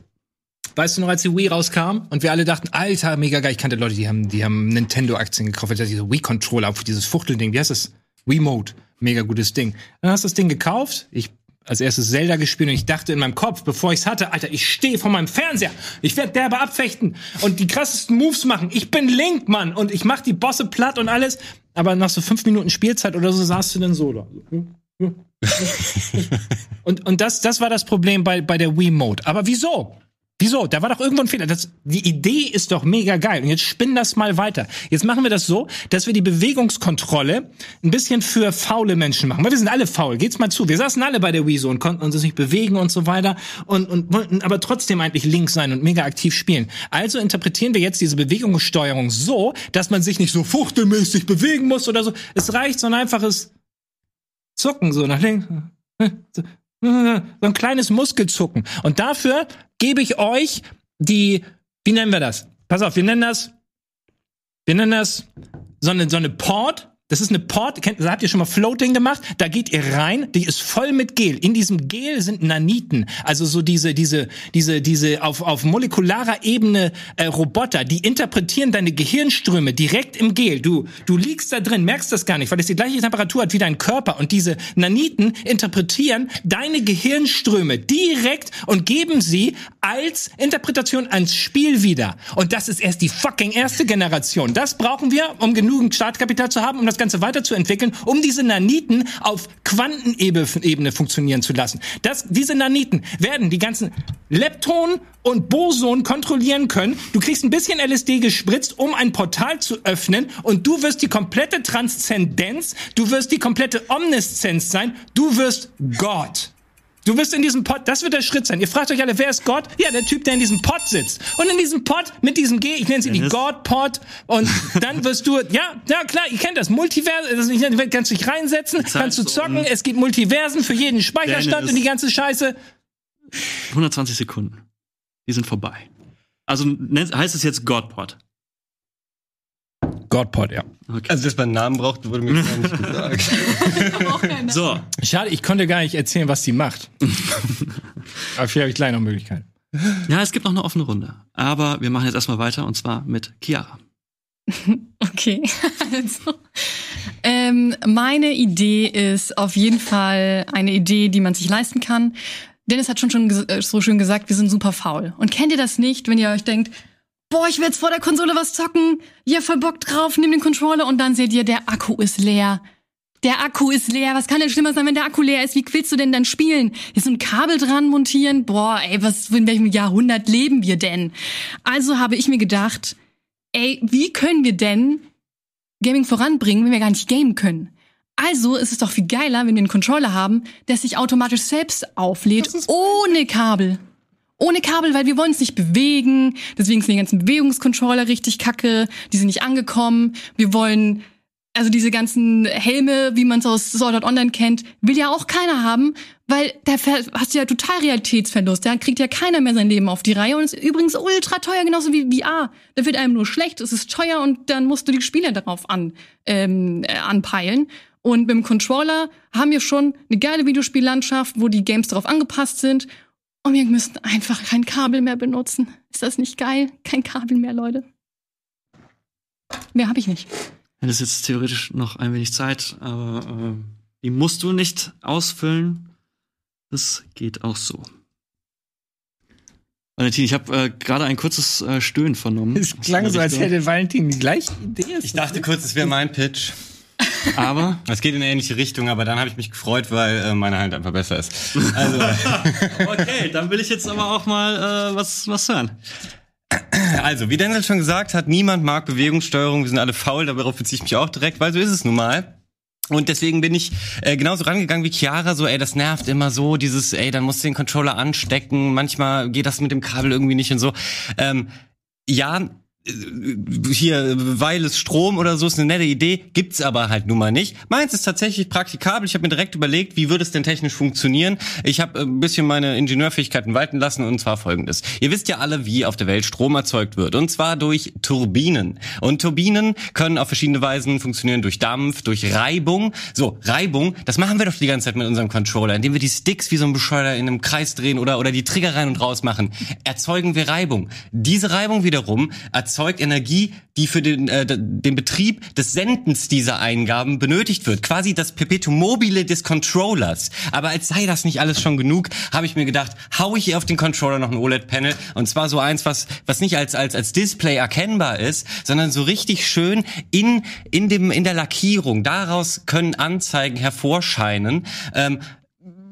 Weißt du noch, als die Wii rauskam und wir alle dachten, alter, mega geil. Ich kannte Leute, die haben, die haben Nintendo-Aktien gekauft, weil diese Wii-Controller, auf dieses Fuchtelding, wie heißt das? Wii-Mode. Mega gutes Ding. Dann hast du das Ding gekauft. Ich als erstes Zelda gespielt und ich dachte in meinem Kopf, bevor ich es hatte, Alter, ich stehe vor meinem Fernseher. Ich werde derbe abfechten und die krassesten Moves machen. Ich bin Link, Mann. Und ich mach die Bosse platt und alles. Aber nach so fünf Minuten Spielzeit oder so saßt du dann so da. Und, und das, das war das Problem bei, bei der Wii-Mode. Aber wieso? Wieso? Da war doch irgendwo ein Fehler. Das, die Idee ist doch mega geil. Und jetzt spinnen das mal weiter. Jetzt machen wir das so, dass wir die Bewegungskontrolle ein bisschen für faule Menschen machen. Weil wir sind alle faul. Geht's mal zu. Wir saßen alle bei der Wii so und konnten uns nicht bewegen und so weiter und, und wollten aber trotzdem eigentlich links sein und mega aktiv spielen. Also interpretieren wir jetzt diese Bewegungssteuerung so, dass man sich nicht so fuchtelmäßig bewegen muss oder so. Es reicht so ein einfaches Zucken so nach links. So ein kleines Muskelzucken. Und dafür gebe ich euch die, wie nennen wir das? Pass auf, wir nennen das, wir nennen das so eine, so eine Port. Das ist eine Port, kennt, habt ihr schon mal Floating gemacht? Da geht ihr rein, die ist voll mit Gel. In diesem Gel sind Naniten, also so diese, diese, diese, diese auf, auf molekularer Ebene äh, Roboter, die interpretieren deine Gehirnströme direkt im Gel. Du, du liegst da drin, merkst das gar nicht, weil es die gleiche Temperatur hat wie dein Körper. Und diese Naniten interpretieren deine Gehirnströme direkt und geben sie als Interpretation ans Spiel wieder. Und das ist erst die fucking erste Generation. Das brauchen wir, um genügend Startkapital zu haben, um das Ganze weiterzuentwickeln, um diese Naniten auf Quantenebene funktionieren zu lassen. Das, diese Naniten werden die ganzen Lepton und Boson kontrollieren können. Du kriegst ein bisschen LSD gespritzt, um ein Portal zu öffnen und du wirst die komplette Transzendenz, du wirst die komplette Omniszenz sein, du wirst Gott. Du wirst in diesem Pod, das wird der Schritt sein. Ihr fragt euch alle, wer ist Gott? Ja, der Typ, der in diesem Pod sitzt. Und in diesem Pod mit diesem G, ich nenne sie die? God-Pod. Und dann wirst du, ja, ja klar, ihr kennt das, Multivers, also ich nenne- kannst dich reinsetzen, kannst du zocken, es gibt Multiversen für jeden Speicherstand und die ganze Scheiße. 120 Sekunden. Die sind vorbei. Also heißt es jetzt Godpod. God-Pod, ja. Also, dass man einen Namen braucht, wurde mir gar nicht gesagt. So, Schade, ich konnte gar nicht erzählen, was sie macht. Aber vielleicht habe ich gleich noch Möglichkeiten. ja, es gibt noch eine offene Runde. Aber wir machen jetzt erstmal weiter und zwar mit Chiara. Okay, also. Ähm, meine Idee ist auf jeden Fall eine Idee, die man sich leisten kann. Dennis hat schon, schon äh, so schön gesagt, wir sind super faul. Und kennt ihr das nicht, wenn ihr euch denkt, boah, ich will jetzt vor der Konsole was zocken, ja, voll Bock drauf, nimm den Controller und dann seht ihr, der Akku ist leer. Der Akku ist leer. Was kann denn schlimmer sein, wenn der Akku leer ist? Wie willst du denn dann spielen? Hier so ein Kabel dran montieren? Boah, ey, was, in welchem Jahrhundert leben wir denn? Also habe ich mir gedacht, ey, wie können wir denn Gaming voranbringen, wenn wir gar nicht gamen können? Also ist es doch viel geiler, wenn wir einen Controller haben, der sich automatisch selbst auflädt, ohne Kabel. Ohne Kabel, weil wir wollen uns nicht bewegen. Deswegen sind die ganzen Bewegungscontroller richtig kacke. Die sind nicht angekommen. Wir wollen, also diese ganzen Helme, wie man es aus Sword Art Online kennt, will ja auch keiner haben, weil da hast du ja total Realitätsverlust. Da kriegt ja keiner mehr sein Leben auf die Reihe und ist übrigens ultra teuer, genauso wie VR. Da wird einem nur schlecht, es ist teuer und dann musst du die Spiele darauf an, ähm, äh, anpeilen. Und mit dem Controller haben wir schon eine geile Videospiellandschaft, wo die Games darauf angepasst sind. Und wir müssen einfach kein Kabel mehr benutzen. Ist das nicht geil? Kein Kabel mehr, Leute. Mehr habe ich nicht. Wenn es jetzt theoretisch noch ein wenig Zeit, aber äh, die musst du nicht ausfüllen. Das geht auch so. Valentin, ich habe äh, gerade ein kurzes äh, Stöhnen vernommen. Es klang so, als hätte Valentin die gleiche Idee. Ich dachte kurz, es wäre mein Pitch. Aber Es geht in eine ähnliche Richtung, aber dann habe ich mich gefreut, weil äh, meine Hand einfach besser ist. Also, okay, dann will ich jetzt aber auch mal äh, was was hören. also, wie Denzel schon gesagt hat, niemand mag Bewegungssteuerung, wir sind alle faul, darauf beziehe ich mich auch direkt, weil so ist es nun mal. Und deswegen bin ich äh, genauso rangegangen wie Chiara, so, ey, das nervt immer so, dieses, ey, dann musst du den Controller anstecken, manchmal geht das mit dem Kabel irgendwie nicht und so. Ähm, ja, hier, weil es Strom oder so ist eine nette Idee, gibt's aber halt nun mal nicht. Meins ist tatsächlich praktikabel. Ich habe mir direkt überlegt, wie würde es denn technisch funktionieren. Ich habe ein bisschen meine Ingenieurfähigkeiten walten lassen und zwar folgendes. Ihr wisst ja alle, wie auf der Welt Strom erzeugt wird und zwar durch Turbinen. Und Turbinen können auf verschiedene Weisen funktionieren durch Dampf, durch Reibung. So, Reibung, das machen wir doch die ganze Zeit mit unserem Controller, indem wir die Sticks wie so ein Bescheuerter in einem Kreis drehen oder oder die Trigger rein und raus machen. Erzeugen wir Reibung. Diese Reibung wiederum erzeugt Energie, die für den, äh, den Betrieb des Sendens dieser Eingaben benötigt wird. Quasi das Perpetuum mobile des Controllers. Aber als sei das nicht alles schon genug, habe ich mir gedacht, hau ich hier auf den Controller noch ein OLED-Panel. Und zwar so eins, was, was nicht als, als, als Display erkennbar ist, sondern so richtig schön in, in, dem, in der Lackierung. Daraus können Anzeigen hervorscheinen. Ähm,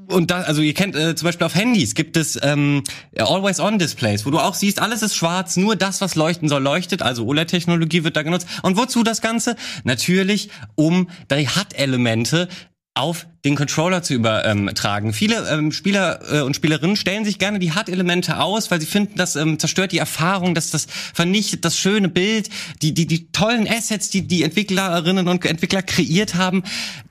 und da, also ihr kennt äh, zum Beispiel auf Handys gibt es ähm, Always-On-Displays, wo du auch siehst, alles ist schwarz, nur das, was leuchten soll, leuchtet. Also OLED-Technologie wird da genutzt. Und wozu das Ganze? Natürlich, um die HUD-Elemente auf den Controller zu übertragen. Viele ähm, Spieler äh, und Spielerinnen stellen sich gerne die HUD-Elemente aus, weil sie finden, das ähm, zerstört die Erfahrung, dass das vernichtet das schöne Bild, die die die tollen Assets, die die Entwicklerinnen und Entwickler kreiert haben.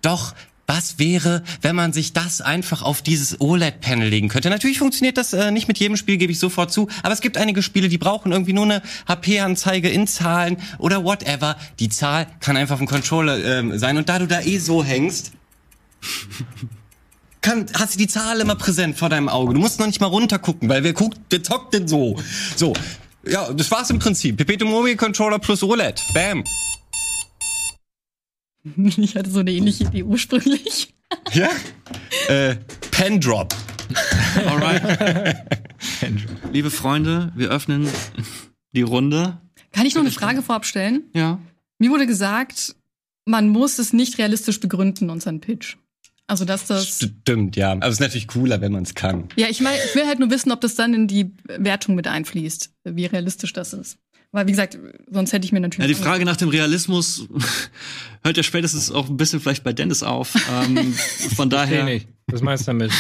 Doch was wäre, wenn man sich das einfach auf dieses OLED-Panel legen könnte? Natürlich funktioniert das äh, nicht mit jedem Spiel, gebe ich sofort zu. Aber es gibt einige Spiele, die brauchen irgendwie nur eine HP-Anzeige in Zahlen oder whatever. Die Zahl kann einfach auf dem Controller ähm, sein. Und da du da eh so hängst, kann, hast du die Zahl immer präsent vor deinem Auge. Du musst noch nicht mal runtergucken, weil wer guckt, wer zockt denn so? So. Ja, das war's im Prinzip. Perpetuum mobile Controller plus OLED. Bam. Ich hatte so eine ähnliche Idee ursprünglich. Ja? äh, Pen Drop. Alright. Liebe Freunde, wir öffnen die Runde. Kann ich noch eine Frage vorab stellen? Ja. Mir wurde gesagt, man muss es nicht realistisch begründen, unseren Pitch. Also, dass das. Stimmt, ja. Aber es ist natürlich cooler, wenn man es kann. Ja, ich meine, ich will halt nur wissen, ob das dann in die Wertung mit einfließt, wie realistisch das ist. Weil, wie gesagt, sonst hätte ich mir Ja, natürlich. die Frage nach dem Realismus hört ja spätestens auch ein bisschen vielleicht bei Dennis auf. Ähm, von daher. nicht. Was meinst du damit?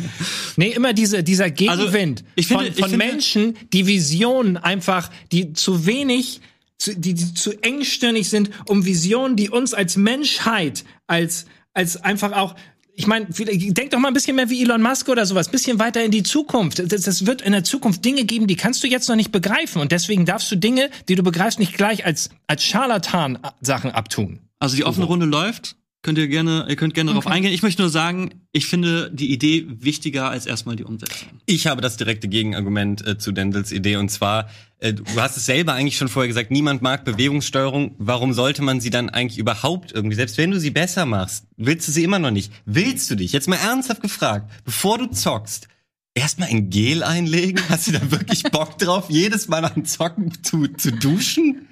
nee, immer diese, dieser Gegenwind ich finde- von, ich von finde- Menschen, die Visionen einfach, die zu wenig, zu, die, die zu engstirnig sind, um Visionen, die uns als Menschheit, als, als einfach auch ich meine, denk doch mal ein bisschen mehr wie Elon Musk oder sowas, bisschen weiter in die Zukunft. Das, das wird in der Zukunft Dinge geben, die kannst du jetzt noch nicht begreifen. Und deswegen darfst du Dinge, die du begreifst, nicht gleich als, als Scharlatan Sachen abtun. Also die offene Runde läuft. Könnt ihr gerne, ihr könnt gerne darauf Okay. eingehen. Ich möchte nur sagen, ich finde die Idee wichtiger als erstmal die Umsetzung. Ich habe das direkte Gegenargument äh, zu Dendels Idee und zwar, äh, du hast es selber eigentlich schon vorher gesagt, niemand mag Bewegungssteuerung. Warum sollte man sie dann eigentlich überhaupt irgendwie, selbst wenn du sie besser machst, willst du sie immer noch nicht? Willst du dich, jetzt mal ernsthaft gefragt, bevor du zockst, erstmal ein Gel einlegen? Hast du da wirklich Bock drauf, jedes Mal nach dem Zocken zu, zu duschen?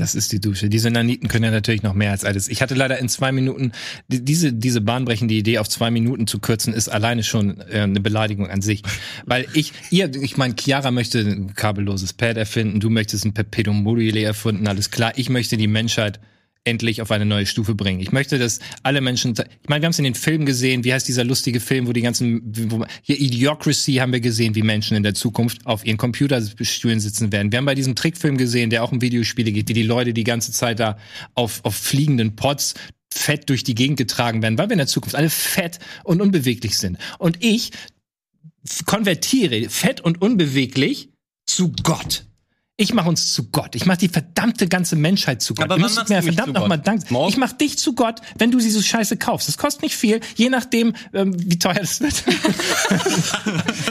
Das ist die Dusche. Diese Naniten können ja natürlich noch mehr als alles. Ich hatte leider in zwei Minuten, die- diese, diese bahnbrechende Idee auf zwei Minuten zu kürzen, ist alleine schon äh, eine Beleidigung an sich. Weil ich, ihr, ich meine, Chiara möchte ein kabelloses Pad erfinden, du möchtest ein Perpetuum mobile erfinden, alles klar. Ich möchte die Menschheit endlich auf eine neue Stufe bringen. Ich möchte, dass alle Menschen, ich meine, wir haben es in den Filmen gesehen, wie heißt dieser lustige Film, wo die ganzen, wo, hier Idiocracy haben wir gesehen, wie Menschen in der Zukunft auf ihren Computerstühlen sitzen werden. Wir haben bei diesem Trickfilm gesehen, der auch um Videospiele geht, wie die Leute die ganze Zeit da auf, auf fliegenden Pods fett durch die Gegend getragen werden, weil wir in der Zukunft alle fett und unbeweglich sind. Und ich konvertiere fett und unbeweglich zu Gott. Ich mache uns zu Gott. Ich mache die verdammte ganze Menschheit zu Gott. Aber Ihr wann müsstet mir verdammt zu noch mal Gott? danken. Morgen? Ich mach dich zu Gott, wenn du diese Scheiße kaufst. Das kostet nicht viel, je nachdem, ähm, wie teuer das wird.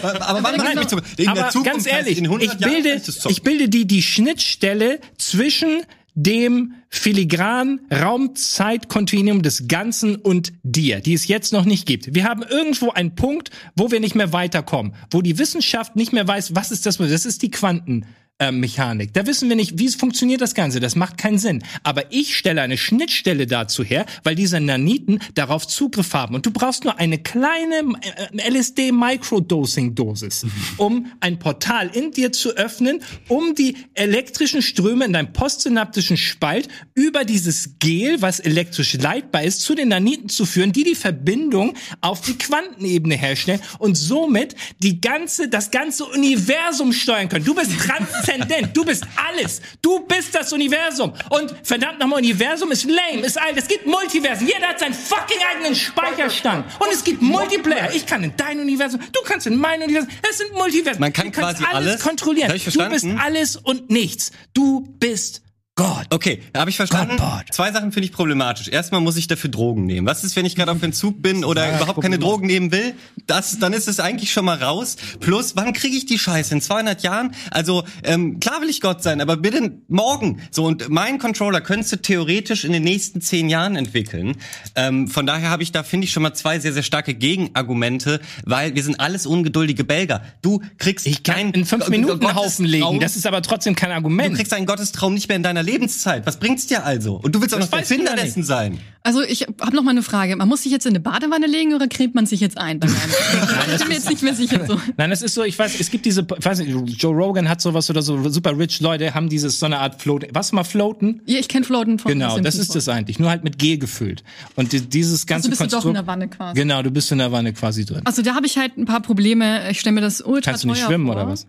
Aber wann machst du mich zu In der Aber Zukunft ganz ehrlich, in 100 ich bilde, ich ich bilde die, die Schnittstelle zwischen dem filigran Raumzeitkontinuum des Ganzen und dir, die es jetzt noch nicht gibt. Wir haben irgendwo einen Punkt, wo wir nicht mehr weiterkommen, wo die Wissenschaft nicht mehr weiß, was ist das, das ist die Quanten. Äh, Mechanik. Da wissen wir nicht, wie es funktioniert das Ganze. Das macht keinen Sinn. Aber ich stelle eine Schnittstelle dazu her, weil diese Naniten darauf Zugriff haben. Und du brauchst nur eine kleine äh, LSD-Microdosing-Dosis, um ein Portal in dir zu öffnen, um die elektrischen Ströme in deinem postsynaptischen Spalt über dieses Gel, was elektrisch leitbar ist, zu den Naniten zu führen, die die Verbindung auf die Quantenebene herstellen und somit die ganze, das ganze Universum steuern können. Du bist transzendent. Du bist alles. Du bist das Universum. Und verdammt nochmal, Universum ist lame, ist alt. Es gibt Multiversen. Jeder hat seinen fucking eigenen Speicherstand. Und es gibt Multiplayer. Ich kann in dein Universum, du kannst in mein Universum. Es sind Multiversen. Man kann du quasi alles alles. kontrollieren. Du bist alles und nichts. Du bist Gott. Okay, habe ich verstanden. Gott. Zwei Sachen finde ich problematisch. Erstmal muss ich dafür Drogen nehmen. Was ist, wenn ich gerade auf Entzug bin oder überhaupt keine Drogen nehmen will? Das, dann ist es eigentlich schon mal raus. Plus, wann kriege ich die Scheiße? In 200 Jahren? Also, ähm, klar will ich Gott sein, aber bitte morgen. So, und mein Controller könntest du theoretisch in den nächsten zehn Jahren entwickeln. Ähm, von daher habe ich da, finde ich, schon mal zwei sehr, sehr starke Gegenargumente, weil wir sind alles ungeduldige Belger. Du kriegst Ich kann kein in fünf Minuten einen Haufen legen. Das ist aber trotzdem kein Du Argument. kriegst einen Gottestraum nicht mehr in deiner Lebenszeit. Was bringt's dir also? Und du willst auch Das noch der Erfinder dessen sein. Also ich habe noch mal eine Frage. Man muss sich jetzt in eine Badewanne legen oder cremt man sich jetzt ein? Reinigen? ich bin mir jetzt nicht mehr sicher. So. Nein, das ist so, ich weiß, es gibt diese, ich weiß nicht, Joe Rogan hat sowas oder so, super rich Leute haben dieses, so eine Art Float, was mal floaten? Ja, ich kenne Floaten von Genau, das ist das eigentlich, nur halt mit Gel gefüllt. Und die, dieses ganze Also bist du doch in Konstrukt- der Wanne quasi. Genau, du bist in der Wanne quasi drin. Also da habe ich halt ein paar Probleme. Ich stelle mir das ultra Kannst du nicht schwimmen vor. oder was?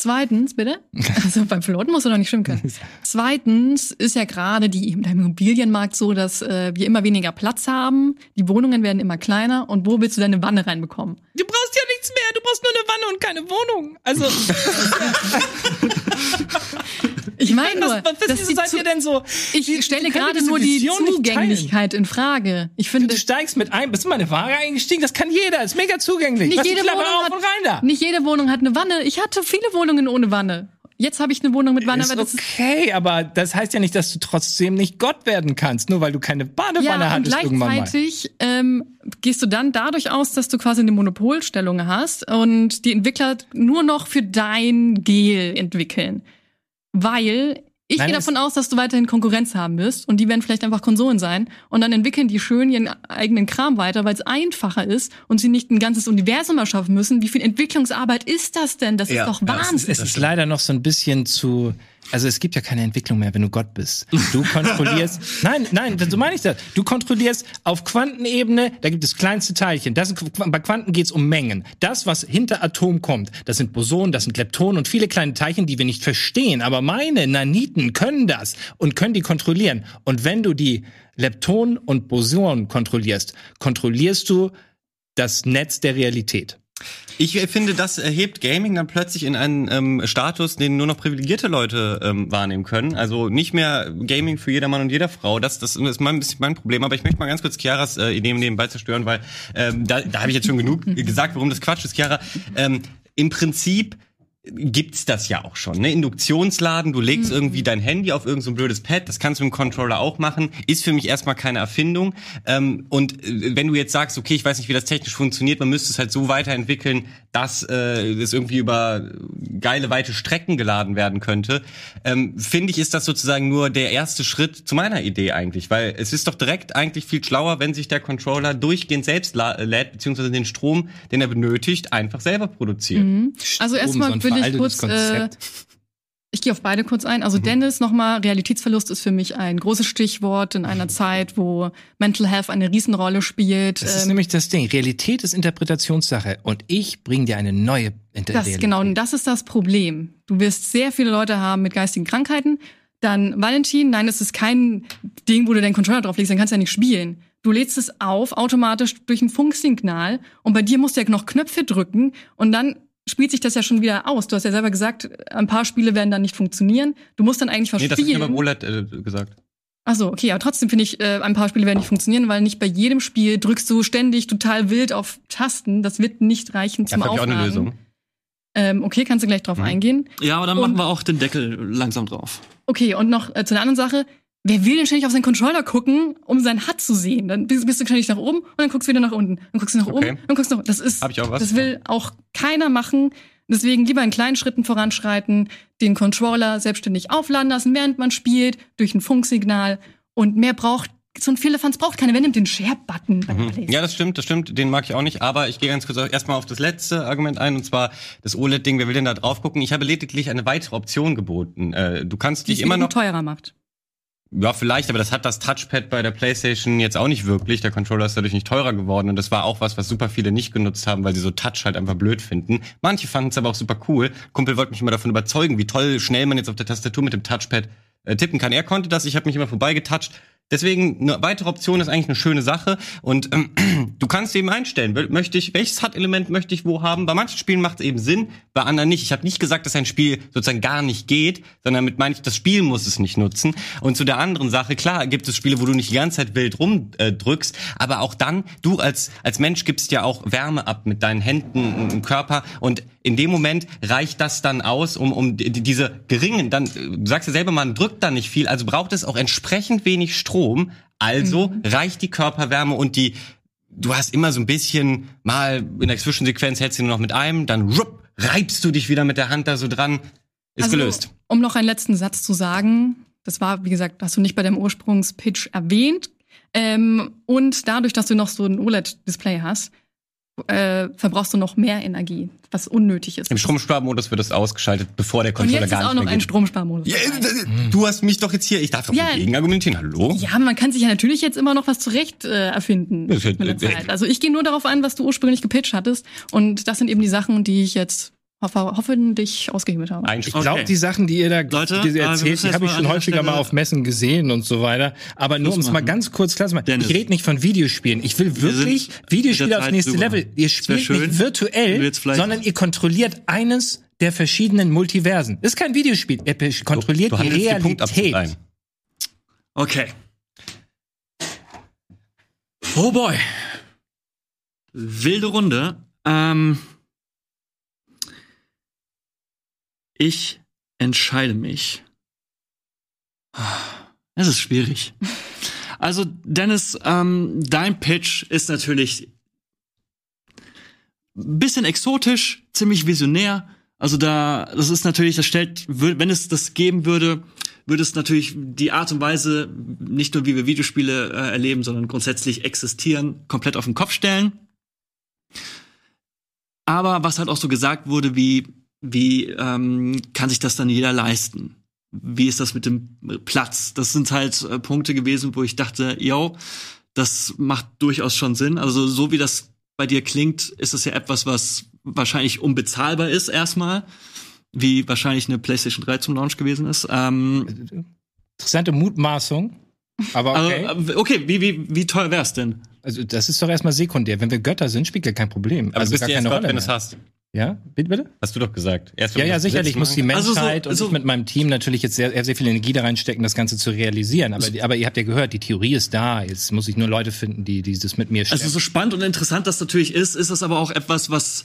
Zweitens, bitte? Also beim Floaten musst du doch nicht schwimmen können. Zweitens ist ja gerade die im Immobilienmarkt so, dass äh, wir immer weniger Platz haben, die Wohnungen werden immer kleiner und wo willst du deine Wanne reinbekommen? Du brauchst ja nichts mehr, du brauchst nur eine Wanne und keine Wohnung. Also, Ich meine nur, was, was, wieso die seid zu- ihr denn so? ich Wie- stelle gerade nur die? Zugänglichkeit in Frage. Ich finde, Du steigst mit ein, bist du mal in eine Waage eingestiegen? Das kann jeder, ist mega zugänglich. nicht Was, jede, Wohnung hat, und rein da. nicht jede Wohnung hat eine Wanne. Ich hatte viele Wohnungen ohne Wanne. Jetzt habe ich eine Wohnung mit Wanne, Ist aber das ist okay, aber das heißt ja nicht, dass du trotzdem nicht Gott werden kannst, nur weil du keine Badewanne Ja, und hattest irgendwann mal. gleichzeitig ähm, gehst du dann dadurch aus, dass du quasi eine Monopolstellung hast und die Entwickler nur noch für dein Gel entwickeln. Weil ich Nein, gehe es- davon aus, dass du weiterhin Konkurrenz haben wirst und die werden vielleicht einfach Konsolen sein und dann entwickeln die schön ihren eigenen Kram weiter, weil es einfacher ist und sie nicht ein ganzes Universum erschaffen müssen. Wie viel Entwicklungsarbeit ist das denn? Das Ja, ist doch Wahnsinn. Es ist leider noch so ein bisschen zu also es gibt ja keine Entwicklung mehr, wenn du Gott bist. Du kontrollierst, nein, nein, so meine ich das. Du kontrollierst auf Quantenebene, da gibt es kleinste Teilchen. Das bei Quanten geht's um Mengen. Das, was hinter Atom kommt, das sind Bosonen, das sind Leptonen und viele kleine Teilchen, die wir nicht verstehen. Aber meine Naniten können das und können die kontrollieren. Und wenn du die Leptonen und Bosonen kontrollierst, kontrollierst du das Netz der Realität. Ich finde, das erhebt Gaming dann plötzlich in einen ähm, Status, den nur noch privilegierte Leute ähm, wahrnehmen können. Also nicht mehr Gaming für jeder Mann und jeder Frau. Das, das ist mein, ein bisschen mein Problem. Aber ich möchte mal ganz kurz Chiaras äh, Ideen nebenbei zerstören, weil ähm, da, da habe ich jetzt schon genug gesagt, warum das Quatsch ist, Chiara. Ähm, Im Prinzip gibt's das ja auch schon. Ne? Induktionsladen, du legst mhm. irgendwie dein Handy auf irgendein so blödes Pad, das kannst du mit dem Controller auch machen, ist für mich erstmal keine Erfindung. Ähm, und äh, wenn du jetzt sagst, okay, ich weiß nicht, wie das technisch funktioniert, man müsste es halt so weiterentwickeln, dass äh, es irgendwie über geile, weite Strecken geladen werden könnte, ähm, finde ich, ist das sozusagen nur der erste Schritt zu meiner Idee eigentlich. Weil es ist doch direkt eigentlich viel schlauer, wenn sich der Controller durchgehend selbst lädt, beziehungsweise den Strom, den er benötigt, einfach selber produziert. Mhm. Also erstmal will ich kurz, äh, ich gehe auf beide kurz ein. Also mhm. Dennis nochmal, Realitätsverlust ist für mich ein großes Stichwort in einer Zeit, wo Mental Health eine Riesenrolle spielt. Das ist ähm, nämlich das Ding. Realität ist Interpretationssache und ich bringe dir eine neue Inter das. Genau, und das ist das Problem. Du wirst sehr viele Leute haben mit geistigen Krankheiten. Dann Valentin, nein, es ist kein Ding, wo du deinen Controller drauflegst, dann kannst du ja nicht spielen. Du lädst es auf automatisch durch ein Funksignal und bei dir musst du ja noch Knöpfe drücken und dann spielt sich das ja schon wieder aus. Du hast ja selber gesagt, ein paar Spiele werden dann nicht funktionieren. Du musst dann eigentlich was nee, das hat ja beim OLED äh, gesagt. Ach so, okay, aber trotzdem finde ich, äh, ein paar Spiele werden nicht funktionieren, weil nicht bei jedem Spiel drückst du ständig total wild auf Tasten. Das wird nicht reichen zum ja, Aufladen. Ich auch eine Lösung. Ähm, okay, kannst du gleich drauf mhm. eingehen. Ja, aber dann und, machen wir auch den Deckel langsam drauf. Okay, und noch äh, zu einer anderen Sache. Wer will denn ständig auf seinen Controller gucken, um sein HUD zu sehen? Dann bist, bist du ständig nach oben und dann guckst du wieder nach unten. Dann guckst du nach okay. oben, dann guckst du nach Das ist, Hab ich auch was? das will auch keiner machen. Deswegen lieber in kleinen Schritten voranschreiten, den Controller selbstständig aufladen lassen, während man spielt, durch ein Funksignal. Und mehr braucht so ein Firlefanz braucht keiner. Wer nimmt den Share-Button? Mhm. Ja, das stimmt, das stimmt. Den mag ich auch nicht. Aber ich gehe ganz kurz erstmal auf das letzte Argument ein, und zwar das OLED-Ding. Wer will denn da drauf gucken? Ich habe lediglich eine weitere Option geboten. Äh, du kannst dich immer noch teurer macht. Ja, vielleicht, aber das hat das Touchpad bei der PlayStation jetzt auch nicht wirklich. Der Controller ist dadurch nicht teurer geworden und das war auch was, was super viele nicht genutzt haben, weil sie so Touch halt einfach blöd finden. Manche fanden es aber auch super cool. Kumpel wollte mich immer davon überzeugen, wie toll schnell man jetzt auf der Tastatur mit dem Touchpad äh, tippen kann. Er konnte das, ich habe mich immer vorbeigetoucht. Deswegen eine weitere Option ist eigentlich eine schöne Sache und ähm, du kannst eben einstellen, möchte ich welches HUD-Element möchte ich wo haben. Bei manchen Spielen macht es eben Sinn, bei anderen nicht. Ich habe nicht gesagt, dass ein Spiel sozusagen gar nicht geht, sondern damit meine ich, das Spiel muss es nicht nutzen. Und zu der anderen Sache, klar, gibt es Spiele, wo du nicht die ganze Zeit wild rumdrückst, äh, aber auch dann, du als als Mensch gibst ja auch Wärme ab mit deinen Händen im Körper und in dem Moment reicht das dann aus, um um diese geringen, dann du sagst ja selber, man drückt da nicht viel, also braucht es auch entsprechend wenig Strom Strom. Also mhm. reicht die Körperwärme und die, du hast immer so ein bisschen mal in der Zwischensequenz hältst du nur noch mit einem, dann rupp, reibst du dich wieder mit der Hand da so dran. Ist also, gelöst. Um noch einen letzten Satz zu sagen, das war, wie gesagt, hast du nicht bei deinem Ursprungspitch erwähnt. Ähm, und dadurch, dass du noch so ein OLED-Display hast, äh, verbrauchst du noch mehr Energie, was unnötig ist. Im Stromsparmodus wird das ausgeschaltet, bevor der Controller gar nicht. Und jetzt ist auch noch ein Stromsparmodus. Ja, du hast mich doch jetzt hier, ich darf doch ja, dagegen argumentieren, hallo? Ja, man kann sich ja natürlich jetzt immer noch was zurecht äh, erfinden mit der Zeit. Also ich gehe nur darauf ein, was du ursprünglich gepitcht hattest und das sind eben die Sachen, die ich jetzt hoffe, hoffentlich ausgehebelt habe. Ich glaube, okay. die Sachen, die ihr da Leute, die ihr erzählt, die habe ich schon häufiger mal auf Messen gesehen und so weiter. Aber nur um es mal ganz kurz klar zu machen, Dennis. ich rede nicht von Videospielen. Ich will wirklich Videospiele aufs nächste drüber. Level. Ihr spielt nicht virtuell, sondern ihr kontrolliert eines der verschiedenen Multiversen. Das ist kein Videospiel. Ihr kontrolliert du, du die Realität. okay. Oh boy. Wilde Runde. Ähm, Ich entscheide mich. Es ist schwierig. Also, Dennis, ähm, dein Pitch ist natürlich ein bisschen exotisch, ziemlich visionär. Also da, das ist natürlich, das stellt, wenn es das geben würde, würde es natürlich die Art und Weise, nicht nur wie wir Videospiele äh, erleben, sondern grundsätzlich existieren, komplett auf den Kopf stellen. Aber was halt auch so gesagt wurde, wie wie ähm, kann sich das dann jeder leisten? wie ist das mit dem Platz? Das sind halt äh, Punkte gewesen, wo ich dachte, yo, das macht durchaus schon Sinn. Also so wie das bei dir klingt, ist es ja etwas, was wahrscheinlich unbezahlbar ist erstmal, wie wahrscheinlich eine PlayStation 3 zum Launch gewesen ist. Ähm, Interessante Mutmaßung. Aber okay. also, okay, wie, wie, wie teuer wär's denn? Also das ist doch erstmal sekundär. Wenn wir Götter sind, spielt ja kein Problem. Aber also du bist ja erst Gott, wenn du es hast. Ja, bitte, bitte? Hast du doch gesagt. Erst, Ja, ja, sicherlich Gesetz muss die machen Also so- Menschheit und so- ich mit meinem Team natürlich jetzt sehr, sehr viel Energie da reinstecken, das Ganze zu realisieren. Aber, aber ihr habt ja gehört, die Theorie ist da. Jetzt muss ich nur Leute finden, die, die das mit mir stellen. Also so spannend und interessant das natürlich ist, ist das aber auch etwas, was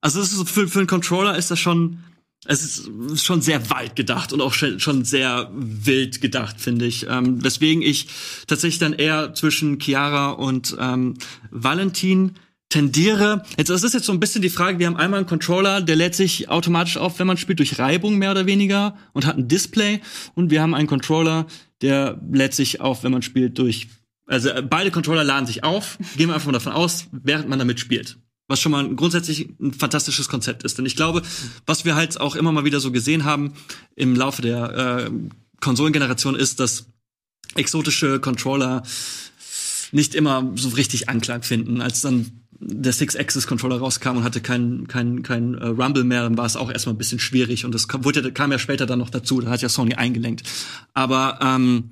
also ist so für, für einen Controller ist das schon es ist schon sehr weit gedacht und auch schon schon sehr wild gedacht, finde ich. Ähm, weswegen ich tatsächlich dann eher zwischen Chiara und ähm, Valentin tendiere. Jetzt, das ist jetzt so ein bisschen die Frage, wir haben einmal einen Controller, der lädt sich automatisch auf, wenn man spielt, durch Reibung mehr oder weniger und hat ein Display. Und wir haben einen Controller, der lädt sich auf, wenn man spielt, durch also äh, beide Controller laden sich auf, gehen wir einfach mal davon aus, während man damit spielt. Was schon mal grundsätzlich ein fantastisches Konzept ist. Denn ich glaube, was wir halt auch immer mal wieder so gesehen haben im Laufe der äh, Konsolengeneration ist, dass exotische Controller nicht immer so richtig Anklang finden. Als dann der Six-Axis-Controller rauskam und hatte kein, kein, kein äh, Rumble mehr, dann war es auch erstmal ein bisschen schwierig und das kam, wurde, kam ja später dann noch dazu, da hat ja Sony eingelenkt. Aber ähm,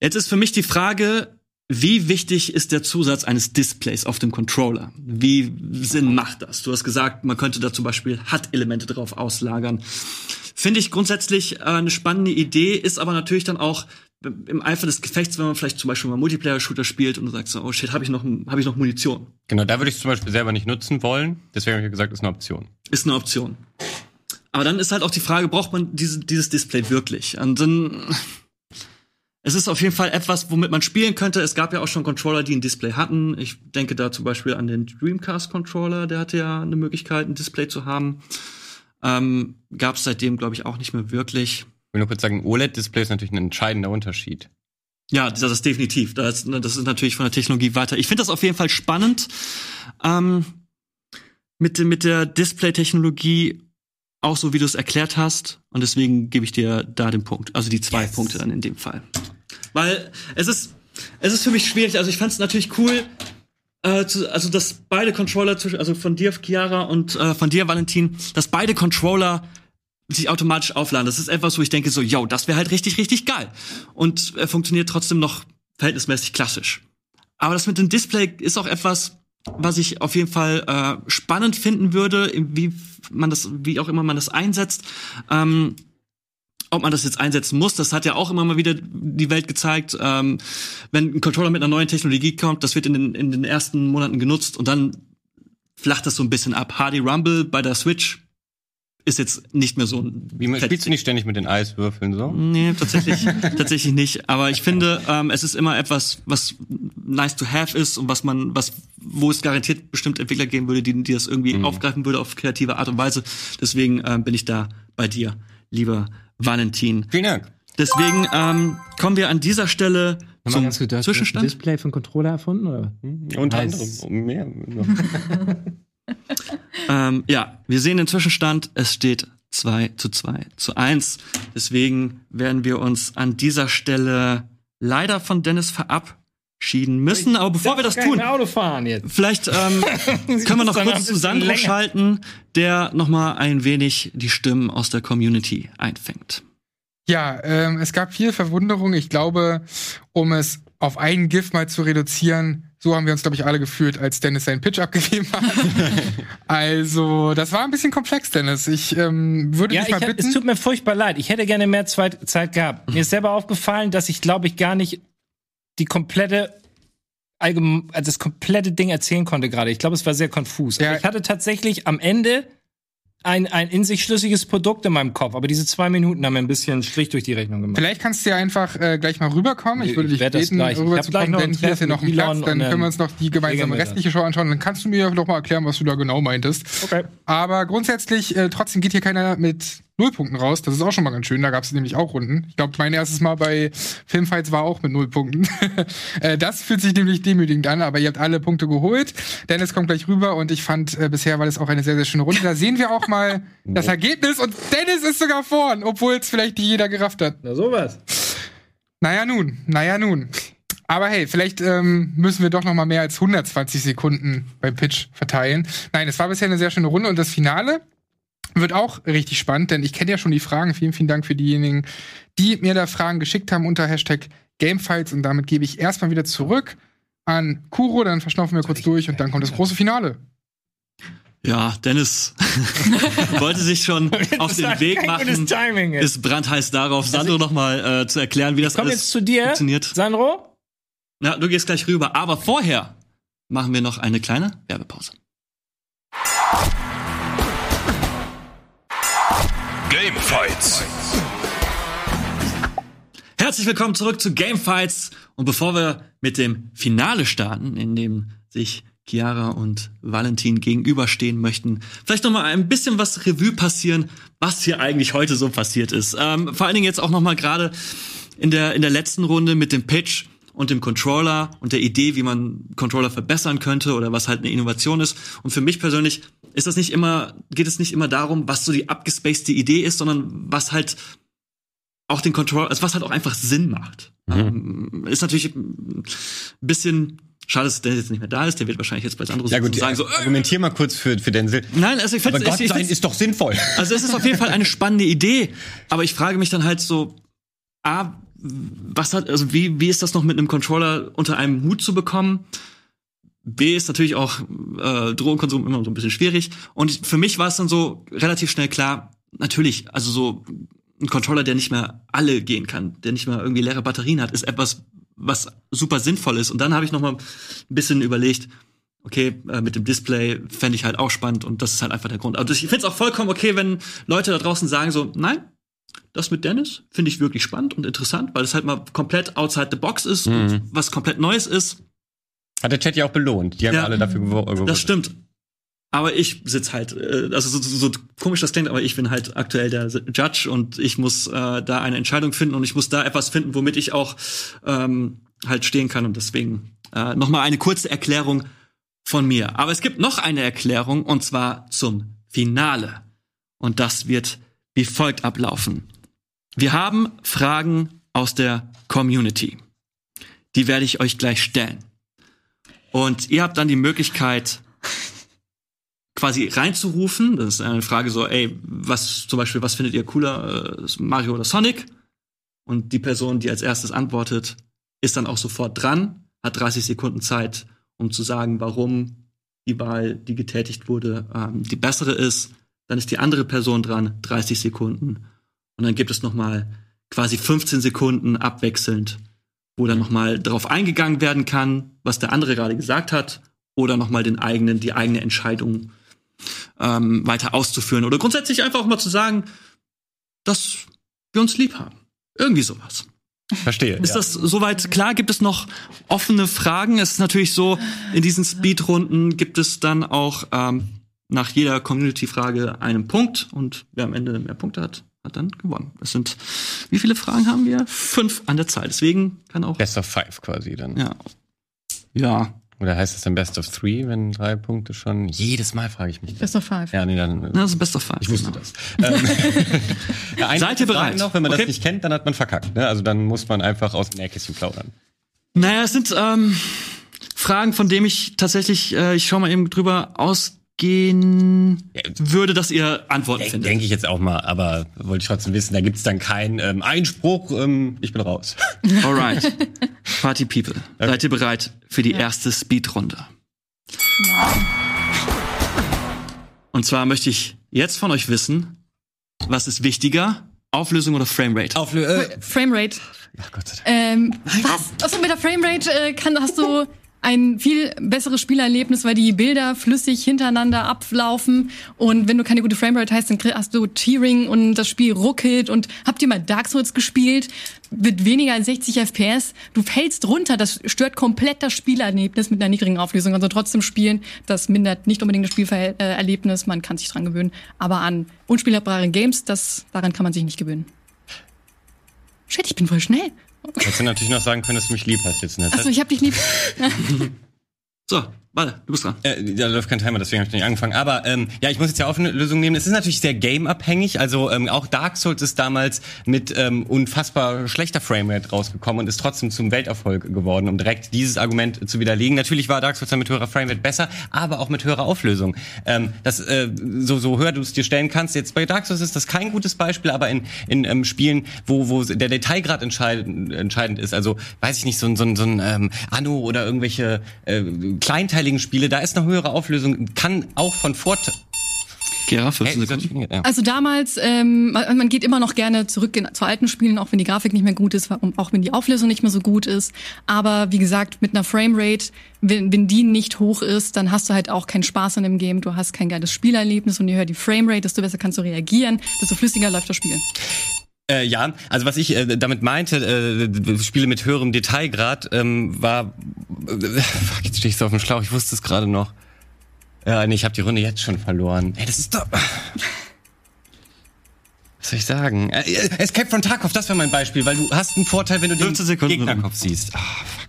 Jetzt ist für mich die Frage, wie wichtig ist der Zusatz eines Displays auf dem Controller? Wie Sinn macht das? Du hast gesagt, man könnte da zum Beispiel HUD-Elemente drauf auslagern. Finde ich grundsätzlich äh, eine spannende Idee, ist aber natürlich dann auch im Eifer des Gefechts, wenn man vielleicht zum Beispiel mal Multiplayer-Shooter spielt und du sagst so, oh shit, habe ich noch, habe ich noch Munition? Genau, da würde ich es zum Beispiel selber nicht nutzen wollen. Deswegen habe ich ja gesagt, ist eine Option. Ist eine Option. Aber dann ist halt auch die Frage, braucht man diese, dieses Display wirklich? Und dann, es ist auf jeden Fall etwas, womit man spielen könnte. Es gab ja auch schon Controller, die ein Display hatten. Ich denke da zum Beispiel an den Dreamcast-Controller, der hatte ja eine Möglichkeit, ein Display zu haben. Ähm, gab es seitdem, glaube ich, auch nicht mehr wirklich. Ich will nur kurz sagen, OLED-Display ist natürlich ein entscheidender Unterschied. Ja, das ist definitiv. Das, das ist natürlich von der Technologie weiter. Ich finde das auf jeden Fall spannend. Ähm, mit, mit der Display-Technologie auch so, wie du es erklärt hast. Und deswegen gebe ich dir da den Punkt. Also die zwei Punkte dann in dem Fall. Weil es ist, es ist für mich schwierig. Also ich fand es natürlich cool, äh, zu, also dass beide Controller, also von dir, Chiara, und äh, von dir, Valentin, dass beide Controller sich automatisch aufladen. Das ist etwas, wo ich denke so, yo, das wäre halt richtig, richtig geil. Und er funktioniert trotzdem noch verhältnismäßig klassisch. Aber das mit dem Display ist auch etwas, was ich auf jeden Fall äh, spannend finden würde, wie man das, wie auch immer man das einsetzt. Ähm, ob man das jetzt einsetzen muss, das hat ja auch immer mal wieder die Welt gezeigt. Ähm, wenn ein Controller mit einer neuen Technologie kommt, das wird in den, in den ersten Monaten genutzt und dann flacht das so ein bisschen ab. HD Rumble bei der Switch ist jetzt nicht mehr so ein Wie man, spielst du nicht ständig mit den Eiswürfeln so? Nee, tatsächlich, tatsächlich nicht. Aber ich finde, ähm, es ist immer etwas, was nice to have ist und was man, was, wo es garantiert bestimmt Entwickler geben würde, die, die das irgendwie aufgreifen würde auf kreative Art und Weise. Deswegen ähm, bin ich da bei dir, lieber Valentin. Vielen Dank. Deswegen ähm, kommen wir an dieser Stelle Nochmal zum ganz kurz, du hast ein Zwischenstand. Display für einen Controller erfunden, oder? Unter Nice. anderem. Mehr. Ähm, ja, wir sehen den Zwischenstand. Es steht 2 zu 2 zu 1. Deswegen werden wir uns an dieser Stelle leider von Dennis verabschieden müssen. Aber bevor wir das tun, vielleicht ähm, können wir noch kurz zu Sandro schalten, der noch mal ein wenig die Stimmen aus der Community einfängt. Ja, ähm, es gab viel Verwunderung. Ich glaube, um es auf einen GIF mal zu reduzieren, so haben wir uns, glaube ich, alle gefühlt, als Dennis seinen Pitch abgegeben hat. also, das war ein bisschen komplex, Dennis. Ich ähm, würde Ja, dich ich, mal hab- es bitten. tut mir furchtbar leid. Ich hätte gerne mehr Zeit, Zeit gehabt. Mir ist selber aufgefallen, dass ich, glaube ich, gar nicht die komplette allgemein, also das komplette Ding erzählen konnte gerade. Ich glaube, es war sehr konfus. Ja. Aber ich hatte tatsächlich am Ende ein, ein in sich schlüssiges Produkt in meinem Kopf. Aber diese zwei Minuten haben mir ein bisschen Strich durch die Rechnung gemacht. Vielleicht kannst du ja einfach äh, gleich mal rüberkommen. Ich würde dich. Ich gleich rüberzukommen, denn hier ist ja noch ein Platz. Dann können wir uns noch die gemeinsame restliche Show anschauen. Dann kannst du mir noch mal erklären, was du da genau meintest. Okay. Aber grundsätzlich, äh, trotzdem geht hier keiner mit Nullpunkten raus. Das ist auch schon mal ganz schön. Da gab es nämlich auch Runden. Ich glaube, mein erstes Mal bei Filmfights war auch mit Nullpunkten. äh, das fühlt sich nämlich demütigend an, aber ihr habt alle Punkte geholt. Dennis kommt gleich rüber und ich fand, äh, bisher war das auch eine sehr, sehr schöne Runde. Da sehen wir auch mal das Ergebnis und Dennis ist sogar vorn, obwohl es vielleicht nicht jeder gerafft hat. Na sowas. Naja nun, naja nun. Aber hey, vielleicht ähm, müssen wir doch noch mal mehr als 120 Sekunden beim Pitch verteilen. Nein, es war bisher eine sehr schöne Runde und das Finale wird auch richtig spannend, denn ich kenne ja schon die Fragen. Vielen, vielen Dank für diejenigen, die mir da Fragen geschickt haben unter Hashtag Gamefights und damit gebe ich erstmal wieder zurück an Kuro, dann verschnaufen wir kurz durch und dann kommt das große Finale. Ja, Dennis wollte sich schon auf den Weg machen. Timing ist. Ist brandheiß darauf, Sandro noch mal äh, zu erklären, wie das Komm alles jetzt zu dir, funktioniert. Sandro. Ja, du gehst gleich rüber, aber vorher machen wir noch eine kleine Werbepause. Gamefights. Herzlich willkommen zurück zu Gamefights. Und bevor wir mit dem Finale starten, in dem sich Chiara und Valentin gegenüberstehen möchten, vielleicht noch mal ein bisschen was Revue passieren, was hier eigentlich heute so passiert ist. Ähm, vor allen Dingen jetzt auch noch mal gerade in der in der letzten Runde mit dem Pitch und dem Controller und der Idee, wie man Controller verbessern könnte oder was halt eine Innovation ist. Und für mich persönlich ist das nicht immer, geht es nicht immer darum, was so die abgespacede Idee ist, sondern was halt auch den Controller, also was halt auch einfach Sinn macht. Ähm, ist natürlich ein bisschen schade, dass der jetzt nicht mehr da ist. Der wird wahrscheinlich jetzt bei Sandro Ja gut, sagen so, äh, argumentier mal kurz für, für Denzel. nein, also ich finde Gott ich, sein ist doch sinnvoll. also es ist auf jeden Fall eine spannende Idee, aber ich frage mich dann halt so, A, was hat, also wie, wie ist das noch mit einem Controller unter einem Hut zu bekommen? B ist natürlich auch äh, Drogenkonsum immer so ein bisschen schwierig. Und für mich war es dann so relativ schnell klar, natürlich, also so ein Controller, der nicht mehr alle gehen kann, der nicht mehr irgendwie leere Batterien hat, ist etwas, was super sinnvoll ist. Und dann habe ich noch mal ein bisschen überlegt, okay, äh, mit dem Display fände ich halt auch spannend und das ist halt einfach der Grund. Also ich finde es auch vollkommen okay, wenn Leute da draußen sagen so, nein, das mit Dennis finde ich wirklich spannend und interessant, weil es halt mal komplett outside the box ist und was komplett Neues ist. Hat der Chat ja auch belohnt. Die haben Ja. alle dafür gewo- gewotet. Das stimmt. Aber ich sitz halt, äh, also so, so, so komisch das klingt, aber ich bin halt aktuell der Judge und ich muss äh, da eine Entscheidung finden und ich muss da etwas finden, womit ich auch ähm, halt stehen kann und deswegen äh, noch mal eine kurze Erklärung von mir. Aber es gibt noch eine Erklärung und zwar zum Finale und das wird wie folgt ablaufen. Wir haben Fragen aus der Community. Die werde ich euch gleich stellen. Und ihr habt dann die Möglichkeit, quasi reinzurufen. Das ist eine Frage so, ey, was zum Beispiel, was findet ihr cooler, äh, Mario oder Sonic? Und die Person, die als erstes antwortet, ist dann auch sofort dran, hat 30 Sekunden Zeit, um zu sagen, warum die Wahl, die getätigt wurde, ähm, die bessere ist. Dann ist die andere Person dran, 30 Sekunden. Und dann gibt es noch mal quasi 15 Sekunden abwechselnd, wo dann noch mal darauf eingegangen werden kann, was der andere gerade gesagt hat, oder noch mal den eigenen, die eigene Entscheidung ähm, weiter auszuführen oder grundsätzlich einfach auch mal zu sagen, dass wir uns lieb haben. Irgendwie sowas. Verstehe. Ist das soweit klar? Gibt es noch offene Fragen? Es ist natürlich so, in diesen Speedrunden gibt es dann auch ähm, nach jeder Community-Frage einen Punkt und wer am Ende mehr Punkte hat, hat dann gewonnen. Es sind, wie viele Fragen haben wir? Fünf an der Zahl. Deswegen kann auch, Best of Five quasi dann. ja. Ja. Oder heißt es dann Best of Three, wenn drei Punkte schon? Jedes Mal frage ich mich das. Best of five. Ja, nee, dann. Na, Das ist Best of Five. Ich wusste genau. das. Ähm, ja, Seid ihr bereit? Noch, wenn man Okay. das nicht kennt, dann hat man verkackt. Ne? Also dann muss man einfach aus dem Nähkästchen plaudern. Naja, es sind ähm, Fragen, von denen ich tatsächlich, äh, ich schau mal eben drüber ausgehen Ja, würde, dass ihr Antworten Denke findet. denk ich jetzt auch mal, aber wollte ich trotzdem wissen, da gibt's dann keinen ähm, Einspruch, ähm, ich bin raus. Alright. Party People, seid ihr bereit für die erste Speedrunde? Und zwar möchte ich jetzt von euch wissen, was ist wichtiger, Auflösung oder Framerate? Auflö äh, Framerate. ach Gott sei Dank. Ähm, was? Achso, mit der Framerate äh, kann, hast du ein viel besseres Spielerlebnis, weil die Bilder flüssig hintereinander ablaufen und wenn du keine gute Framerate hast, dann hast du Tearing und das Spiel ruckelt und habt ihr mal Dark Souls gespielt? Mit weniger als 60 FPS, du fällst runter, das stört komplett das Spielerlebnis mit einer niedrigen Auflösung. Also trotzdem spielen, das mindert nicht unbedingt das Spielerlebnis, man kann sich dran gewöhnen, aber an unspielbare Games, das daran kann man sich nicht gewöhnen. Shit, ich bin voll schnell. Hättest du natürlich noch sagen können, dass du mich lieb hast jetzt in der Achso, ich hab dich lieb. So, warte, du bist dran. Äh, da läuft kein Timer, deswegen habe ich nicht angefangen. Aber ähm, ja, ich muss jetzt ja eine Lösung nehmen. Es ist natürlich sehr game-abhängig. Also ähm, auch Dark Souls ist damals mit ähm, unfassbar schlechter Framerate rausgekommen und ist trotzdem zum Welterfolg geworden, um direkt dieses Argument zu widerlegen. Natürlich war Dark Souls dann mit höherer Framerate besser, aber auch mit höherer Auflösung. Ähm, das äh, so so höher du es dir stellen kannst. Jetzt bei Dark Souls ist das kein gutes Beispiel, aber in in ähm, Spielen, wo wo der Detailgrad entscheidend entscheidend ist. Also weiß ich nicht so ein so so ein ähm, Anno oder irgendwelche äh, kleinteiligen Spiele, da ist eine höhere Auflösung, kann auch von Vorteil. Gera, 15 Hey, Sekunden. ja. Also damals, ähm, man, geht immer noch gerne zurück in, zu alten Spielen, auch wenn die Grafik nicht mehr gut ist, und auch wenn die Auflösung nicht mehr so gut ist. Aber wie gesagt, mit einer Framerate, wenn, wenn die nicht hoch ist, dann hast du halt auch keinen Spaß an dem Game. Du hast kein geiles Spielerlebnis und je höher die Framerate, desto besser kannst du reagieren, desto flüssiger läuft das Spiel. Äh, ja, also was ich äh, damit meinte, äh, Spiele mit höherem Detailgrad, ähm, war. Äh, fuck, jetzt stehe ich so auf dem Schlauch, ich wusste es gerade noch. Ja, nee, ich habe die Runde jetzt schon verloren. Ey, das ist doch. Was soll ich sagen? Äh, äh, Escape from Tarkov, das war mein Beispiel, weil du hast einen Vorteil, wenn du den 15 Sekunden. Gegnerkopf siehst. Fuck.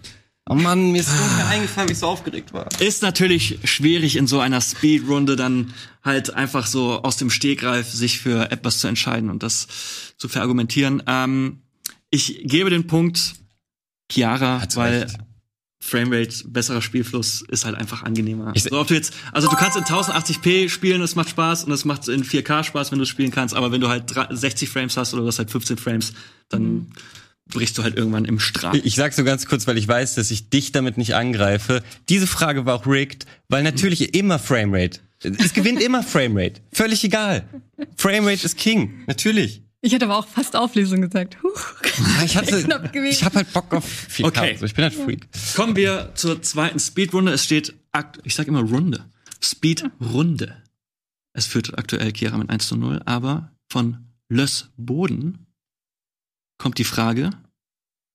Oh Mann, mir ist so mehr eingefallen, wie ich so aufgeregt war. Ist natürlich schwierig in so einer Speedrunde dann halt einfach so aus dem Stegreif sich für etwas zu entscheiden und das zu verargumentieren. Ähm, ich gebe den Punkt Chiara, Hat's weil recht. Framerate, besserer Spielfluss ist halt einfach angenehmer. Ich- so, ob du jetzt, also du kannst in 1080p spielen, das macht Spaß und es macht in 4K Spaß, wenn du spielen kannst, aber wenn du halt drei- 60 Frames hast oder du hast halt 15 Frames, dann brichst du halt irgendwann im Strahl. Ich sag so ganz kurz, weil ich weiß, dass ich dich damit nicht angreife. Diese Frage war auch rigged, weil natürlich immer Framerate. Es gewinnt immer Framerate. Völlig egal. Framerate ist King. Natürlich. Ich hätte aber auch fast Auflösung gesagt. Huch. Ich hatte, ich hab halt Bock auf 4K. Okay. So, ich bin halt Freak. Kommen wir zur zweiten Speedrunde. Es steht, ich sag immer Runde. Speedrunde. Es führt aktuell Kira mit 1 zu 0, aber von Löss Boden kommt die Frage,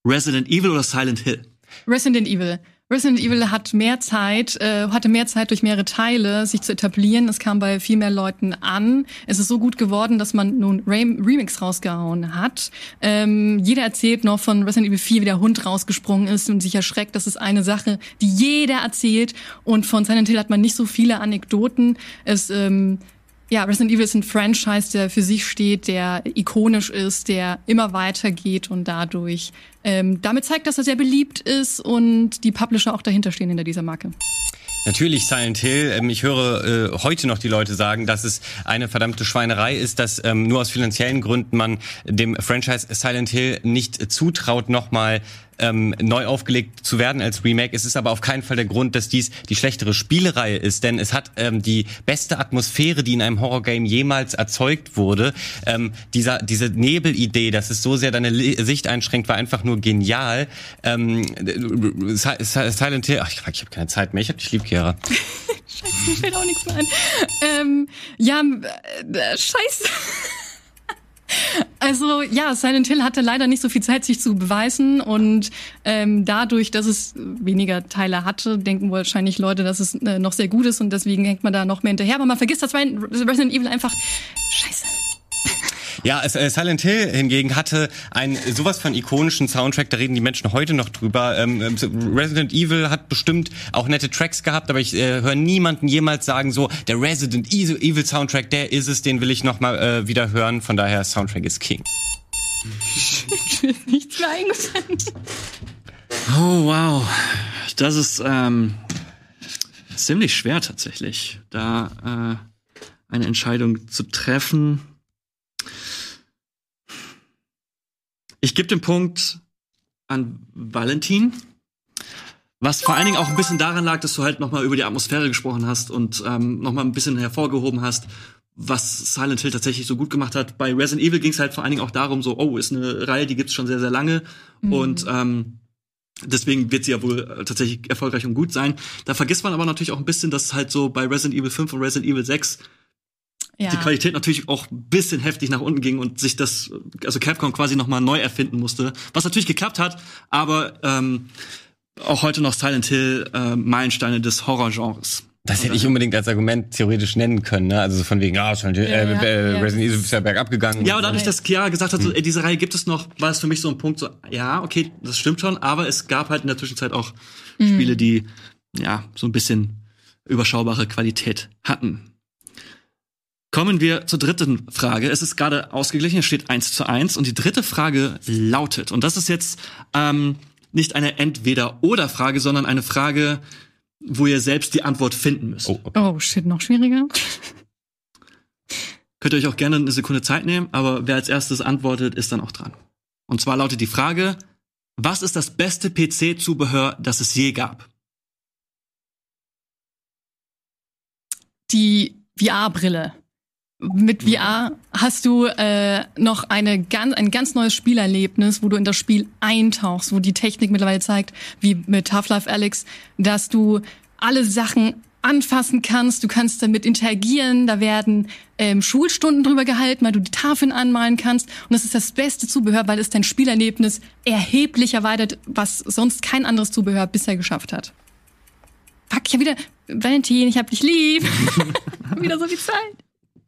Resident Evil oder Silent Hill? Resident Evil. Resident Evil hat mehr Zeit, äh, hatte mehr Zeit durch mehrere Teile, sich zu etablieren. Es kam bei viel mehr Leuten an. Es ist so gut geworden, dass man nun Ram Remix rausgehauen hat. Ähm, jeder erzählt noch von Resident Evil 4, wie der Hund rausgesprungen ist und sich erschreckt. Das ist eine Sache, die jeder erzählt. Und von Silent Hill hat man nicht so viele Anekdoten. Es ähm, ja, Resident Evil ist ein Franchise, der für sich steht, der ikonisch ist, der immer weitergeht und dadurch ähm, damit zeigt, dass er sehr beliebt ist und die Publisher auch dahinter stehen hinter dieser Marke. Natürlich Silent Hill. Ähm, ich höre äh, heute noch die Leute sagen, dass es eine verdammte Schweinerei ist, dass ähm, nur aus finanziellen Gründen man dem Franchise Silent Hill nicht zutraut, nochmal ähm, neu aufgelegt zu werden als Remake. Es ist aber auf keinen Fall der Grund, dass dies die schlechtere Spielereihe ist, denn es hat ähm, die beste Atmosphäre, die in einem Horrorgame jemals erzeugt wurde. Ähm, dieser, diese Nebelidee, dass es so sehr deine Sicht einschränkt, war einfach nur genial. Ähm, Si- Silent Hill, ach, ich, ich habe keine Zeit mehr, ich hab dich lieb, Chiara. Mir fällt auch nichts mehr ein. Ähm, ja, äh, scheiße. Also ja, Silent Hill hatte leider nicht so viel Zeit, sich zu beweisen und ähm, dadurch, dass es weniger Teile hatte, denken wahrscheinlich Leute, dass es äh, noch sehr gut ist und deswegen hängt man da noch mehr hinterher. Aber man vergisst, dass Resident Evil einfach scheiße. Ja, es, äh, Silent Hill hingegen hatte einen sowas von ikonischen Soundtrack, da reden die Menschen heute noch drüber. Ähm, ähm, Resident Evil hat bestimmt auch nette Tracks gehabt, aber ich äh, höre niemanden jemals sagen so, der Resident Evil Soundtrack, der ist es, den will ich noch mal äh, wieder hören. Von daher, Soundtrack ist King. Mir ist nichts mehr eingefallen. Oh, wow. Das ist ähm, ziemlich schwer tatsächlich, da äh, eine Entscheidung zu treffen. Ich gebe den Punkt an Valentin, was vor allen Dingen auch ein bisschen daran lag, dass du halt noch mal über die Atmosphäre gesprochen hast und ähm, noch mal ein bisschen hervorgehoben hast, was Silent Hill tatsächlich so gut gemacht hat. Bei Resident Evil ging es halt vor allen Dingen auch darum, so, oh, ist eine Reihe, die gibt's schon sehr, sehr lange und ähm, Deswegen wird sie ja wohl äh, tatsächlich erfolgreich und gut sein. Da vergisst man aber natürlich auch ein bisschen, dass halt so bei Resident Evil 5 und Resident Evil 6 Ja. die Qualität natürlich auch ein bisschen heftig nach unten ging und sich das, also Capcom quasi nochmal neu erfinden musste. Was natürlich geklappt hat, aber ähm, auch heute noch Silent Hill äh, Meilensteine des Horrorgenres. Das hätte ich unbedingt als Argument theoretisch nennen können, ne? Also so von wegen, ja, schon, äh, Ja, ja, äh, ja. Resident Evil ist ja bergab gegangen. Ja, aber dadurch, dass Chiara gesagt hat, so, ey, diese Reihe gibt es noch, war es für mich so ein Punkt, so, ja, okay, das stimmt schon, aber es gab halt in der Zwischenzeit auch Spiele, die, ja, so ein bisschen überschaubare Qualität hatten. Kommen wir zur dritten Frage. Es ist gerade ausgeglichen, es steht eins zu eins und die dritte Frage lautet, und das ist jetzt ähm, nicht eine Entweder-Oder-Frage, sondern eine Frage, wo ihr selbst die Antwort finden müsst. Oh, okay. Oh, shit, noch schwieriger. Könnt ihr euch auch gerne eine Sekunde Zeit nehmen, aber wer als erstes antwortet, ist dann auch dran. Und zwar lautet die Frage, was ist das beste PC-Zubehör, das es je gab? Die VR-Brille. Mit VR hast du äh, noch eine ganz, ein ganz neues Spielerlebnis, wo du in das Spiel eintauchst, wo die Technik mittlerweile zeigt, wie mit Half-Life Alex, dass du alle Sachen anfassen kannst, du kannst damit interagieren, da werden ähm, Schulstunden drüber gehalten, weil du die Tafeln anmalen kannst und das ist das beste Zubehör, weil es dein Spielerlebnis erheblich erweitert, was sonst kein anderes Zubehör bisher geschafft hat. Fuck, ich hab wieder, Valentin, ich hab dich lieb. hab wieder so viel Zeit.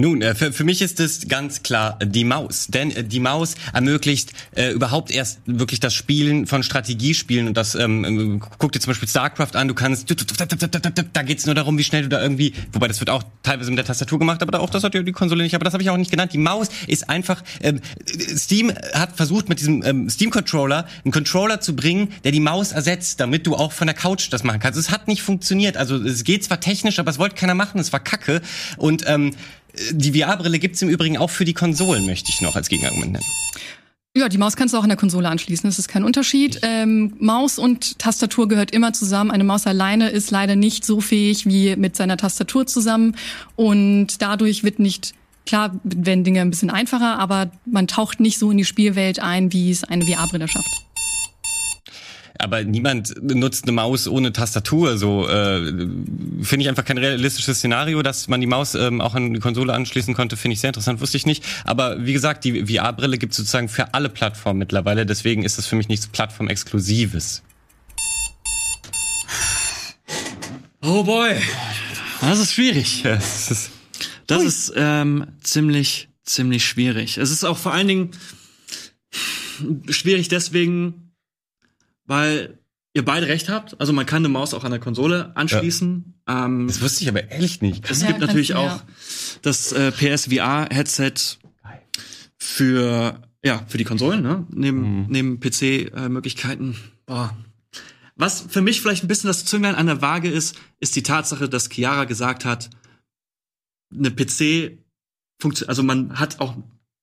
Nun, äh, für, für mich ist es ganz klar äh, die Maus. Denn äh, die Maus ermöglicht äh, überhaupt erst wirklich das Spielen von Strategiespielen. Und das, ähm, guck dir zum Beispiel StarCraft an, du kannst, da geht's nur darum, wie schnell du da irgendwie, wobei das wird auch teilweise mit der Tastatur gemacht, aber auch das hat ja die Konsole nicht, aber das habe ich auch nicht genannt. Die Maus ist einfach, ähm, Steam hat versucht mit diesem ähm, Steam-Controller einen Controller zu bringen, der die Maus ersetzt, damit du auch von der Couch das machen kannst. Es hat nicht funktioniert. Also es geht zwar technisch, aber es wollte keiner machen, es war kacke. Und ähm, die VR-Brille gibt's im Übrigen auch für die Konsolen, möchte ich noch als Gegenargument nennen. Ja, die Maus kannst du auch an der Konsole anschließen. Das ist kein Unterschied. Ähm, Maus und Tastatur gehört immer zusammen. Eine Maus alleine ist leider nicht so fähig wie mit seiner Tastatur zusammen. Und dadurch wird nicht, klar, werden Dinge ein bisschen einfacher, aber man taucht nicht so in die Spielwelt ein, wie es eine VR-Brille schafft. Aber niemand nutzt eine Maus ohne Tastatur. So äh, finde ich einfach kein realistisches Szenario, dass man die Maus ähm, auch an die Konsole anschließen konnte. Finde ich sehr interessant, wusste ich nicht. Aber wie gesagt, die VR-Brille gibt sozusagen für alle Plattformen mittlerweile. Deswegen ist das für mich nichts Plattform-Exklusives. Oh boy. Das ist schwierig. Ja, das ist Das ist ähm, ziemlich, ziemlich schwierig. Es ist auch vor allen Dingen schwierig deswegen, weil ihr beide recht habt. Also man kann eine Maus auch an der Konsole anschließen. Ähm, das wusste ich aber ehrlich nicht. es Ja, gibt natürlich auch ja. das äh, PSVR-Headset für ja für die Konsolen, ne? Neben neben PC-Möglichkeiten. Boah. Was für mich vielleicht ein bisschen das Zünglein an der Waage ist, ist die Tatsache, dass Chiara gesagt hat, eine PC funktioniert, also man hat auch,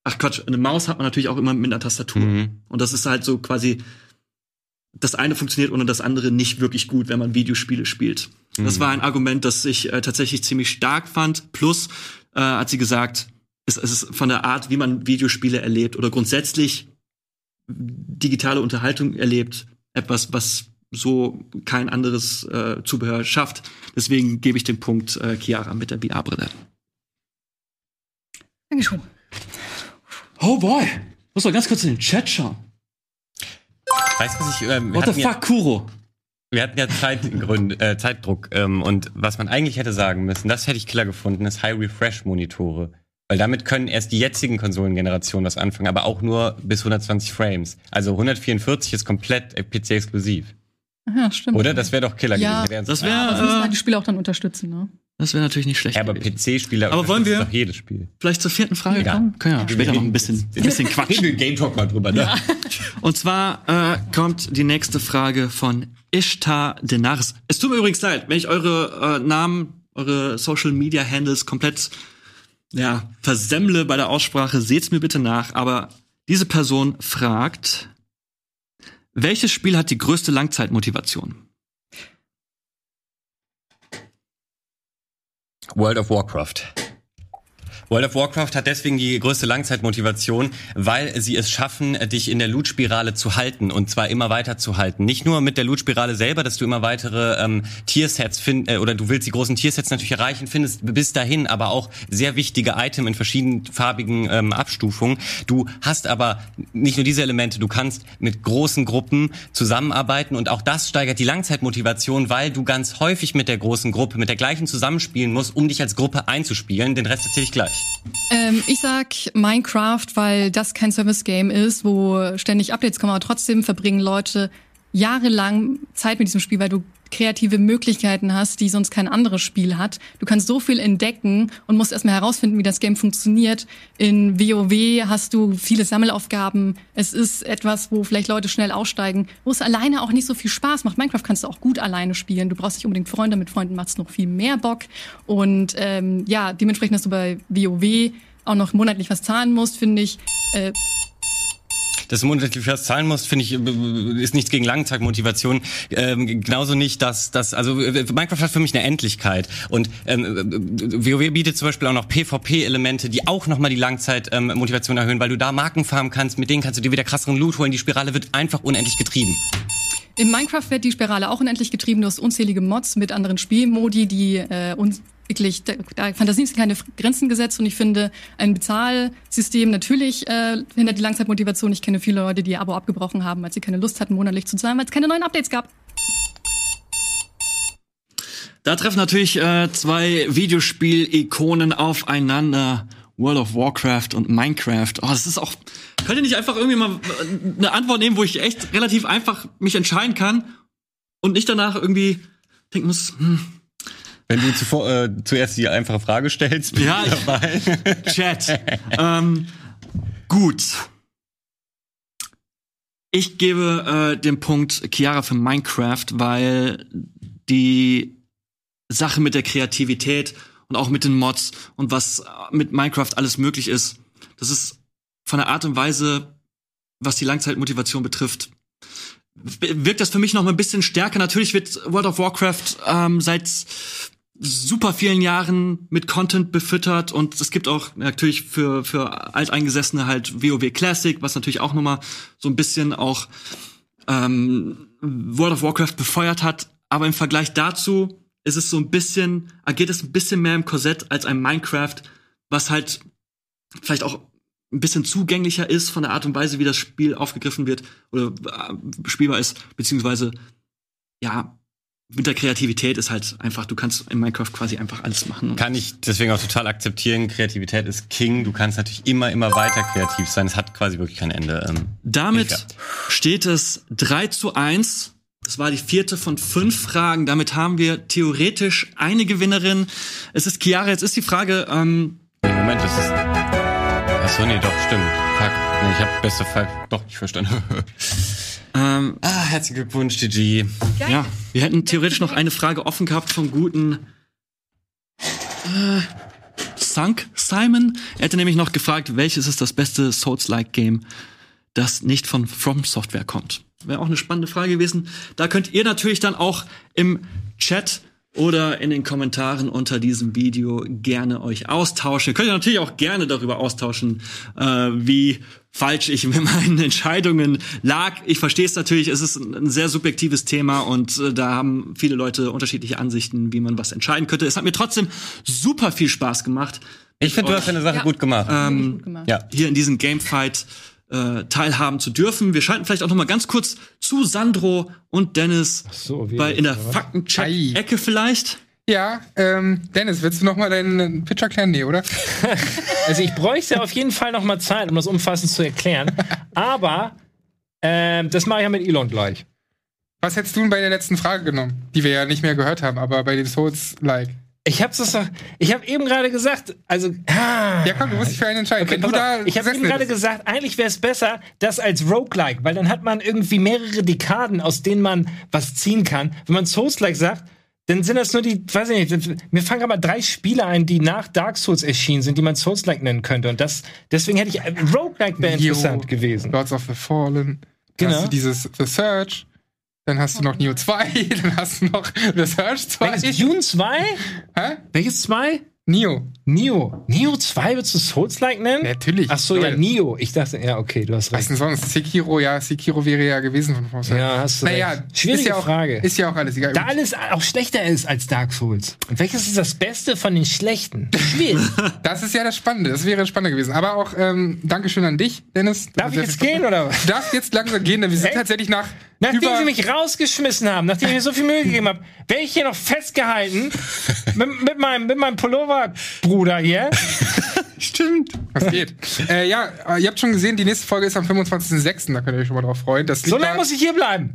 ach Quatsch, eine Maus hat man natürlich auch immer mit einer Tastatur. Mhm. Und das ist halt so quasi, das eine funktioniert ohne das andere nicht wirklich gut, wenn man Videospiele spielt. Das war ein Argument, das ich äh, tatsächlich ziemlich stark fand. Plus äh, hat sie gesagt, es, es ist von der Art, wie man Videospiele erlebt oder grundsätzlich digitale Unterhaltung erlebt, etwas, was so kein anderes äh, Zubehör schafft. Deswegen gebe ich den Punkt äh, Chiara mit der VR-Brille. Dankeschön. Oh boy. Muss doch ganz kurz in den Chat schauen. Weißt du, was ich. Ähm, What the hatten ja- fuck, Kuro? Wir hatten ja Zeitgrund, äh, Zeitdruck ähm, und was man eigentlich hätte sagen müssen, das hätte ich klar gefunden, ist High Refresh Monitore. Weil damit können erst die jetzigen Konsolengenerationen was anfangen, aber auch nur bis 120 Frames. Also 144 ist komplett äh, PC-exklusiv. Ja, stimmt. Oder? Das wäre doch Killer Ja, gewesen. Das Aber das müssen wäre halt die Spiele auch dann unterstützen, ne? Das wäre natürlich nicht schlecht. Ja, aber. PC-Spieler Aber wollen wir- doch jedes Spiel. Vielleicht zur vierten Frage Ja. kommen? Können ja später noch ein bisschen, ein bisschen Reden wir quatschen. im Game Talk mal drüber, ne? Und zwar äh, kommt die nächste Frage von Ishtar Denaris. Es tut mir übrigens leid, wenn ich eure äh, Namen, eure Social Media Handles komplett ja, versemmle bei der Aussprache, seht's mir bitte nach. Aber diese Person fragt, welches Spiel hat die größte Langzeitmotivation? World of Warcraft. World of Warcraft hat deswegen die größte Langzeitmotivation, weil sie es schaffen, dich in der Loot-Spirale zu halten und zwar immer weiter zu halten. Nicht nur mit der Loot-Spirale selber, dass du immer weitere ähm, Tiersets findest, äh, oder du willst die großen Tiersets natürlich erreichen, findest bis dahin aber auch sehr wichtige Items in verschiedenfarbigen ähm, Abstufungen. Du hast aber nicht nur diese Elemente, du kannst mit großen Gruppen zusammenarbeiten und auch das steigert die Langzeitmotivation, weil du ganz häufig mit der großen Gruppe, mit der gleichen zusammenspielen musst, um dich als Gruppe einzuspielen. Den Rest erzähle ich gleich. Ähm, ich sag Minecraft, weil das kein Service-Game ist, wo ständig Updates kommen, aber trotzdem verbringen Leute jahrelang Zeit mit diesem Spiel, weil du kreative Möglichkeiten hast, die sonst kein anderes Spiel hat. Du kannst so viel entdecken und musst erstmal herausfinden, wie das Game funktioniert. In WoW hast du viele Sammelaufgaben. Es ist etwas, wo vielleicht Leute schnell aussteigen, wo es alleine auch nicht so viel Spaß macht. Minecraft kannst du auch gut alleine spielen. Du brauchst nicht unbedingt Freunde. Mit Freunden macht es noch viel mehr Bock. Und ähm, ja, dementsprechend, dass du bei WoW auch noch monatlich was zahlen musst, finde ich, äh, dass du monatlich was zahlen musst, finde ich, äh, ist nichts gegen Langzeitmotivation. Ähm, genauso nicht, dass dass also äh, Minecraft hat für mich eine Endlichkeit und ähm, äh, WoW bietet zum Beispiel auch noch PvP-Elemente, die auch nochmal die Langzeitmotivation ähm, erhöhen, weil du da Marken farmen kannst, mit denen kannst du dir wieder krasseren Loot holen. Die Spirale wird einfach unendlich getrieben. In Minecraft wird die Spirale auch unendlich getrieben. Du hast unzählige Mods mit anderen Spielmodi, die äh, uns wirklich, da, da Fantasie sind keine Grenzen gesetzt und ich finde, ein Bezahlsystem natürlich äh, hindert die Langzeitmotivation. Ich kenne viele Leute, die ihr Abo abgebrochen haben, weil sie keine Lust hatten, monatlich zu zahlen, weil es keine neuen Updates gab. Da treffen natürlich äh, zwei Videospiel-Ikonen aufeinander. World of Warcraft und Minecraft. Oh, das ist auch. Könnt ihr nicht einfach irgendwie mal äh, eine Antwort nehmen, wo ich echt relativ einfach mich entscheiden kann und nicht danach irgendwie denken muss, hm, Wenn du zuvor, äh, zuerst die einfache Frage stellst, bin Ja, ich dabei. Chat. ähm, gut. Ich gebe äh, den Punkt Chiara für Minecraft, weil die Sache mit der Kreativität und auch mit den Mods und was mit Minecraft alles möglich ist, das ist von der Art und Weise, was die Langzeitmotivation betrifft, wirkt das für mich noch mal ein bisschen stärker. Natürlich wird World of Warcraft ähm, seit super vielen Jahren mit Content befüttert und es gibt auch natürlich für für alteingesessene halt WoW Classic, was natürlich auch noch mal so ein bisschen auch ähm, World of Warcraft befeuert hat. Aber im Vergleich dazu ist es so ein bisschen, agiert es ein bisschen mehr im Korsett als ein Minecraft, was halt vielleicht auch ein bisschen zugänglicher ist von der Art und Weise, wie das Spiel aufgegriffen wird oder äh, spielbar ist, beziehungsweise ja, mit der Kreativität ist halt einfach, du kannst in Minecraft quasi einfach alles machen. Kann ich deswegen auch total akzeptieren. Kreativität ist King. Du kannst natürlich immer, immer weiter kreativ sein. Es hat quasi wirklich kein Ende. Ähm, Damit steht es 3 zu 1. Das war die vierte von fünf Fragen. Damit haben wir theoretisch eine Gewinnerin. Es ist Chiara. Jetzt ist die Frage, ähm, nee, Moment, das ist. Achso, nee, doch, stimmt. Fuck. Nee, ich habe beste Fall doch nicht verstanden. ähm, ah, herzlichen Glückwunsch, GG. ja, wir hätten theoretisch noch eine Frage offen gehabt vom guten äh, Sunk Simon. Er hätte nämlich noch gefragt, welches ist das beste Souls-like-Game, das nicht von From Software kommt. Wäre auch eine spannende Frage gewesen. Da könnt ihr natürlich dann auch im Chat oder in den Kommentaren unter diesem Video gerne euch austauschen. Ihr könnt natürlich auch gerne darüber austauschen, äh, wie falsch ich mit meinen Entscheidungen lag. Ich verstehe es natürlich, es ist ein sehr subjektives Thema und äh, da haben viele Leute unterschiedliche Ansichten, wie man was entscheiden könnte. Es hat mir trotzdem super viel Spaß gemacht. Ich finde, du hast deine Sache Ja. gut gemacht. Wirklich gut gemacht. ja. hier in diesem Gamefight äh, teilhaben zu dürfen. Wir schalten vielleicht auch noch mal ganz kurz zu Sandro und Dennis so, wie bei in der. Faktencheck-Ecke vielleicht. Ja, ähm, Dennis, willst du noch mal deinen Pitch erklären? Nee, oder? Also ich bräuchte auf jeden Fall noch mal Zeit, um das umfassend zu erklären. Aber ähm, das mache ich ja mit Elon gleich. Was hättest du denn bei der letzten Frage genommen, die wir ja nicht mehr gehört haben, aber bei den Souls-like? Ich hab's das doch, ich habe eben gerade gesagt, also ah, Ja, komm, du musst dich für einen entscheiden. Okay, Wenn du da auf. ich habe eben gerade gesagt, eigentlich wäre es besser, das als Roguelike, weil dann hat man irgendwie mehrere Dekaden, aus denen man was ziehen kann. Wenn man Souls-like sagt, dann sind das nur die, weiß ich nicht, mir fangen aber drei Spiele ein, die nach Dark Souls erschienen sind, die man Souls-like nennen könnte. Und das, deswegen hätte ich, äh, Roguelike wäre interessant gewesen. Lords of the Fallen. Dann Genau. hast du dieses The Search. Dann hast du noch Neo 2. Dann hast du noch The Search 2. Welches Dune 2? Hä? Welches 2? Nio. Neo. Neo 2 würdest du Souls-like nennen? Natürlich. Ach so, ja, Neo. Ich dachte, ja, okay, du hast Was recht. denn sonst? Sekiro, ja, Sekiro wäre ja gewesen von Vorteil. Ja, hast du Naja, recht. Schwierige ist ja auch, Frage. Ist ja auch alles egal. da alles auch schlechter ist als Dark Souls. Und welches ist das Beste von den schlechten? Schwierig. Das ist ja das Spannende. Das wäre spannend gewesen. Aber auch ähm, Dankeschön an dich, Dennis. Darf ich jetzt gehen oder was? Du darfst jetzt langsam gehen, denn wir sind Echt? tatsächlich nach Nachdem sie mich rausgeschmissen haben, nachdem ich mir so viel Mühe gegeben habe, werde ich hier noch festgehalten mit, mit meinem, mit meinem Pullover-Bruder hier. Stimmt. Was geht? äh, ja, äh, ihr habt schon gesehen, die nächste Folge ist am 25.06. Da könnt ihr euch schon mal drauf freuen. Das So lange da- muss ich hier bleiben.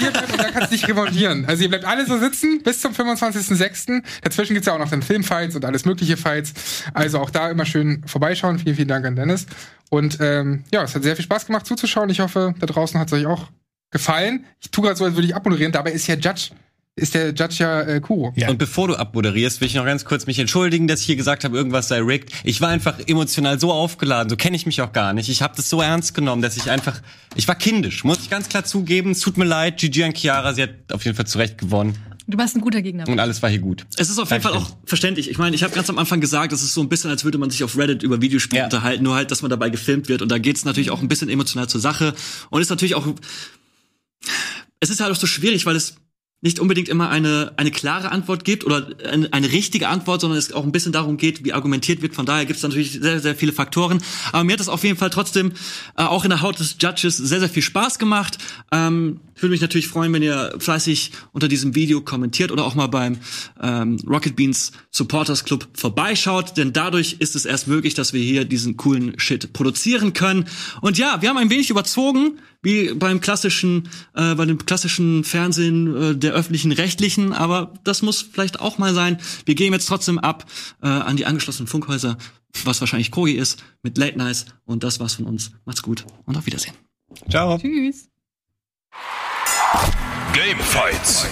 hier bleiben und da kannst du dich revanchieren. Also ihr bleibt alle so sitzen bis zum 25.06. Dazwischen gibt's ja auch noch dann Filmfights und alles mögliche Fights. Also auch da immer schön vorbeischauen. Vielen, vielen Dank an Dennis. Und ähm, ja, es hat sehr viel Spaß gemacht zuzuschauen. Ich hoffe, da draußen hat's euch auch gefallen. Ich tue gerade so, als würde ich abmoderieren. Dabei ist ja Judge, ist der Judge ja äh, Kuro. Ja. Und bevor du abmoderierst, will ich noch ganz kurz mich entschuldigen, dass ich hier gesagt habe, irgendwas sei rigged. Ich war einfach emotional so aufgeladen, so kenne ich mich auch gar nicht. Ich habe das so ernst genommen, dass ich einfach, ich war kindisch, muss ich ganz klar zugeben. Es tut mir leid, Gigi an Chiara, sie hat auf jeden Fall zu Recht gewonnen Du warst ein guter Gegner. und alles war hier gut. Es ist auf jeden Fall auch verständlich. Ich meine, ich habe ganz am Anfang gesagt, es ist so ein bisschen, als würde man sich auf Reddit über Videospiele Ja. unterhalten, nur halt, dass man dabei gefilmt wird. Und da geht es natürlich auch ein bisschen emotional zur Sache. Und ist natürlich auch. Es ist halt auch so schwierig, weil es nicht unbedingt immer eine, eine klare Antwort gibt oder eine, eine richtige Antwort, sondern es auch ein bisschen darum geht, wie argumentiert wird. Von daher gibt es natürlich sehr, sehr viele Faktoren. Aber mir hat es auf jeden Fall trotzdem äh, auch in der Haut des Judges sehr, sehr viel Spaß gemacht. Ähm, ich würde mich natürlich freuen, wenn ihr fleißig unter diesem Video kommentiert oder auch mal beim ähm, Rocket Beans Supporters Club vorbeischaut, denn dadurch ist es erst möglich, dass wir hier diesen coolen Shit produzieren können. Und ja, wir haben ein wenig überzogen, wie beim klassischen, äh, bei dem klassischen Fernsehen äh, der öffentlichen Rechtlichen, aber das muss vielleicht auch mal sein. Wir gehen jetzt trotzdem ab äh, an die angeschlossenen Funkhäuser, was wahrscheinlich Kogi ist, mit Late Nights und das war's von uns. Macht's gut und auf Wiedersehen. Ciao. Tschüss. Game Fights.